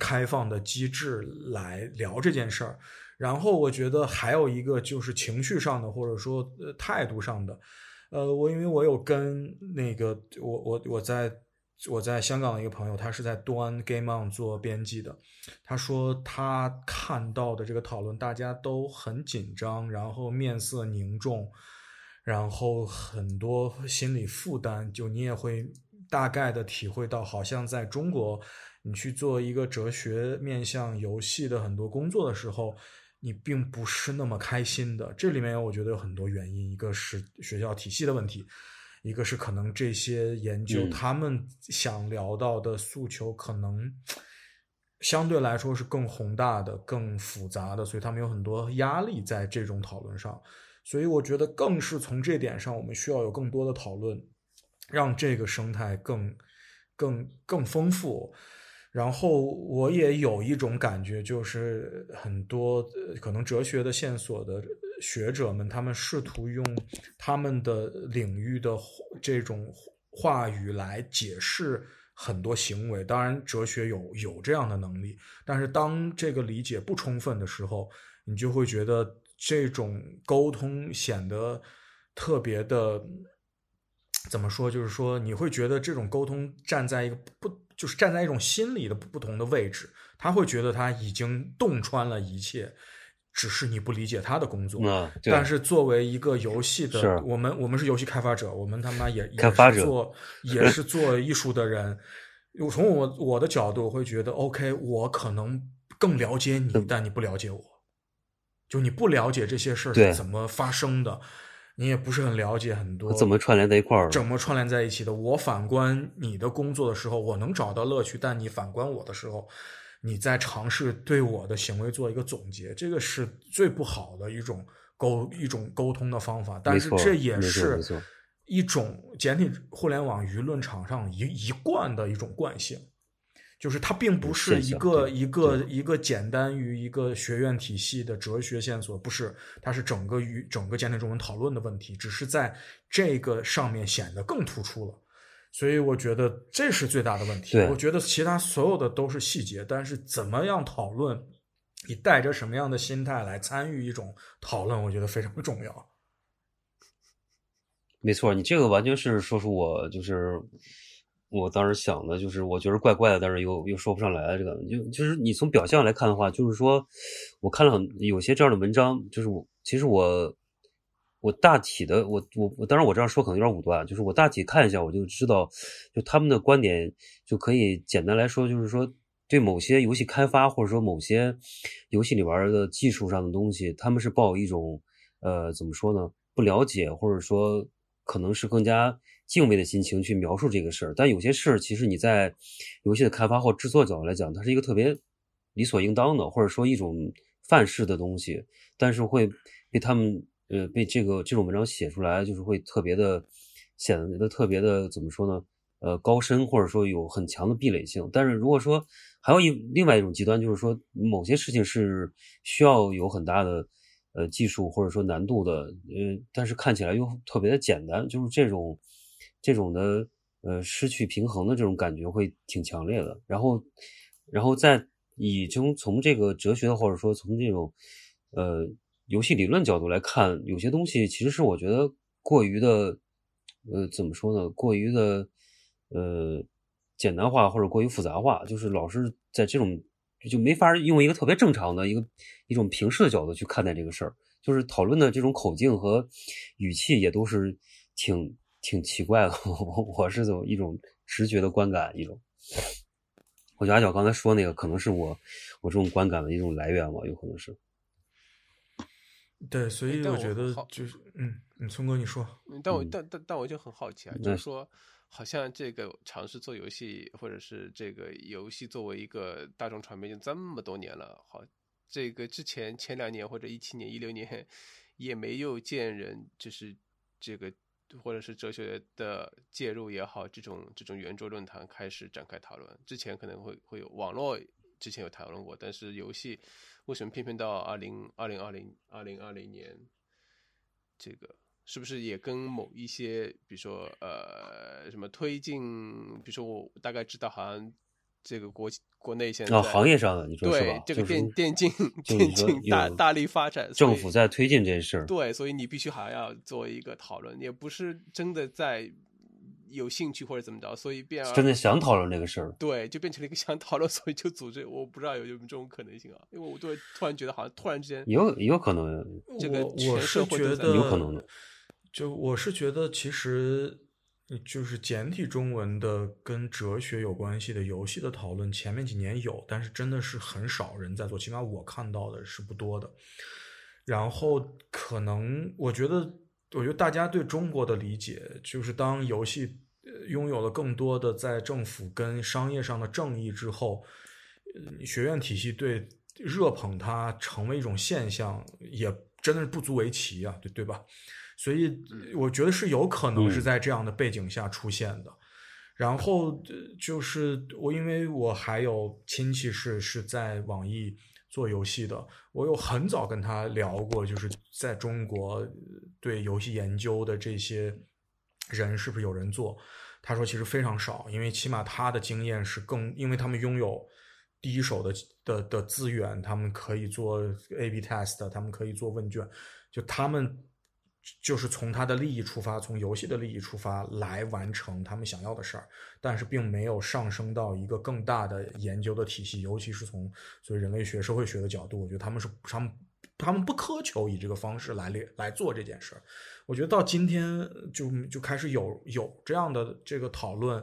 S1: 开放的机制来聊这件事儿。然后我觉得还有一个就是情绪上的，或者说呃态度上的。呃，我因为我有跟那个我我我在我在香港的一个朋友，他是在端 Game On 做编辑的，他说他看到的这个讨论，大家都很紧张，然后面色凝重，然后很多心理负担，就你也会大概的体会到，好像在中国，你去做一个哲学面向游戏的很多工作的时候，你并不是那么开心的。这里面我觉得有很多原因，一个是学校体系的问题，一个是可能这些研究
S3: 嗯
S1: 他们想聊到的诉求可能相对来说是更宏大的、更复杂的，所以他们有很多压力在这种讨论上。所以我觉得更是从这点上，我们需要有更多的讨论，让这个生态更、更、更丰富。然后我也有一种感觉，就是很多可能哲学的线索的学者们，他们试图用他们的领域的这种话语来解释很多行为。当然，哲学有有这样的能力，但是当这个理解不充分的时候，你就会觉得这种沟通显得特别的。怎么说？就是说，你会觉得这种沟通站在一个不，就是站在一种心理的不不同的位置，他会觉得他已经洞穿了一切，只是你不理解他的工作。
S3: 啊，
S1: 但是作为一个游戏的，我们我们是游戏开发者，我们他妈也也
S3: 开发者
S1: 是做 也是做艺术的人。我从我我的角度，我会觉得，OK，我可能更了解你，但你不了解我，就你不了解这些事儿是怎么发生的，你也不是很了解很多
S3: 怎么串联在一块儿的？
S1: 怎么串联在一起的。我反观你的工作的时候，我能找到乐趣，但你反观我的时候，你在尝试对我的行为做一个总结，这个是最不好的一种沟一种沟通的方法。但是这也是一种简体互联网舆论场上一一贯的一种惯性。就是它并不是一个一个一个简单于一个学院体系的哲学线索，不是，它是整个与整个简体中文讨论的问题，只是在这个上面显得更突出了。所以我觉得这是最大的问题。我觉得其他所有的都是细节，但是怎么样讨论，你带着什么样的心态来参与一种讨论，我觉得非常重要。
S3: 没错，你这个完全是说出我就是我当时想的，就是我觉得怪怪的，但是又又说不上来。这个就就是你从表象来看的话，就是说我看了很有些这样的文章，就是我其实我我大体的我我我当然我这样说可能有点武断，就是我大体看一下我就知道，就他们的观点就可以简单来说，就是说对某些游戏开发或者说某些游戏里边的技术上的东西，他们是抱一种呃怎么说呢不了解或者说可能是更加敬畏的心情去描述这个事儿，但有些事儿其实你在游戏的开发或制作角度来讲，它是一个特别理所应当的，或者说一种范式的东西，但是会被他们呃被这个这种文章写出来，就是会特别的显得特别的怎么说呢？呃，高深或者说有很强的壁垒性。但是如果说还有一另外一种极端，就是说某些事情是需要有很大的呃技术或者说难度的，呃，但是看起来又特别的简单，就是这种这种的呃失去平衡的这种感觉会挺强烈的。然后，然后再以从从这个哲学或者说从这种呃游戏理论角度来看，有些东西其实是我觉得过于的呃怎么说呢？过于的呃简单化或者过于复杂化，就是老是在这种就没法用一个特别正常的一个一种平视的角度去看待这个事儿，就是讨论的这种口径和语气也都是挺挺奇怪的。我我是走一种直觉的观感，一种。我觉得阿角刚才说那个可能是我我这种观感的一种来源吧，有可能是。
S1: 对，所以
S2: 但我
S1: 我觉得
S2: 好
S1: 就是，嗯，嗯，聪哥你说，
S2: 嗯但我
S3: 嗯
S2: 但但但我就很好奇啊，就是说，好像这个尝试做游戏，或者是这个游戏作为一个大众传媒，就这么多年了，好，这个之前前两年或者一七年、一六年 也没有见人就是这个或者是哲学的介入也好，这种这种圆桌论坛开始展开讨论。之前可能会会有网络之前有讨论过，但是游戏为什么偏偏到二零二零二零二零二零年？这个是不是也跟某一些，比如说呃什么推进，比如说我大概知道，好像这个国国内现在、
S3: 啊，行业上的你说是吧？
S2: 对这个
S3: 就是
S2: 电电竞 电竞大大力发展，
S3: 政府在推进这事儿，
S2: 对，所以你必须还要做一个讨论，也不是真的在有兴趣或者怎么着，所以变
S3: 真的想讨论这个事儿。
S2: 对，就变成了一个想讨论，所以就组织。我不知道有有没有这种可能性啊，因为我对突然觉得好像突然之间
S3: 有有可能，
S2: 这个全
S1: 我我是
S2: 社会都在
S1: 觉得
S3: 有可能的，
S1: 就我是觉得其实。就是简体中文的跟哲学有关系的游戏的讨论，前面几年有，但是真的是很少人在做，起码我看到的是不多的。然后可能我觉得，我觉得大家对中国的理解，就是当游戏拥有了更多的在政府跟商业上的正义之后，学院体系对热捧它成为一种现象，也真的是不足为奇啊，对对吧？所以我觉得是有可能是在这样的背景下出现的。然后呃就是我，因为我还有亲戚是是在网易做游戏的，我有很早跟他聊过，就是在中国呃对游戏研究的这些人是不是有人做？他说其实非常少，因为起码他的经验是更，因为他们拥有第一手的的的资源，他们可以做 A/B test，他们可以做问卷，就他们就是从他的利益出发，从游戏的利益出发来完成他们想要的事儿，但是并没有上升到一个更大的研究的体系，尤其是从所谓人类学、社会学的角度，我觉得他们是他们他们不苛求以这个方式来来来做这件事儿。我觉得到今天就就开始有有这样的这个讨论。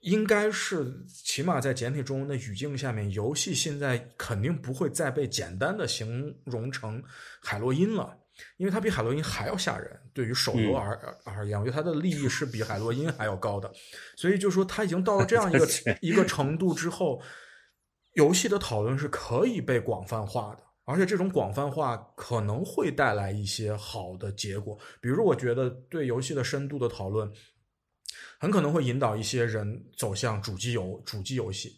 S1: 应该是起码在简体中文的语境下面，游戏现在肯定不会再被简单的形容成海洛因了，因为它比海洛因还要吓人。对于手游而、而言，我觉得它的利益是比海洛因还要高的，所以就说它已经到了这样一个 一个程度之后，游戏的讨论是可以被广泛化的。而且这种广泛化可能会带来一些好的结果，比如我觉得对游戏的深度的讨论，很可能会引导一些人走向主机游、主机游戏，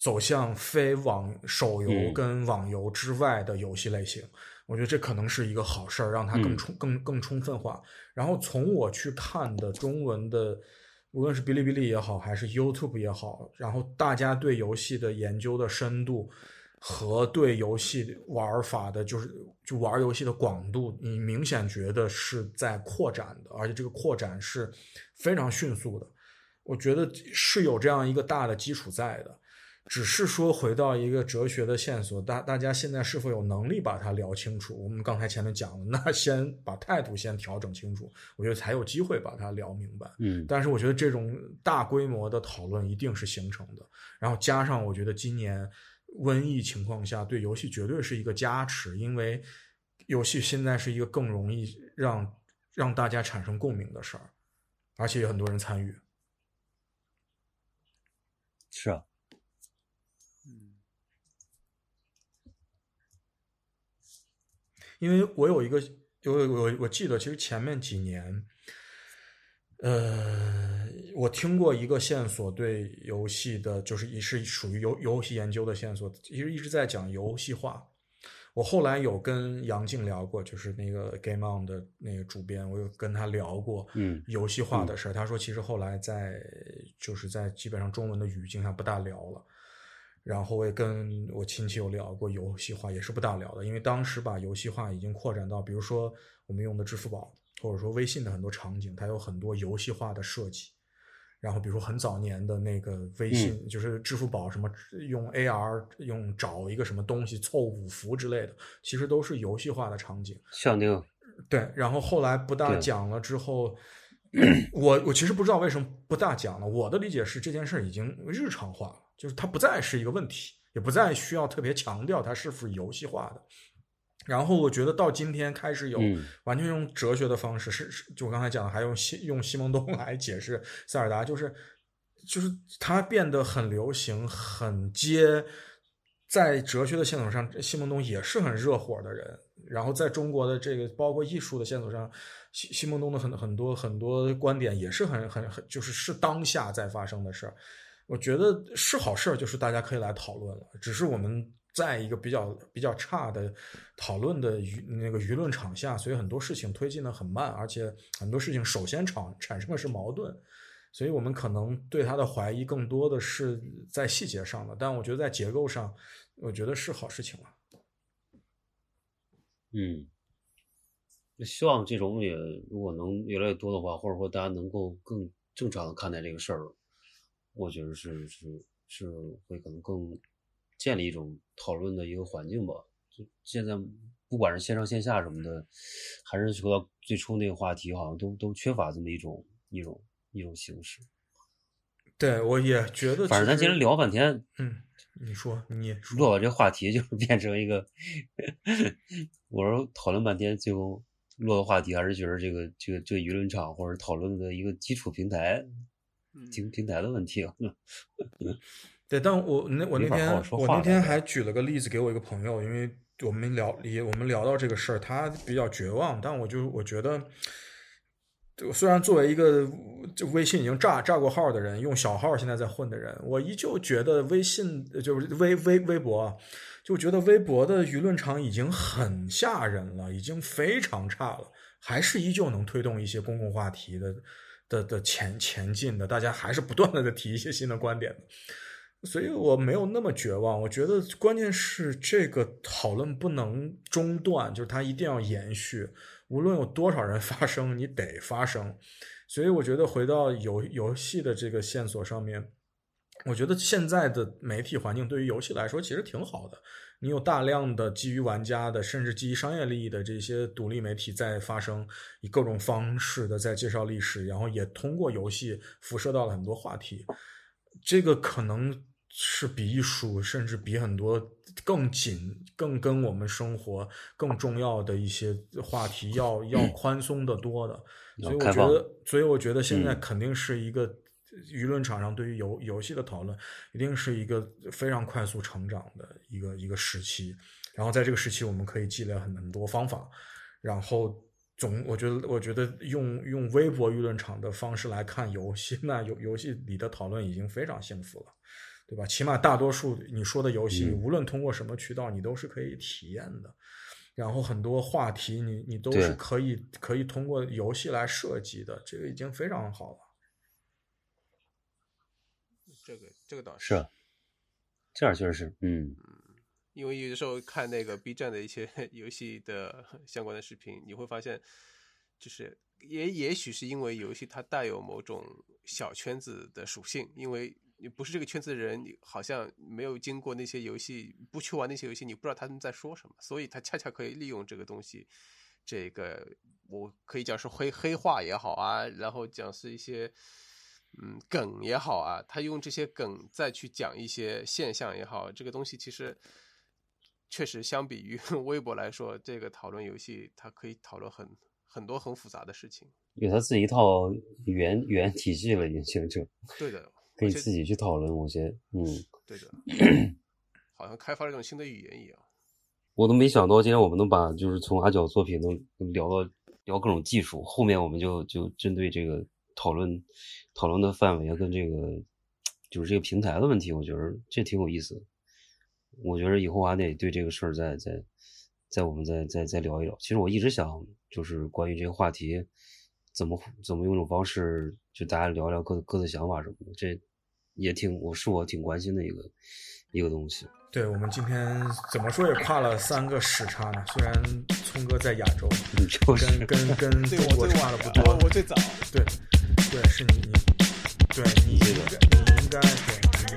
S1: 走向非网手游
S3: 嗯
S1: 跟网游之外的游戏类型。我觉得这可能是一个好事儿，让它更充、更更充分化。然后从我去看的中文的，无论是哔哩哔哩也好，还是 YouTube 也好，然后大家对游戏的研究的深度。和对游戏玩法的，就是就玩游戏的广度，你明显觉得是在扩展的，而且这个扩展是非常迅速的。我觉得是有这样一个大的基础在的，只是说回到一个哲学的线索，大大家现在是否有能力把它聊清楚？我们刚才前面讲了，那先把态度先调整清楚，我觉得才有机会把它聊明白。
S3: 嗯，
S1: 但是我觉得这种大规模的讨论一定是形成的，然后加上我觉得今年。瘟疫情况下，对游戏绝对是一个加持，因为游戏现在是一个更容易让让大家产生共鸣的事儿，而且有很多人参与。
S3: 是啊，
S1: 因为我有一个，有我我记得，其实前面几年，呃，我听过一个线索，对游戏的，就是也是属于游游戏研究的线索，其实一直在讲游戏化。我后来有跟杨静聊过，就是那个 Game On 的那个主编，我有跟他聊过，
S3: 嗯
S1: 游戏化的事儿。他说，其实后来在就是在基本上中文的语境下不大聊了。然后我也跟我亲戚有聊过游戏化，也是不大聊的，因为当时把游戏化已经扩展到，比如说我们用的支付宝或者说微信的很多场景，它有很多游戏化的设计。然后比如说很早年的那个微信，就是支付宝什么用 AR 用找一个什么东西凑五福之类的，其实都是游戏化的场景。
S3: 像那个
S1: 对，然后后来不大讲了之后，我我其实不知道为什么不大讲了。我的理解是这件事儿已经日常化了，就是它不再是一个问题，也不再需要特别强调它是否游戏化的。然后我觉得到今天开始有
S3: 嗯
S1: 完全用哲学的方式，是是就我刚才讲的，还用西用西蒙东 来解释塞尔达，就是就是它变得很流行，很接。在哲学的线索上，西蒙东也是很热火的人。然后在中国的这个包括艺术的线索上，西西蒙东的很很多很多观点也是很很很就是是当下在发生的事儿。我觉得是好事儿，就是大家可以来讨论了。只是我们在一个比较比较差的讨论的舆那个舆论场下，所以很多事情推进的很慢，而且很多事情首先产产生的是矛盾，所以我们可能对他的怀疑更多的是在细节上的，但我觉得在结构上，我觉得是好事情了。
S3: 嗯，希望这种也如果能越来越多的话，或者说大家能够更正常的看待这个事儿，我觉得是是是会可能更建立一种讨论的一个环境吧。就现在不管是线上线下什么的，还是说到最初那个话题，好像都都缺乏这么一种一种一种形式。
S1: 对，我也觉得。
S3: 反正咱今天聊半天，
S1: 嗯，你说，你
S3: 落到这话题就是变成一个，我说讨论半天，最后落的话题还是觉得这个这个这个舆论场或者讨论的一个基础平台，平平台的问题。
S1: 对，但我那我那天我那天还举了个例子给我一个朋友，因为我们聊也我们聊到这个事儿，他比较绝望，但我就我觉得。虽然作为一个就微信已经炸炸过号的人，用小号现在在混的人，我依旧觉得微信就是微微微博，就觉得微博的舆论场已经很吓人了，已经非常差了，还是依旧能推动一些公共话题的的的前前进的，大家还是不断的在提一些新的观点所以我没有那么绝望。我觉得关键是这个讨论不能中断，就是它一定要延续。无论有多少人发声，你得发声。所以我觉得回到游游戏的这个线索上面，我觉得现在的媒体环境对于游戏来说其实挺好的。你有大量的基于玩家的，甚至基于商业利益的这些独立媒体在发声，以各种方式的在介绍历史，然后也通过游戏辐射到了很多话题。这个可能。是比艺术，甚至比很多更紧、更跟我们生活更重要的一些话题要要宽松的多的，所以我觉得，所以我觉得现在肯定是一个舆论场上对于游游戏的讨论，一定是一个非常快速成长的一个一个时期。然后在这个时期，我们可以积累很很多方法。然后总，我觉得，我觉得用用微博舆论场的方式来看游戏，那游游戏里的讨论已经非常幸福了。对吧？起码大多数你说的游戏，无论通过什么渠道，你都是可以体验的。然后很多话题，你你都是可以可以通过游戏来设计的，这个已经非常好了。
S2: 这个倒
S3: 是，是，这样确实是，
S2: 嗯，因为有的时候看那个 B 站的一些 游戏的 相关的视频，你会发现，就是也也许是因为游戏它带有某种小圈子的属性，因为。你不是这个圈子的人，你好像没有经过那些游戏，不去玩那些游戏，你不知道他们在说什么。所以他恰恰可以利用这个东西，这个我可以讲是黑黑话也好啊，然后讲是一些嗯梗也好啊，他用这些梗再去讲一些现象也好，这个东西其实确实相比于 微博来说，这个讨论游戏，它可以讨论很很多很复杂的事情，
S3: 有他自己一套语言语言体系了，已经形成。
S2: 对的。
S3: 可以自己去讨论某些，嗯，
S2: 对的，好像开发了一种新的语言一样。
S3: 我都没想到今天我们能把就是从阿角作品能聊到聊各种技术，后面我们就就针对这个讨论讨论的范围跟这个就是这个平台的问题，我觉得这挺有意思。我觉得以后还得对这个事儿再再再我们再再再聊一聊。其实我一直想就是关于这个话题怎么怎么用这种方式就大家聊聊各各自想法什么的，这。也挺，我是我挺关心的一个一个东西。
S1: 对我们今天怎么说也跨了三个时差呢？虽然聪哥在亚洲，跟跟跟中国差的不多。
S2: 我最早。
S1: 对，对，是你你，对你你应该对，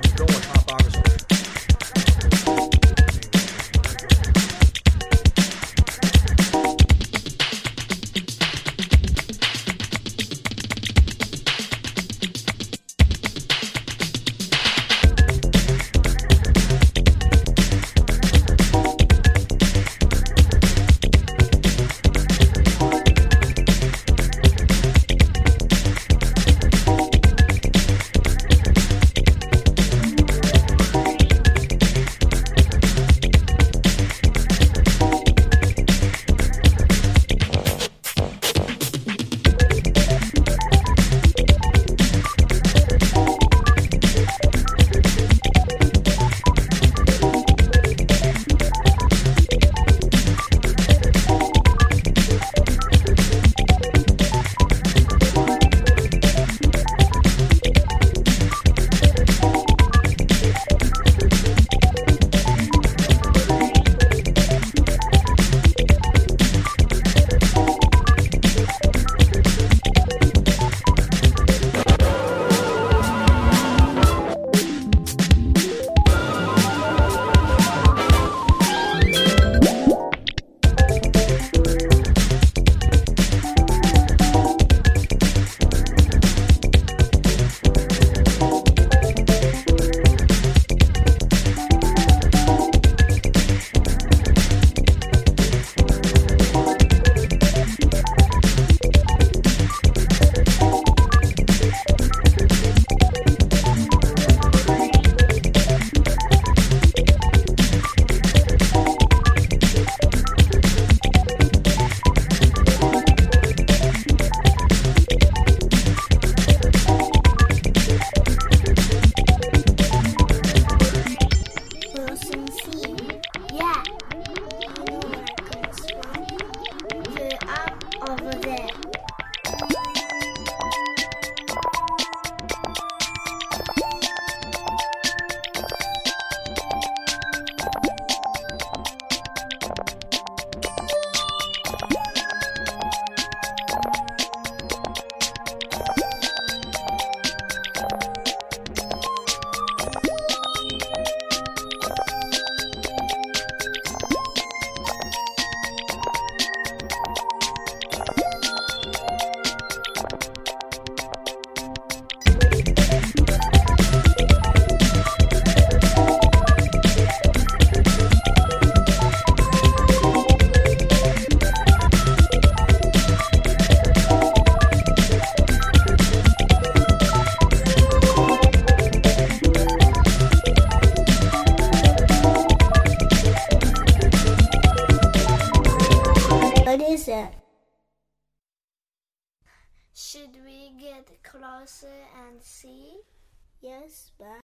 S1: 你跟我差八个小时。